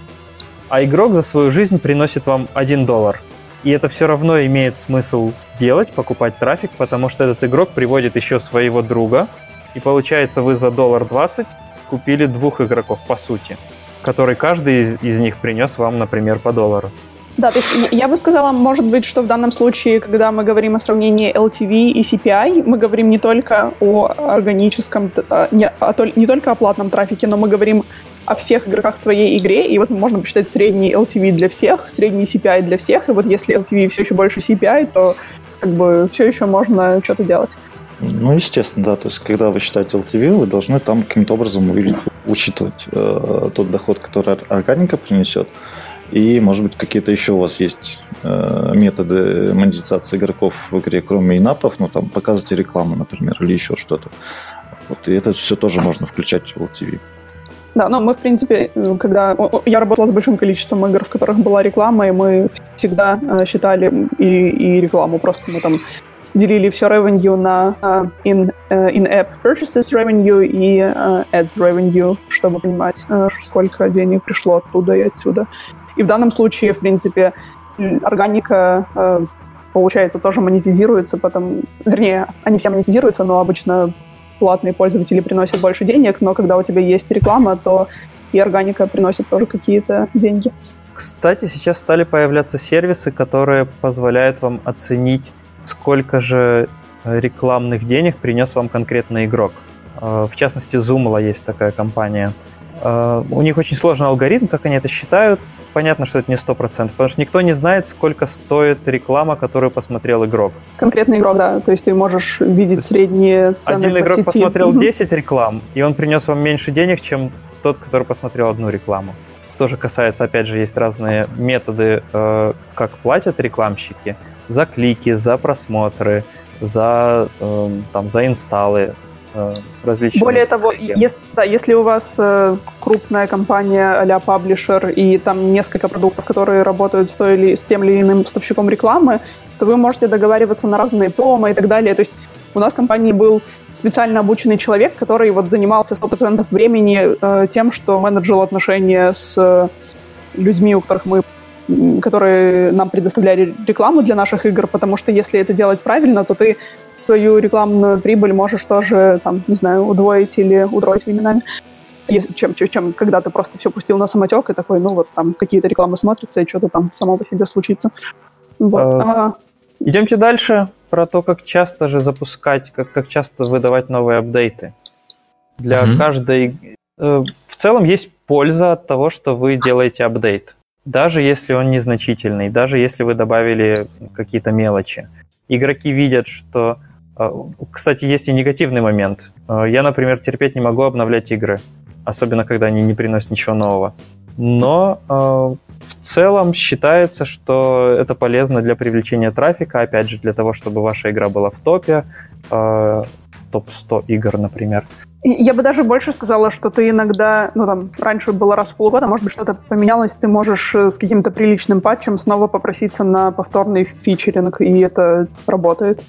а игрок за свою жизнь приносит вам 1 доллар. И это все равно имеет смысл делать, покупать трафик, потому что этот игрок приводит еще своего друга, и получается вы за доллар 20 купили двух игроков, по сути, который каждый из, из них принес вам, например, по доллару. Да, то есть я бы сказала, может быть, что в данном случае, когда мы говорим о сравнении LTV и CPI, мы говорим не только о органическом, а, не, а, не только о платном трафике, но мы говорим о всех игроках в твоей игре, и вот можно посчитать средний LTV для всех, средний CPI для всех, и вот если LTV все еще больше CPI, то как бы все еще можно что-то делать. Ну, естественно, да. То есть, когда вы считаете LTV, вы должны там каким-то образом учитывать э, тот доход, который органика принесет. И, может быть, какие-то еще у вас есть э, методы монетизации игроков в игре, кроме инапов, ну, там, показывайте рекламу, например, или еще что-то. Вот, и это все тоже можно включать в LTV. Да, но мы, в принципе, когда... Я работала с большим количеством игр, в которых была реклама, и мы всегда э, считали и, и рекламу. Просто мы там делили все revenue на uh, in, in-app purchases revenue и ads revenue, чтобы понимать, uh, сколько денег пришло оттуда и отсюда. И в данном случае, в принципе, органика, э, получается, тоже монетизируется, потом, вернее, они все монетизируются, но обычно платные пользователи приносят больше денег, но когда у тебя есть реклама, то и органика приносит тоже какие-то деньги. Кстати, сейчас стали появляться сервисы, которые позволяют вам оценить, сколько же рекламных денег принес вам конкретный игрок. Э, в частности, Zoomla есть такая компания. Э, у них очень сложный алгоритм, как они это считают. Понятно, что это не 100%, потому что никто не знает, сколько стоит реклама, которую посмотрел игрок. Конкретный игрок, да. То есть ты можешь видеть средние цены Один игрок сети. посмотрел 10 реклам, и он принес вам меньше денег, чем тот, который посмотрел одну рекламу. Тоже касается, опять же, есть разные методы, э, как платят рекламщики. За клики, за просмотры, за, э, там, за инсталлы. Э, различные Более того, если, да, если у вас э, крупная компания а-ля паблишер и там несколько продуктов, которые работают с, той или, с тем или иным поставщиком рекламы, то вы можете договариваться на разные промо и так далее. То есть у нас в компании был специально обученный человек, который вот занимался 100% времени э, тем, что менеджил отношения с людьми, у которых мы которые нам предоставляли рекламу для наших игр, потому что если это делать правильно, то ты свою рекламную прибыль можешь тоже, там, не знаю, удвоить или удвоить временами. Если, чем, чем, чем когда ты просто все пустил на самотек и такой, ну вот там какие-то рекламы смотрятся, и что-то там само по себе случится. Вот. А, а... Идемте дальше про то, как часто же запускать, как, как часто выдавать новые апдейты. Для mm-hmm. каждой... Э, в целом есть польза от того, что вы делаете апдейт. Даже если он незначительный, даже если вы добавили какие-то мелочи. Игроки видят, что кстати, есть и негативный момент. А, я, например, терпеть не могу обновлять игры, особенно когда они не приносят ничего нового. но э, в целом считается, что это полезно для привлечения трафика, опять же, для того, чтобы ваша игра была в топе, э, топ-100 игр, например. Я бы даже больше сказала, что ты иногда, ну там, раньше было раз в полгода, может быть, что-то поменялось, ты можешь э, с каким-то приличным патчем снова попроситься на повторный фичеринг, и это работает.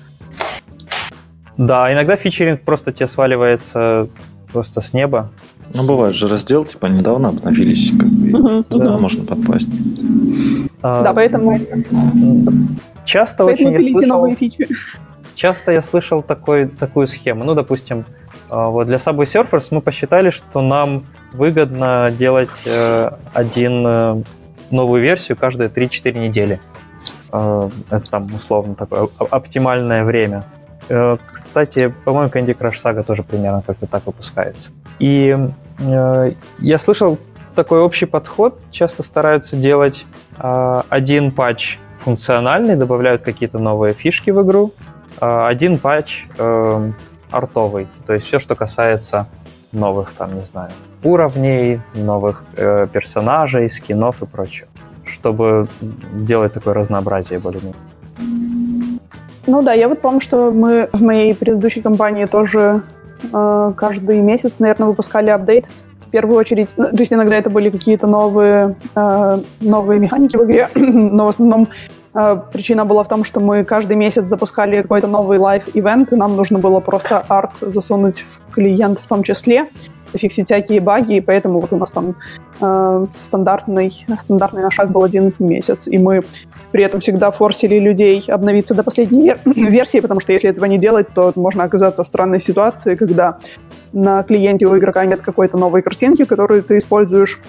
Да, иногда фичеринг просто тебе сваливается просто с неба. Ну, бывает же раздел, типа, недавно обновились, как бы, туда uh-huh. можно попасть. А, да, поэтому... Часто поэтому очень я слышал... новые фичи. Часто я слышал такой, такую схему. Ну, допустим, а, вот для Subway Surfers мы посчитали, что нам выгодно делать э, один э, новую версию каждые 3-4 недели. Э, это там условно такое оптимальное время. Кстати, по-моему, Candy Crush Saga тоже примерно как-то так выпускается. И я слышал такой общий подход. Часто стараются делать один патч функциональный, добавляют какие-то новые фишки в игру, один патч артовый. То есть все, что касается новых, там, не знаю, уровней, новых э, персонажей, скинов и прочего. Чтобы делать такое разнообразие более-менее. Ну да, я вот помню, что мы в моей предыдущей компании тоже э, каждый месяц, наверное, выпускали апдейт. В первую очередь, ну, то есть иногда это были какие-то новые, э, новые механики в игре, но в основном Э, причина была в том, что мы каждый месяц запускали какой-то новый live event, и нам нужно было просто арт засунуть в клиент в том числе, фиксить всякие баги, и поэтому вот у нас там э, стандартный, стандартный наш шаг был один месяц, и мы при этом всегда форсили людей обновиться до последней вер- версии, потому что если этого не делать, то можно оказаться в странной ситуации, когда на клиенте у игрока нет какой-то новой картинки, которую ты используешь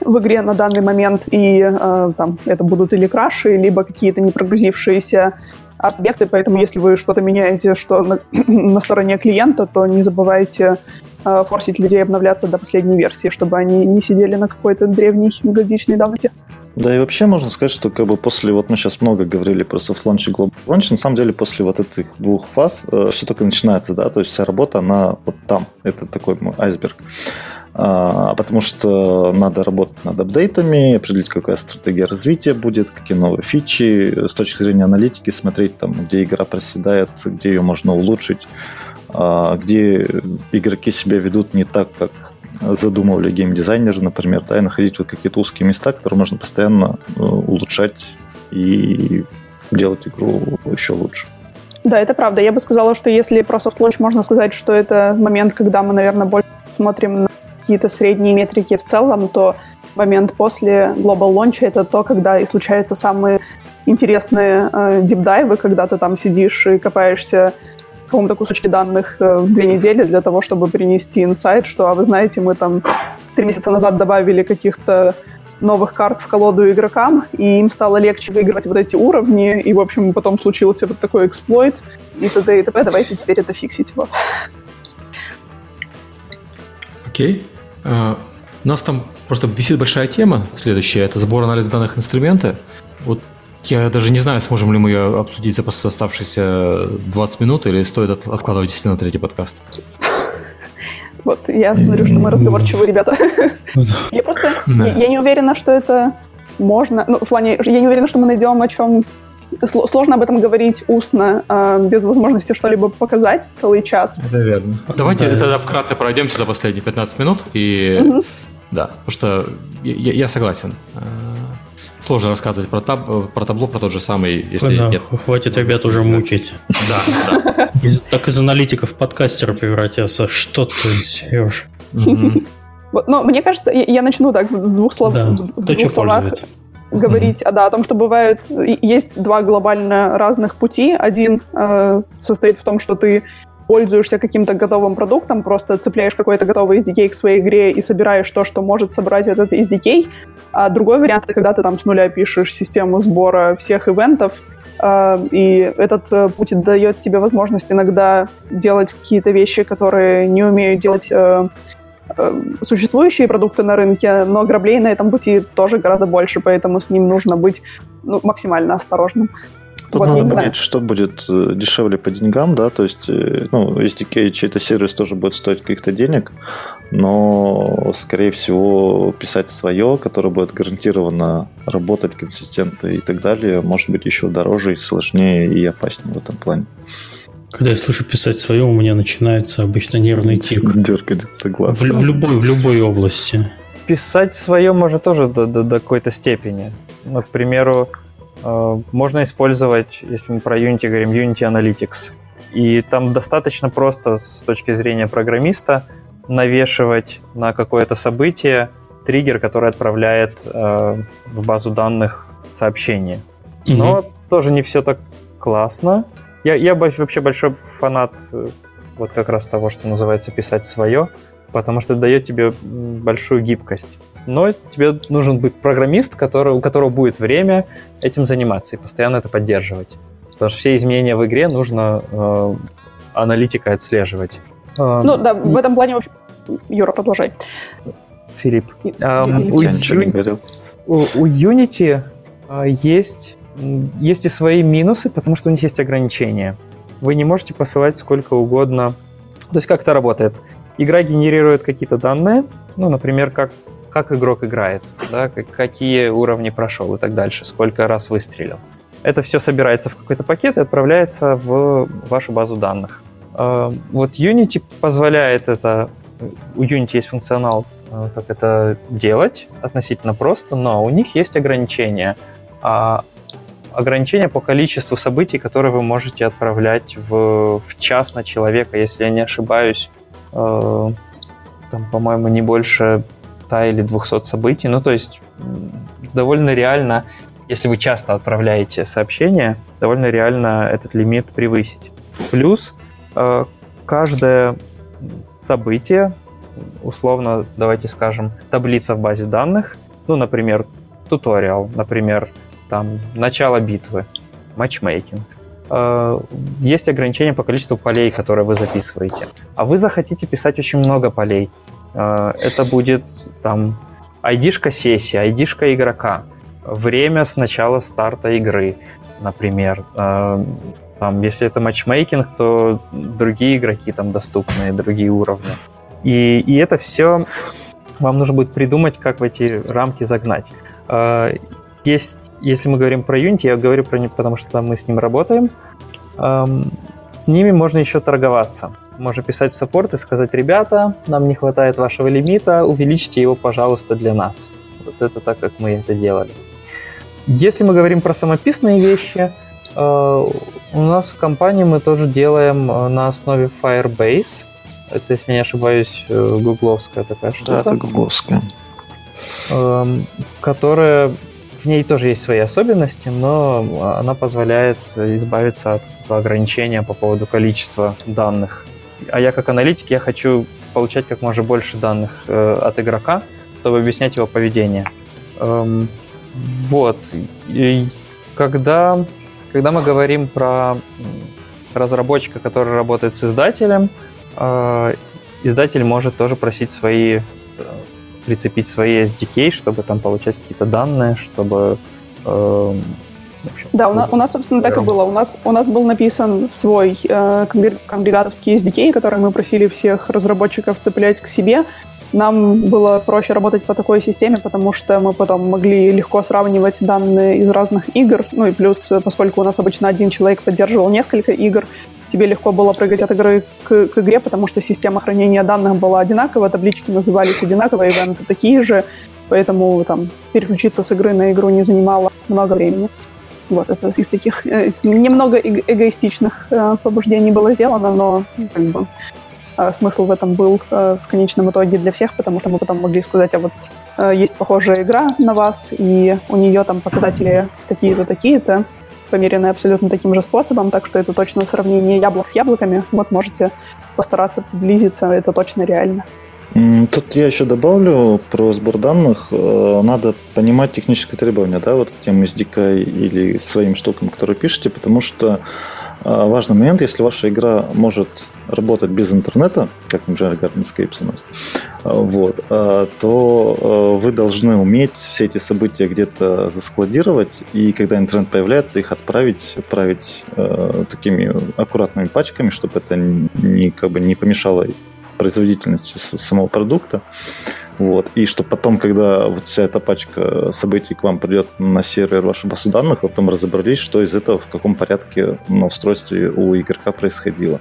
в игре на данный момент, и э, там это будут или краши, либо какие-то не прогрузившиеся объекты, поэтому если вы что-то меняете, что на, на стороне клиента, то не забывайте форсить людей обновляться до последней версии, чтобы они не сидели на какой-то древней годичной давности. Да и вообще можно сказать, что как бы после, вот мы сейчас много говорили про soft launch и global launch, на самом деле после вот этих двух фаз э, все только начинается, да, то есть вся работа, она вот там, это такой айсберг. А, потому что надо работать над апдейтами, определить, какая стратегия развития будет, какие новые фичи, с точки зрения аналитики смотреть, там, где игра проседает, где ее можно улучшить, где игроки себя ведут не так, как задумывали геймдизайнеры, например, да, и находить вот какие-то узкие места, которые можно постоянно э, улучшать и делать игру еще лучше. Да, это правда. Я бы сказала, что если про soft launch можно сказать, что это момент, когда мы, наверное, больше смотрим на какие-то средние метрики в целом, то момент после Global Launch это то, когда и случаются самые интересные э, дипдайвы, когда ты там сидишь и копаешься каком-то кусочке данных э, в две недели для того, чтобы принести инсайт, что, а вы знаете, мы там три месяца назад добавили каких-то новых карт в колоду игрокам, и им стало легче выигрывать вот эти уровни, и, в общем, потом случился вот такой эксплойт, и т.д. и т.п. Давайте теперь это фиксить. Вот. Окей. Uh, у нас там просто висит большая тема следующая. Это сбор анализ данных инструмента. Вот я даже не знаю, сможем ли мы ее обсудить за оставшиеся 20 минут или стоит откладывать действительно на третий подкаст. Вот, я смотрю, что мы разговорчивые ребята. Я просто, я не уверена, что это можно, ну, в плане, я не уверена, что мы найдем о чем сложно об этом говорить устно, э, без возможности что-либо показать целый час. Это верно. Давайте да. тогда вкратце пройдемся за последние 15 минут. И угу. да, потому что я, я согласен. Э, сложно рассказывать про, таб, про табло, про тот же самый, если да, нет. Хватит ребят уже мучить. Да, да. Так из аналитиков подкастера превратился. Что ты, Сереж? Ну, мне кажется, я, начну так с двух слов. Да. В двух словах говорить, mm-hmm. да, о том, что бывает, есть два глобально разных пути. Один э, состоит в том, что ты пользуешься каким-то готовым продуктом, просто цепляешь какой-то готовый SDK к своей игре и собираешь то, что может собрать этот SDK. А другой вариант — когда ты там с нуля пишешь систему сбора всех ивентов, э, и этот э, путь дает тебе возможность иногда делать какие-то вещи, которые не умеют делать э, Э, существующие продукты на рынке, но граблей на этом пути тоже гораздо больше, поэтому с ним нужно быть ну, максимально осторожным. Тут вот, надо понять, знаю. что будет э, дешевле по деньгам, да, то есть, э, ну, SDK, чей-то сервис тоже будет стоить каких-то денег, но, скорее всего, писать свое, которое будет гарантированно работать консистентно и так далее, может быть еще дороже и сложнее и опаснее в этом плане. Когда я слышу писать свое, у меня начинается обычно нервный тик. Дергается глаз. В, в, любой, в любой области. Писать свое может тоже до, до, до какой-то степени. Ну, к примеру, можно использовать, если мы про Unity говорим, Unity Analytics. И там достаточно просто с точки зрения программиста навешивать на какое-то событие триггер, который отправляет э, в базу данных сообщение. Но mm тоже не все так классно. Я, я вообще большой фанат э, вот как раз того, что называется писать свое, потому что дает тебе большую гибкость. Но тебе нужен быть программист, который, у которого будет время этим заниматься и постоянно это поддерживать. Потому что все изменения в игре нужно э, аналитикой отслеживать. Э, ну да, в этом плане, в общем, Юра, продолжай. Филипп. Um, у, Ю... у, у Unity uh, есть есть и свои минусы, потому что у них есть ограничения. Вы не можете посылать сколько угодно. То есть как это работает? Игра генерирует какие-то данные, ну, например, как, как игрок играет, да, как, какие уровни прошел и так дальше, сколько раз выстрелил. Это все собирается в какой-то пакет и отправляется в вашу базу данных. А, вот Unity позволяет это, у Unity есть функционал, а, как это делать относительно просто, но у них есть ограничения. А ограничения по количеству событий, которые вы можете отправлять в, в час на человека, если я не ошибаюсь. Там, по-моему, не больше 100 или 200 событий. Ну, то есть довольно реально, если вы часто отправляете сообщения, довольно реально этот лимит превысить. Плюс э, каждое событие, условно, давайте скажем, таблица в базе данных, ну, например, туториал, например, там начало битвы, матчмейкинг. Э, есть ограничения по количеству полей, которые вы записываете. А вы захотите писать очень много полей. Э, это будет там ID-шка сессии, ID-шка игрока, время с начала старта игры, например. Э, там, если это матчмейкинг, то другие игроки там доступны, другие уровни. И, и это все вам нужно будет придумать, как в эти рамки загнать. Есть, если мы говорим про Unity, я говорю про них, потому что мы с ним работаем, с ними можно еще торговаться. Можно писать в саппорт и сказать, ребята, нам не хватает вашего лимита, увеличьте его, пожалуйста, для нас. Вот это так, как мы это делали. Если мы говорим про самописные вещи, э, у нас в компании мы тоже делаем э, на основе Firebase. Это, если не ошибаюсь, э, гугловская такая штука. Да, это гугловская. Эм, которая в ней тоже есть свои особенности, но она позволяет избавиться от этого ограничения по поводу количества данных. А я как аналитик, я хочу получать как можно больше данных э, от игрока, чтобы объяснять его поведение. Эм, вот. И когда, когда мы говорим про разработчика, который работает с издателем, э, издатель может тоже просить свои прицепить свои SDK, чтобы там получать какие-то данные, чтобы... Э, да, у нас, у нас, собственно, так и было. У нас, у нас был написан свой э, конгрегатовский SDK, который мы просили всех разработчиков цеплять к себе. Нам было проще работать по такой системе, потому что мы потом могли легко сравнивать данные из разных игр. Ну и плюс, поскольку у нас обычно один человек поддерживал несколько игр, тебе легко было прыгать от игры к, к игре, потому что система хранения данных была одинакова, таблички назывались одинаково, ивенты такие же, поэтому там переключиться с игры на игру не занимало много времени. Вот, это из таких э, немного эго- эгоистичных э, побуждений было сделано, но ну, как бы э, смысл в этом был э, в конечном итоге для всех, потому что мы потом могли сказать, а вот э, есть похожая игра на вас, и у нее там показатели такие-то, такие-то, померенные абсолютно таким же способом, так что это точно сравнение яблок с яблоками. Вот можете постараться приблизиться, это точно реально. Тут я еще добавлю про сбор данных. Э, надо понимать технические требования, да, вот к тем SDK или своим штукам, которые пишете, потому что а, важный момент, если ваша игра может работать без интернета, как, например, Gardenscapes у нас, а, вот, то вы должны уметь все эти события где-то заскладировать, и когда интернет появляется, их отправить, отправить такими аккуратными пачками, чтобы это не, как бы не помешало производительности самого продукта. Вот. И что потом, когда вот вся эта пачка событий к вам придет на сервер вашей базы данных, потом разобрались, что из этого в каком порядке на устройстве у игрока происходило.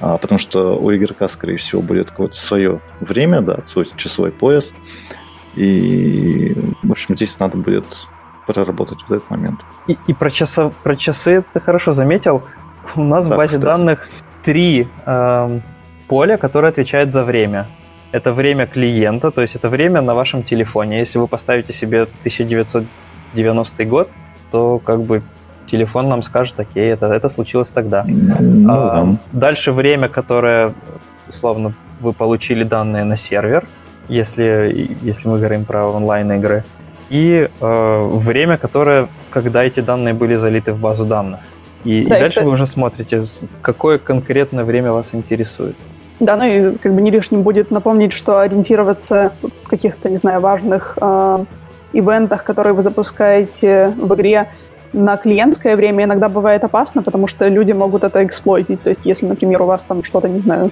А, потому что у игрока, скорее всего, будет какое-то свое время, да, свой часовой пояс. И, в общем, здесь надо будет проработать в этот момент. И, и про, часа, про часы ты хорошо заметил. У нас да, в базе кстати. данных три э, поля, которые отвечают за время. Это время клиента, то есть это время на вашем телефоне. Если вы поставите себе 1990 год, то как бы телефон нам скажет, окей, это, это случилось тогда. Ну, а, да. Дальше время, которое, условно, вы получили данные на сервер, если, если мы говорим про онлайн-игры, и э, время, которое, когда эти данные были залиты в базу данных. И, да, и дальше и, вы уже смотрите, какое конкретное время вас интересует. Да, ну и как бы не лишним будет напомнить, что ориентироваться в каких-то, не знаю, важных э, ивентах, которые вы запускаете в игре, на клиентское время иногда бывает опасно, потому что люди могут это эксплойтить. То есть, если, например, у вас там что-то, не знаю,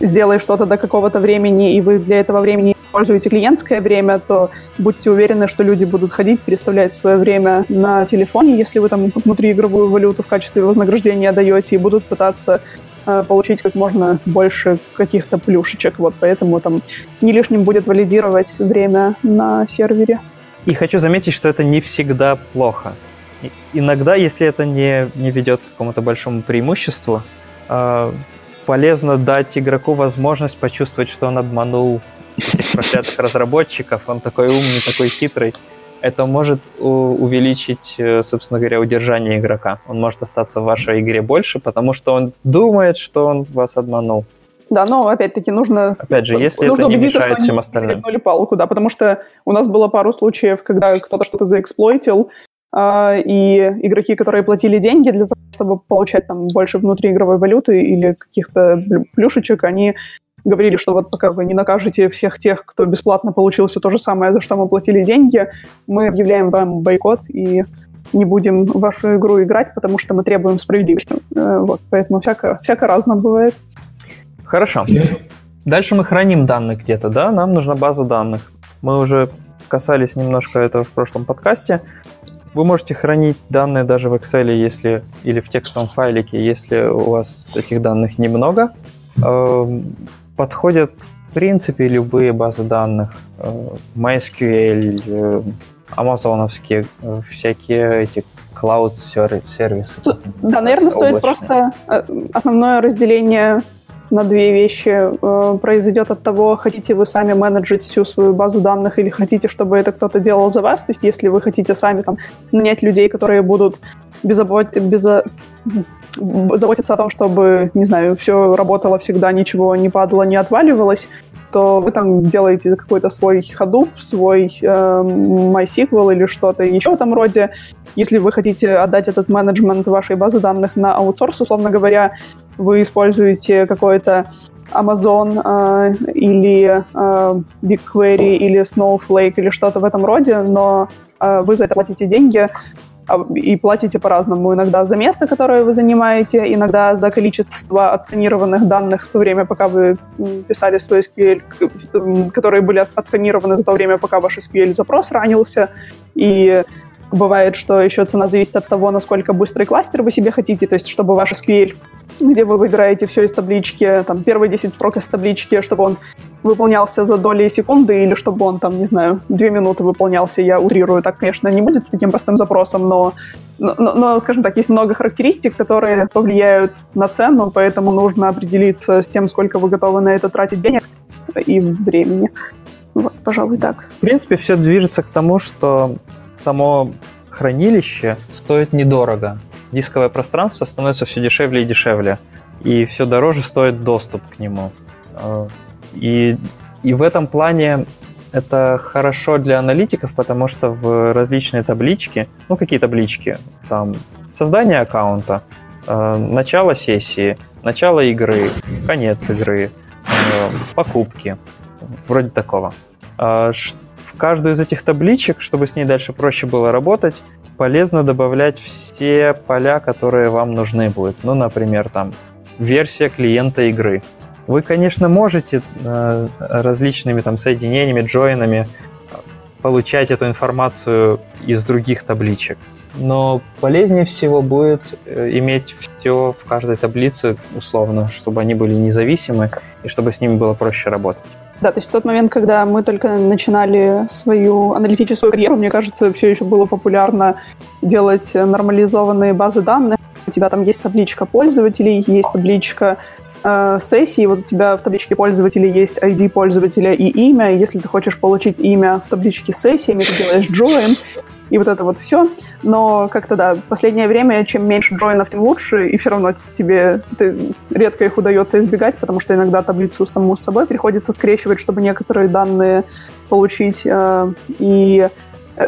сделаешь что-то до какого-то времени, и вы для этого времени используете клиентское время, то будьте уверены, что люди будут ходить, переставлять свое время на телефоне, если вы там внутриигровую валюту в качестве вознаграждения даете, и будут пытаться получить как можно больше каких-то плюшечек. Вот поэтому там не лишним будет валидировать время на сервере. И хочу заметить, что это не всегда плохо иногда, если это не, не ведет к какому-то большому преимуществу, э, полезно дать игроку возможность почувствовать, что он обманул этих проклятых разработчиков, он такой умный, такой хитрый. Это может увеличить, э, собственно говоря, удержание игрока. Он может остаться в вашей игре больше, потому что он думает, что он вас обманул. Да, но опять-таки нужно... Опять же, если нужно это не мешает всем остальным. палку, да, потому что у нас было пару случаев, когда кто-то что-то заэксплойтил, а, и игроки, которые платили деньги для того, чтобы получать там больше внутриигровой валюты или каких-то плюшечек, они говорили, что вот пока вы не накажете всех тех, кто бесплатно получил все то же самое, за что мы платили деньги, мы объявляем вам бойкот и не будем в вашу игру играть, потому что мы требуем справедливости. Э, вот, поэтому всяко, всяко разно бывает. Хорошо. Дальше мы храним данные где-то, да? Нам нужна база данных. Мы уже касались немножко этого в прошлом подкасте. Вы можете хранить данные даже в Excel если, или в текстовом файлике, если у вас этих данных немного. Подходят, в принципе, любые базы данных. Э, MySQL, э, амазоновские, э, всякие эти cloud сервисы. Да, наверное, стоит просто основное разделение на две вещи э, произойдет от того, хотите вы сами менеджить всю свою базу данных или хотите, чтобы это кто-то делал за вас. То есть если вы хотите сами там нанять людей, которые будут беззабот... безо... заботиться о том, чтобы, не знаю, все работало всегда, ничего не падало, не отваливалось, то вы там делаете какой-то свой Hadoop, свой э, MySQL или что-то еще в этом роде. Если вы хотите отдать этот менеджмент вашей базы данных на аутсорс, условно говоря, вы используете какой-то Amazon э, или э, BigQuery или Snowflake или что-то в этом роде, но э, вы за это платите деньги а, и платите по-разному. Иногда за место, которое вы занимаете, иногда за количество отсканированных данных в то время, пока вы писали свой SQL, которые были отсканированы за то время, пока ваш SQL-запрос ранился. И бывает, что еще цена зависит от того, насколько быстрый кластер вы себе хотите, то есть чтобы ваш SQL где вы выбираете все из таблички, там, первые 10 строк из таблички, чтобы он выполнялся за доли секунды, или чтобы он, там, не знаю, 2 минуты выполнялся. Я утрирую, так, конечно, не будет с таким простым запросом, но, но, но, скажем так, есть много характеристик, которые повлияют на цену, поэтому нужно определиться с тем, сколько вы готовы на это тратить денег и времени. Вот, пожалуй, так. В принципе, все движется к тому, что само хранилище стоит недорого дисковое пространство становится все дешевле и дешевле, и все дороже стоит доступ к нему. А, и, и в этом плане это хорошо для аналитиков, потому что в различные таблички, ну какие таблички, там создание аккаунта, а, начало сессии, начало игры, конец игры, а, покупки, вроде такого. В каждую из этих табличек, чтобы с ней дальше проще было работать, полезно добавлять все поля, которые вам нужны будут. Ну, например, там версия клиента игры. Вы, конечно, можете э, различными там соединениями, джойнами получать эту информацию из других табличек. Но полезнее всего будет э, иметь все в каждой таблице условно, чтобы они были независимы и чтобы с ними было проще работать. Да, то есть в тот момент, когда мы только начинали свою аналитическую карьеру, мне кажется, все еще было популярно делать нормализованные базы данных. У тебя там есть табличка пользователей, есть табличка э, сессии, вот у тебя в табличке пользователей есть ID пользователя и имя. Если ты хочешь получить имя в табличке сессии, ты делаешь join, и вот это вот все. Но как-то, да, последнее время, чем меньше джойнов, тем лучше, и все равно тебе ты, редко их удается избегать, потому что иногда таблицу саму с собой приходится скрещивать, чтобы некоторые данные получить. Э, и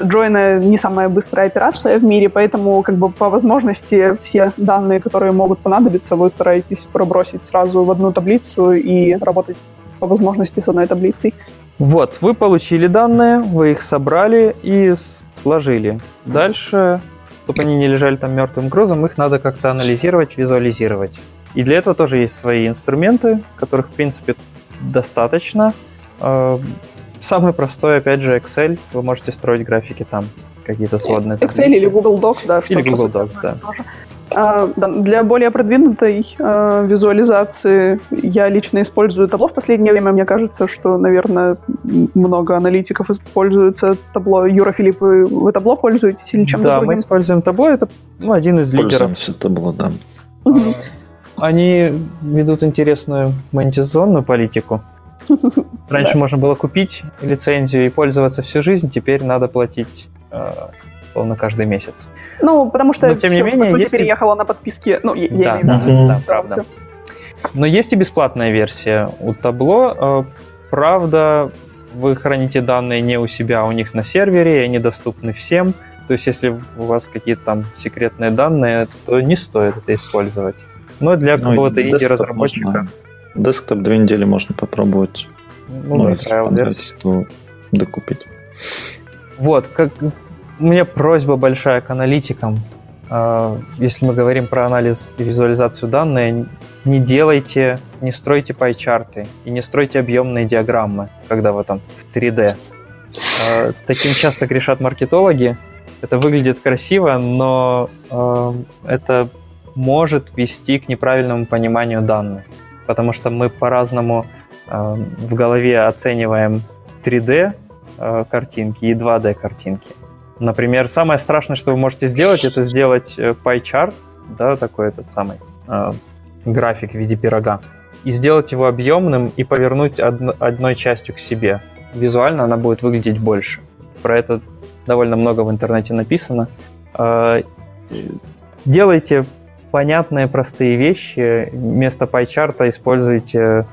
Джойна не самая быстрая операция в мире, поэтому как бы по возможности все данные, которые могут понадобиться, вы стараетесь пробросить сразу в одну таблицу и работать по возможности с одной таблицей. Вот, вы получили данные, вы их собрали и сложили. Дальше, чтобы они не лежали там мертвым грузом, их надо как-то анализировать, визуализировать. И для этого тоже есть свои инструменты, которых, в принципе, достаточно. А, самый простой, опять же, Excel. Вы можете строить графики там, какие-то сводные. Excel или Google Docs, да. Или Google Docs, да. Тоже. А, для более продвинутой а, визуализации я лично использую табло. В последнее время мне кажется, что, наверное, много аналитиков используются табло. Юра, Филипп, вы, табло пользуетесь или чем-то Да, другим? мы используем табло. Это ну, один из лидеров. Пользуемся табло, да. Они ведут интересную монетизационную политику. Раньше можно было купить лицензию и пользоваться всю жизнь, теперь надо платить на каждый месяц. Ну, потому что Но, тем не менее, по сути, есть... переехала на подписке. Ну, я, да, имею в виду. Да, правда. Но есть и бесплатная версия у табло. Э, правда, вы храните данные не у себя, а у них на сервере, и они доступны всем. То есть, если у вас какие-то там секретные данные, то не стоит это использовать. Но для ну, какого-то инди-разработчика... Десктоп две недели можно попробовать. Ну, ну если то докупить. Вот, как, у меня просьба большая к аналитикам. А, если мы говорим про анализ и визуализацию данных, не делайте, не стройте пай-чарты и не стройте объемные диаграммы, когда вы там в 3D. А, таким часто грешат маркетологи. Это выглядит красиво, но а, это может вести к неправильному пониманию данных, потому что мы по-разному в голове оцениваем 3D картинки и 2D картинки. Например, самое страшное, что вы можете сделать, это сделать э, pie-chart, да, такой этот самый э, график в виде пирога, и сделать его объемным и повернуть одно, одной частью к себе. Визуально она будет выглядеть больше. Про это довольно много в интернете написано. Э, делайте понятные, простые вещи. Вместо pie-чарта используйте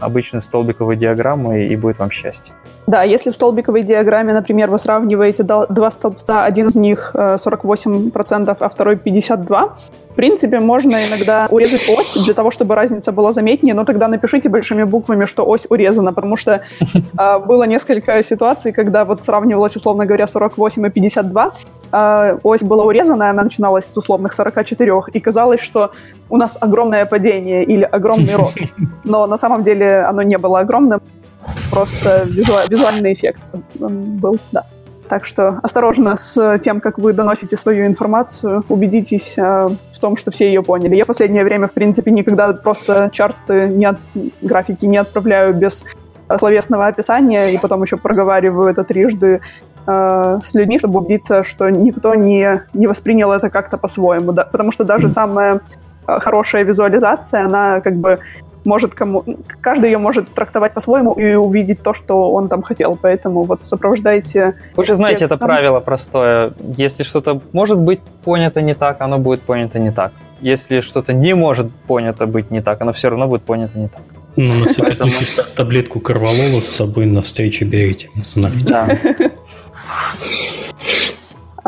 обычные столбиковые диаграммы, и будет вам счастье. Да, если в столбиковой диаграмме, например, вы сравниваете два столбца, один из них 48%, э, а второй 52%, в принципе, можно иногда урезать ось для того, чтобы разница была заметнее, но тогда напишите большими буквами, что ось урезана, потому что э, было несколько ситуаций, когда вот сравнивалось, условно говоря, 48 и 52, э, ось была урезана, она начиналась с условных 44, и казалось, что у нас огромное падение или огромный рост, но на самом деле оно не было огромным, просто визуаль, визуальный эффект был, да. Так что осторожно с тем, как вы доносите свою информацию, убедитесь э, в том, что все ее поняли. Я в последнее время, в принципе, никогда просто чарты, не от, графики не отправляю без словесного описания, и потом еще проговариваю это трижды э, с людьми, чтобы убедиться, что никто не, не воспринял это как-то по-своему. Да? Потому что даже самая э, хорошая визуализация, она как бы может кому... Каждый ее может трактовать по-своему и увидеть то, что он там хотел. Поэтому вот сопровождайте... Вы же знаете, текстом. это правило простое. Если что-то может быть понято не так, оно будет понято не так. Если что-то не может понято быть не так, оно все равно будет понято не так. Ну, Поэтому... таблетку корвалола с собой на встрече берите с аналитиком. Да.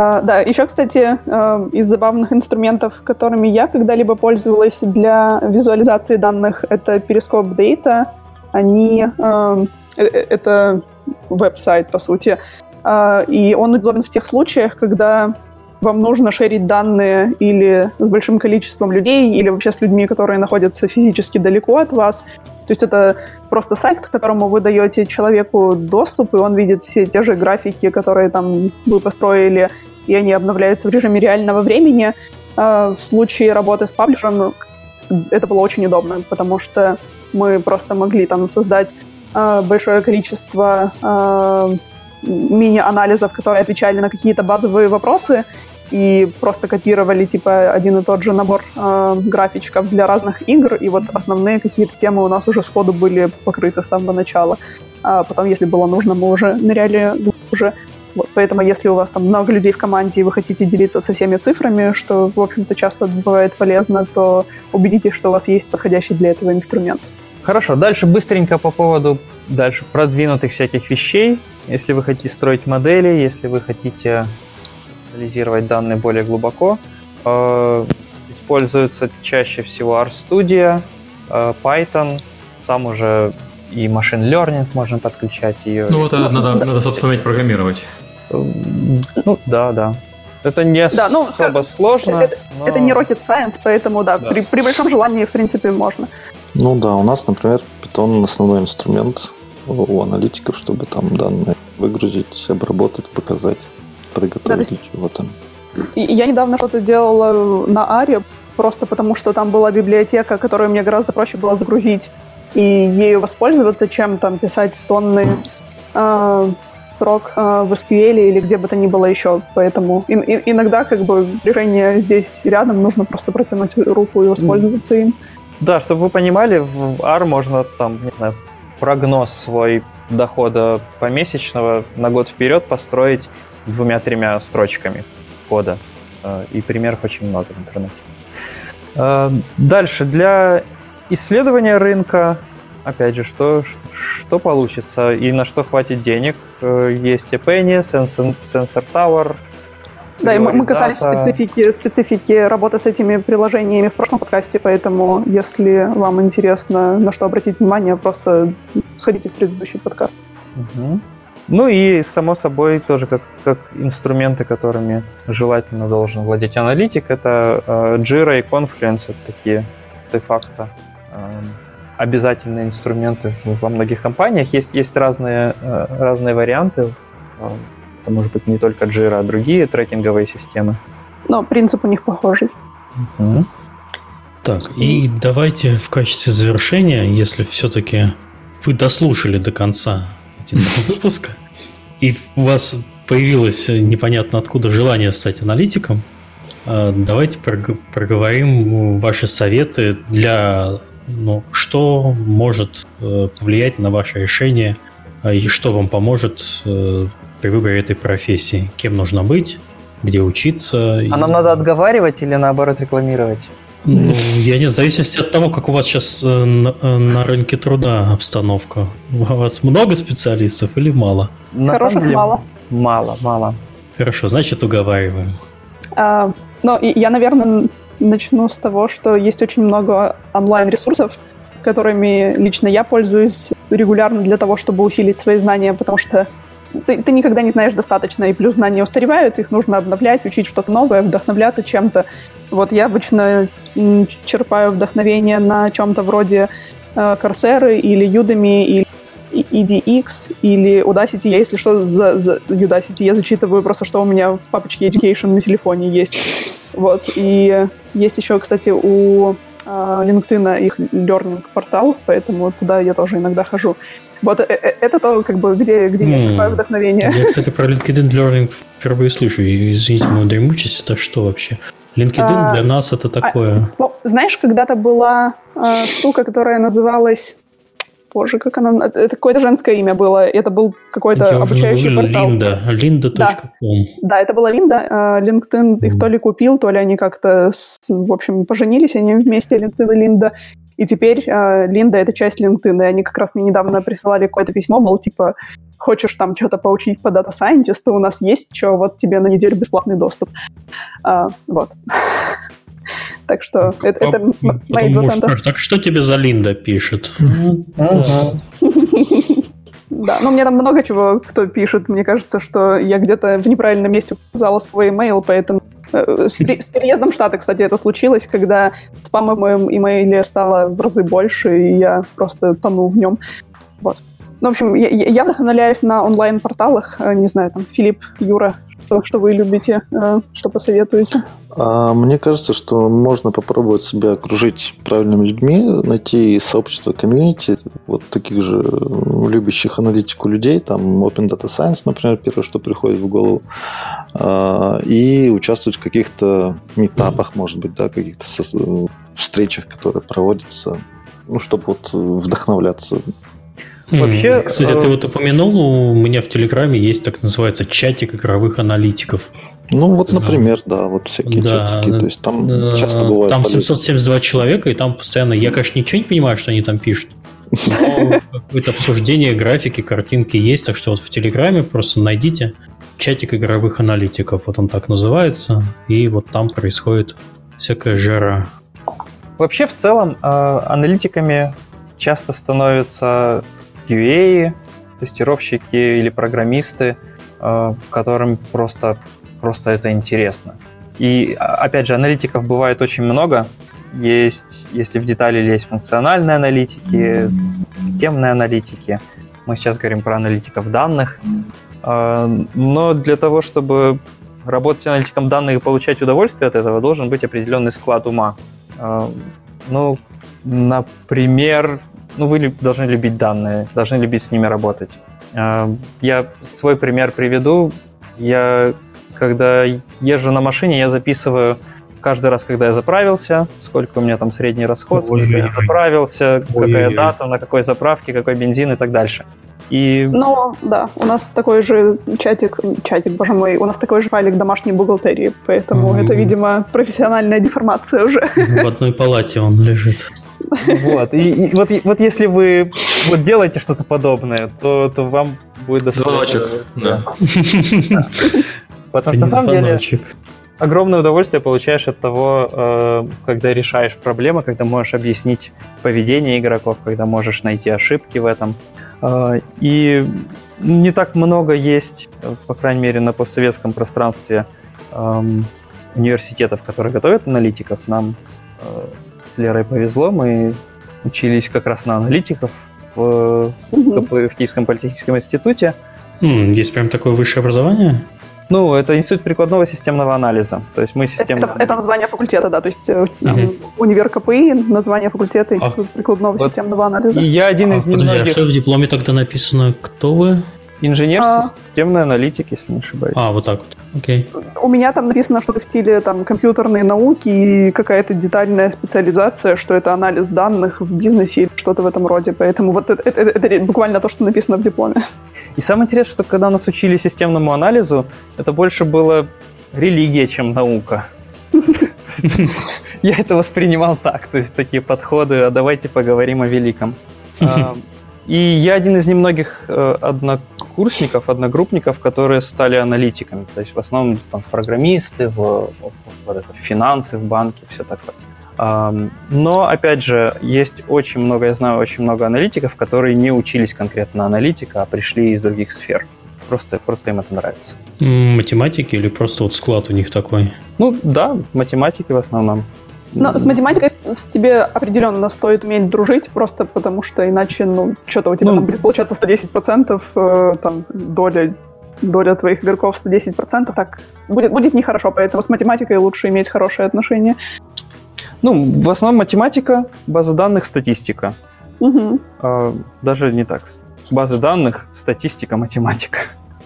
А, да, еще, кстати, э, из забавных инструментов, которыми я когда-либо пользовалась для визуализации данных, это Periscope Data. Они... Э, э, это веб-сайт, по сути. А, и он удобен в тех случаях, когда вам нужно шерить данные или с большим количеством людей, или вообще с людьми, которые находятся физически далеко от вас, То есть это просто сайт, к которому вы даете человеку доступ, и он видит все те же графики, которые там вы построили, и они обновляются в режиме реального времени. А, в случае работы с паблишером это было очень удобно, потому что мы просто могли там создать а, большое количество а, мини-анализов, которые отвечали на какие-то базовые вопросы, и просто копировали типа один и тот же набор э, графичков для разных игр, и вот основные какие-то темы у нас уже сходу были покрыты с самого начала. А потом, если было нужно, мы уже ныряли уже. Вот, поэтому, если у вас там много людей в команде, и вы хотите делиться со всеми цифрами, что, в общем-то, часто бывает полезно, то убедитесь, что у вас есть подходящий для этого инструмент. Хорошо, дальше быстренько по поводу дальше продвинутых всяких вещей. Если вы хотите строить модели, если вы хотите анализировать данные более глубоко. Э, используется чаще всего RStudio, э, Python, там уже и Machine Learning можно подключать ее. Ну, это надо, надо собственно, уметь программировать. Ну, да, да. Это не да, ну, особо скажем, сложно. Это, но... это не rocket science, поэтому да, да. При, при большом желании, в принципе, можно. Ну да, у нас, например, Python основной инструмент у аналитиков, чтобы там данные выгрузить, обработать, показать приготовить да, чего-то. Я недавно что-то делала на Аре, просто потому что там была библиотека, которую мне гораздо проще было загрузить и ею воспользоваться, чем там писать тонны э, строк э, в SQL или где бы то ни было еще. Поэтому и, и, иногда как бы решение здесь рядом, нужно просто протянуть руку и воспользоваться им. Да, чтобы вы понимали, в R можно там, не знаю, прогноз свой дохода помесячного на год вперед построить двумя-тремя строчками кода. Э, и примеров очень много в интернете. Э, дальше, для исследования рынка, опять же, что, что получится и на что хватит денег. Э, есть Sensor, Sensor Tower, да, и мы, мы касались специфики, специфики работы с этими приложениями в прошлом подкасте, поэтому если вам интересно, на что обратить внимание, просто сходите в предыдущий подкаст. Угу. Ну и, само собой, тоже как, как инструменты, которыми желательно должен владеть аналитик, это э, Jira и Confluence, это такие де-факто э, обязательные инструменты во многих компаниях. Есть, есть разные, э, разные варианты. Э, это может быть не только Jira, а другие трекинговые системы. Но принцип у них похожий. Угу. Так, и давайте в качестве завершения, если все-таки вы дослушали до конца один выпуска, и у вас появилось непонятно откуда желание стать аналитиком, э, давайте проговорим ваши советы для ну, что может э, повлиять на ваше решение э, и что вам поможет при выборе этой профессии. Кем нужно быть, где учиться. А нам надо отговаривать или наоборот рекламировать? Ну, я не в зависимости от того, как у вас сейчас э, на, э, на рынке труда обстановка. У вас много специалистов или мало? На Хороших деле, мало. Мало, мало. Хорошо, значит, уговариваем. А, ну, я, наверное, начну с того, что есть очень много онлайн-ресурсов, которыми лично я пользуюсь регулярно для того, чтобы усилить свои знания, потому что ты, ты никогда не знаешь достаточно, и плюс знания устаревают, их нужно обновлять, учить что-то новое, вдохновляться чем-то. Вот я обычно черпаю вдохновение на чем-то вроде э, или Udemy или EDX или Udacity. Я, если что, за, за Udacity я зачитываю просто, что у меня в папочке Education на телефоне есть. Вот. И есть еще, кстати, у LinkedIn их learning портал, поэтому туда я тоже иногда хожу. Вот э, э, это то, как бы, где, где mm. я черпаю вдохновение. Я, кстати, про LinkedIn Learning впервые слышу. Извините мою дремучесть, это что вообще? LinkedIn а, для нас это а, такое. А, ну, знаешь, когда-то была э, штука, которая называлась Боже, как она... Это какое-то женское имя было. Это был какой-то обучающий портал. Линда. Линда.ком. Да. да, это была Линда. LinkedIn их то ли купил, то ли они как-то, в общем, поженились, они вместе, LinkedIn и Линда. И теперь э, Линда — это часть LinkedIn, и они как раз мне недавно присылали какое-то письмо, мол, типа, хочешь там что-то поучить по дата сайентисту, у нас есть что, вот тебе на неделю бесплатный доступ. А, вот. Так что это, это мои два цента. Так что тебе за Линда пишет? Да, ну мне там много чего кто пишет. Мне кажется, что я где-то в неправильном месте указала свой email, поэтому С переездом в Штаты, кстати, это случилось, когда спама в моем имейле стало в разы больше, и я просто тонул в нем. Вот. Ну, в общем, я, я вдохновляюсь на онлайн-порталах. Не знаю, там, Филипп, Юра, что, что вы любите, э, что посоветуете? А, мне кажется, что можно попробовать себя окружить правильными людьми, найти сообщество комьюнити, вот таких же любящих аналитику людей, там Open Data Science, например, первое, что приходит в голову, а, и участвовать в каких-то метапах, может быть, да, каких-то встречах, которые проводятся, ну, чтобы вот вдохновляться Вообще, Кстати, ты э, вот упомянул, у меня в Телеграме есть так называется чатик игровых аналитиков. Ну, вот, например, да, вот всякие да, чатики. То есть там да, часто бывает. Там 772 человека, и там постоянно. Я, конечно, ничего не понимаю, что они там пишут. Но какое-то обсуждение графики, картинки есть, так что вот в Телеграме просто найдите чатик игровых аналитиков, вот он так называется, и вот там происходит всякая жара. Вообще, в целом, э, аналитиками часто становятся QA, тестировщики или программисты, э, которым просто, просто это интересно. И, а, опять же, аналитиков бывает очень много. Есть, если в детали лезть, функциональные аналитики, темные аналитики. Мы сейчас говорим про аналитиков данных. Э, но для того, чтобы работать аналитиком данных и получать удовольствие от этого, должен быть определенный склад ума. Э, ну, например, ну, вы должны любить данные, должны любить с ними работать. А, я свой пример приведу. Я, когда езжу на машине, я записываю каждый раз, когда я заправился, сколько у меня там средний расход, сколько я заправился, Ой, какая дата, на какой заправке, какой бензин и так дальше. И... Ну, да, у нас такой же чатик, чатик, боже мой, у нас такой же файлик домашней бухгалтерии, поэтому mm-hmm. это, видимо, профессиональная деформация уже. В одной палате он лежит. Вот, и, и вот, вот если вы вот делаете что-то подобное, то, то вам будет достаточно... Звоночек, да. Потому что на самом деле огромное удовольствие получаешь от того, э, когда решаешь проблемы, когда можешь объяснить поведение игроков, когда можешь найти ошибки в этом. Э, и не так много есть, по крайней мере, на постсоветском пространстве эм, университетов, которые готовят аналитиков. Нам э, Лерой повезло, мы учились как раз на аналитиков в, угу. в Киевском политехническом институте. Есть прям такое высшее образование? Ну, это институт прикладного системного анализа. То есть мы системно... Это, это название факультета, да, то есть угу. универ КПИ, название факультета Институт а, прикладного вот системного анализа. я один а, из подожди, немногих... А что в дипломе тогда написано? Кто вы? Инженер а... системный аналитик, если не ошибаюсь. А, вот так вот. Окей. У меня там написано что-то в стиле там компьютерные науки и какая-то детальная специализация, что это анализ данных в бизнесе или что-то в этом роде. Поэтому вот это, это, это, это буквально то, что написано в дипломе. И самое интересное, что когда нас учили системному анализу, это больше было религия, чем наука. Я это воспринимал так, то есть такие подходы, а давайте поговорим о великом. И я один из немногих э, однокурсников, одногруппников, которые стали аналитиками. То есть в основном там, программисты, в, в, в, в финансы в банке, все такое. Но, опять же, есть очень много, я знаю очень много аналитиков, которые не учились конкретно аналитика, а пришли из других сфер. Просто, просто им это нравится. Математики или просто вот склад у них такой? Ну да, математики в основном. Но с математикой тебе определенно стоит уметь дружить, просто потому что иначе, ну, что-то у тебя ну, будет получаться 110%, э, там, доля доля твоих игроков 110%, так будет, будет нехорошо, поэтому с математикой лучше иметь хорошие отношения. Ну, в основном математика, база данных, статистика. Угу. А, даже не так. Базы данных, статистика, математика.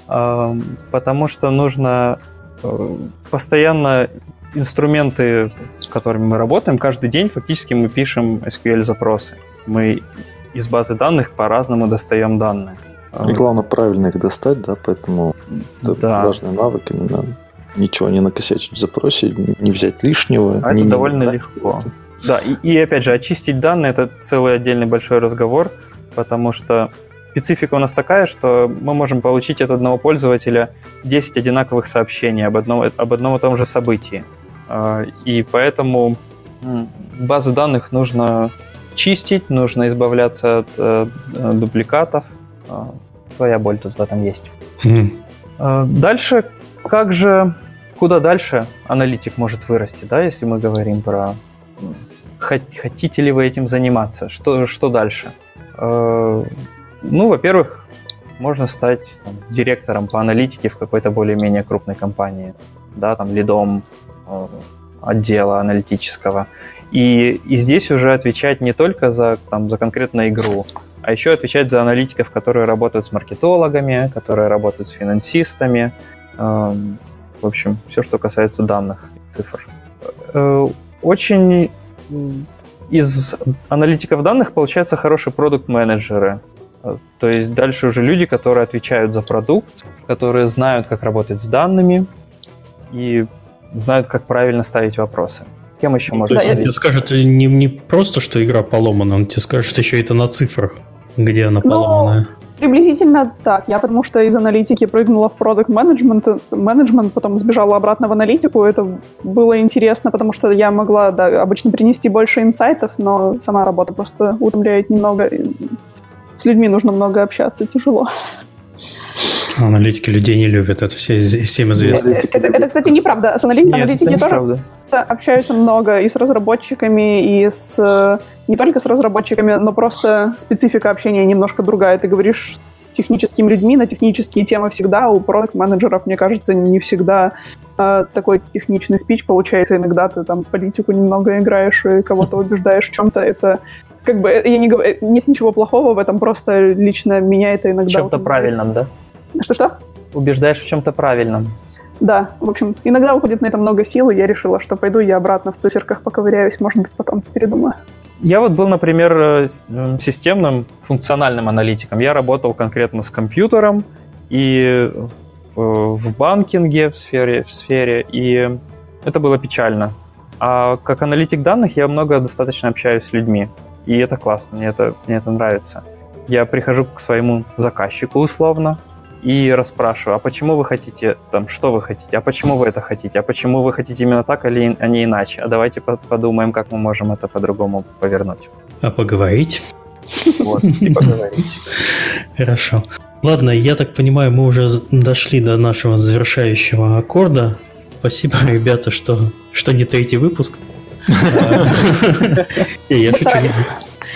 А, потому что нужно э, постоянно инструменты, с которыми мы работаем, каждый день фактически мы пишем SQL-запросы. Мы из базы данных по-разному достаем данные. И главное правильно их достать, да, поэтому это да. важный навык именно ничего не накосячить в запросе, не взять лишнего. А это довольно не, легко. Да, и, и опять же, очистить данные это целый отдельный большой разговор, потому что специфика у нас такая, что мы можем получить от одного пользователя 10 одинаковых сообщений об одном, об одном и том же событии. А, и поэтому базы данных нужно чистить, нужно избавляться от э, дубликатов. А, своя боль тут в этом есть. Mm. Дальше, как же куда дальше аналитик может вырасти, да, если мы говорим про хотите ли вы этим заниматься, что, что дальше? Э, ну, во-первых, можно стать там, директором по аналитике в какой-то более-менее крупной компании, да, там, лидом э, отдела аналитического. И, и здесь уже отвечать не только за, там, за конкретную игру, а еще отвечать за аналитиков, которые работают с маркетологами, которые работают с финансистами. Э, в общем, все, что касается данных, цифр. Э, очень из аналитиков данных получаются хорошие продукт-менеджеры. То есть дальше уже люди, которые отвечают за продукт, которые знают, как работать с данными и знают, как правильно ставить вопросы. Кем еще можно? То есть он тебе скажет не, не просто, что игра поломана, он тебе скажет, что еще это на цифрах, где она поломанная. Но Приблизительно так. Я потому что из аналитики прыгнула в продукт менеджмент, менеджмент, потом сбежала обратно в аналитику. Это было интересно, потому что я могла да, обычно принести больше инсайтов, но сама работа просто утомляет немного. С людьми нужно много общаться, тяжело. Аналитики людей не любят, это все, всем известно. Это, это, это кстати, неправда. С аналитиками Нет, аналитики тоже правда. общаются много и с разработчиками, и с э, не только с разработчиками, но просто специфика общения немножко другая. Ты говоришь техническими людьми на технические темы всегда. У продукт-менеджеров, мне кажется, не всегда э, такой техничный спич получается. Иногда ты там в политику немного играешь и кого-то убеждаешь в чем-то. Это как бы я не говорю, нет ничего плохого в этом, просто лично меня это иногда... В чем-то правильном, да? Что-что? Убеждаешь в чем-то правильном. Да, в общем, иногда уходит на это много сил, и я решила, что пойду я обратно в циферках поковыряюсь, может быть, потом передумаю. Я вот был, например, э, системным функциональным аналитиком. Я работал конкретно с компьютером и э, в банкинге в сфере, в сфере, и это было печально. А как аналитик данных я много достаточно общаюсь с людьми, и это классно, мне это, мне это нравится. Я прихожу к своему заказчику условно, и расспрашиваю, а почему вы хотите, там, что вы хотите, а почему вы это хотите, а почему вы хотите именно так, или, а не иначе, а давайте подумаем, как мы можем это по-другому повернуть. А поговорить? Вот, и поговорить. Хорошо. Ладно, я так понимаю, мы уже дошли до нашего завершающего аккорда. Спасибо, ребята, что, что не третий выпуск. Я шучу.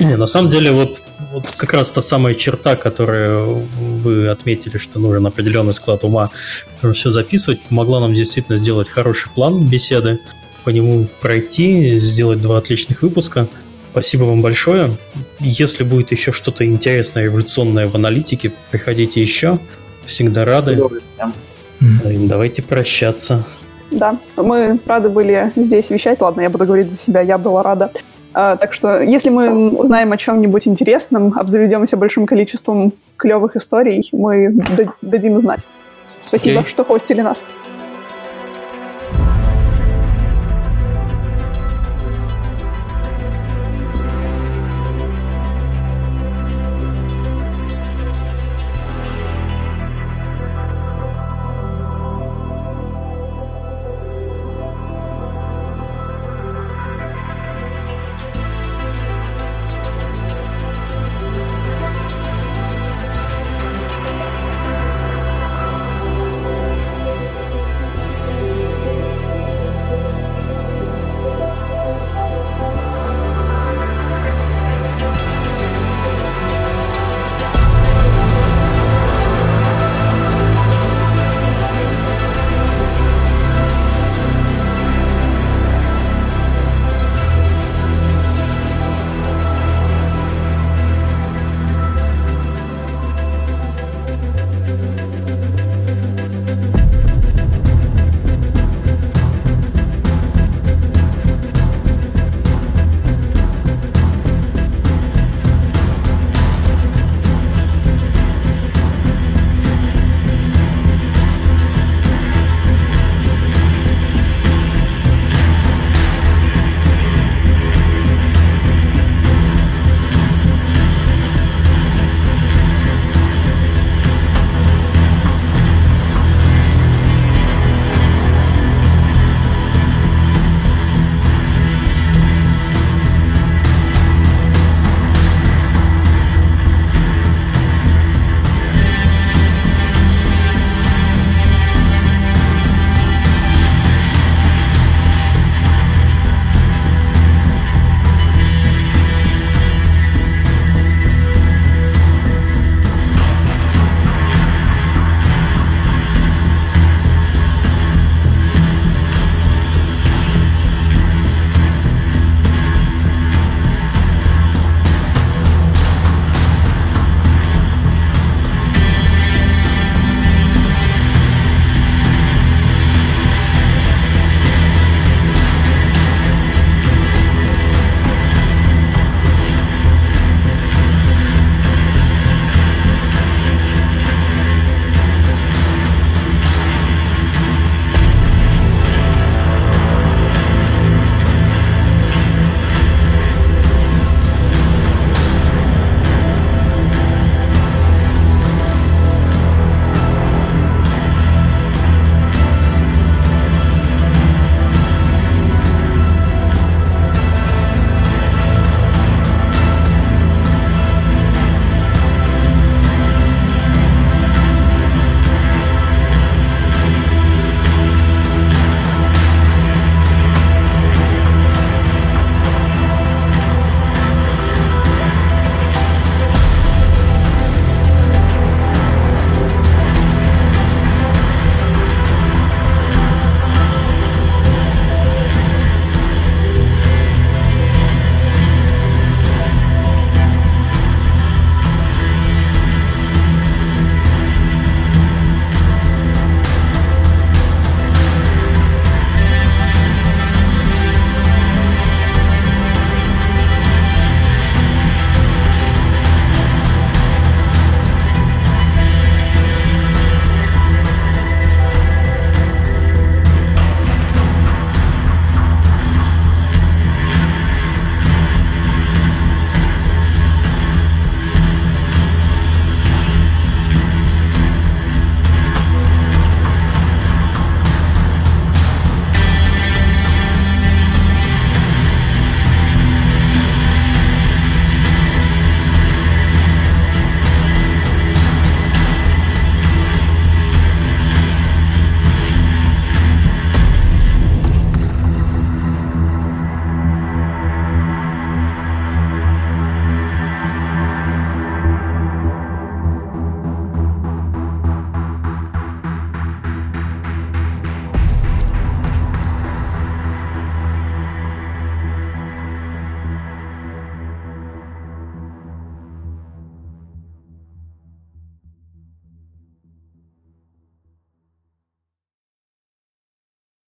Не, на самом деле, вот вот как раз та самая черта, которую вы отметили, что нужен определенный склад ума, чтобы все записывать, помогла нам действительно сделать хороший план беседы, по нему пройти, сделать два отличных выпуска. Спасибо вам большое. Если будет еще что-то интересное, революционное в аналитике, приходите еще. Всегда рады. Mm. Давайте прощаться. Да, мы рады были здесь вещать. Ладно, я буду говорить за себя, я была рада. А, так что, если мы узнаем о чем-нибудь интересном, обзаведемся большим количеством клевых историй, мы дадим знать. Спасибо, okay. что хостили нас.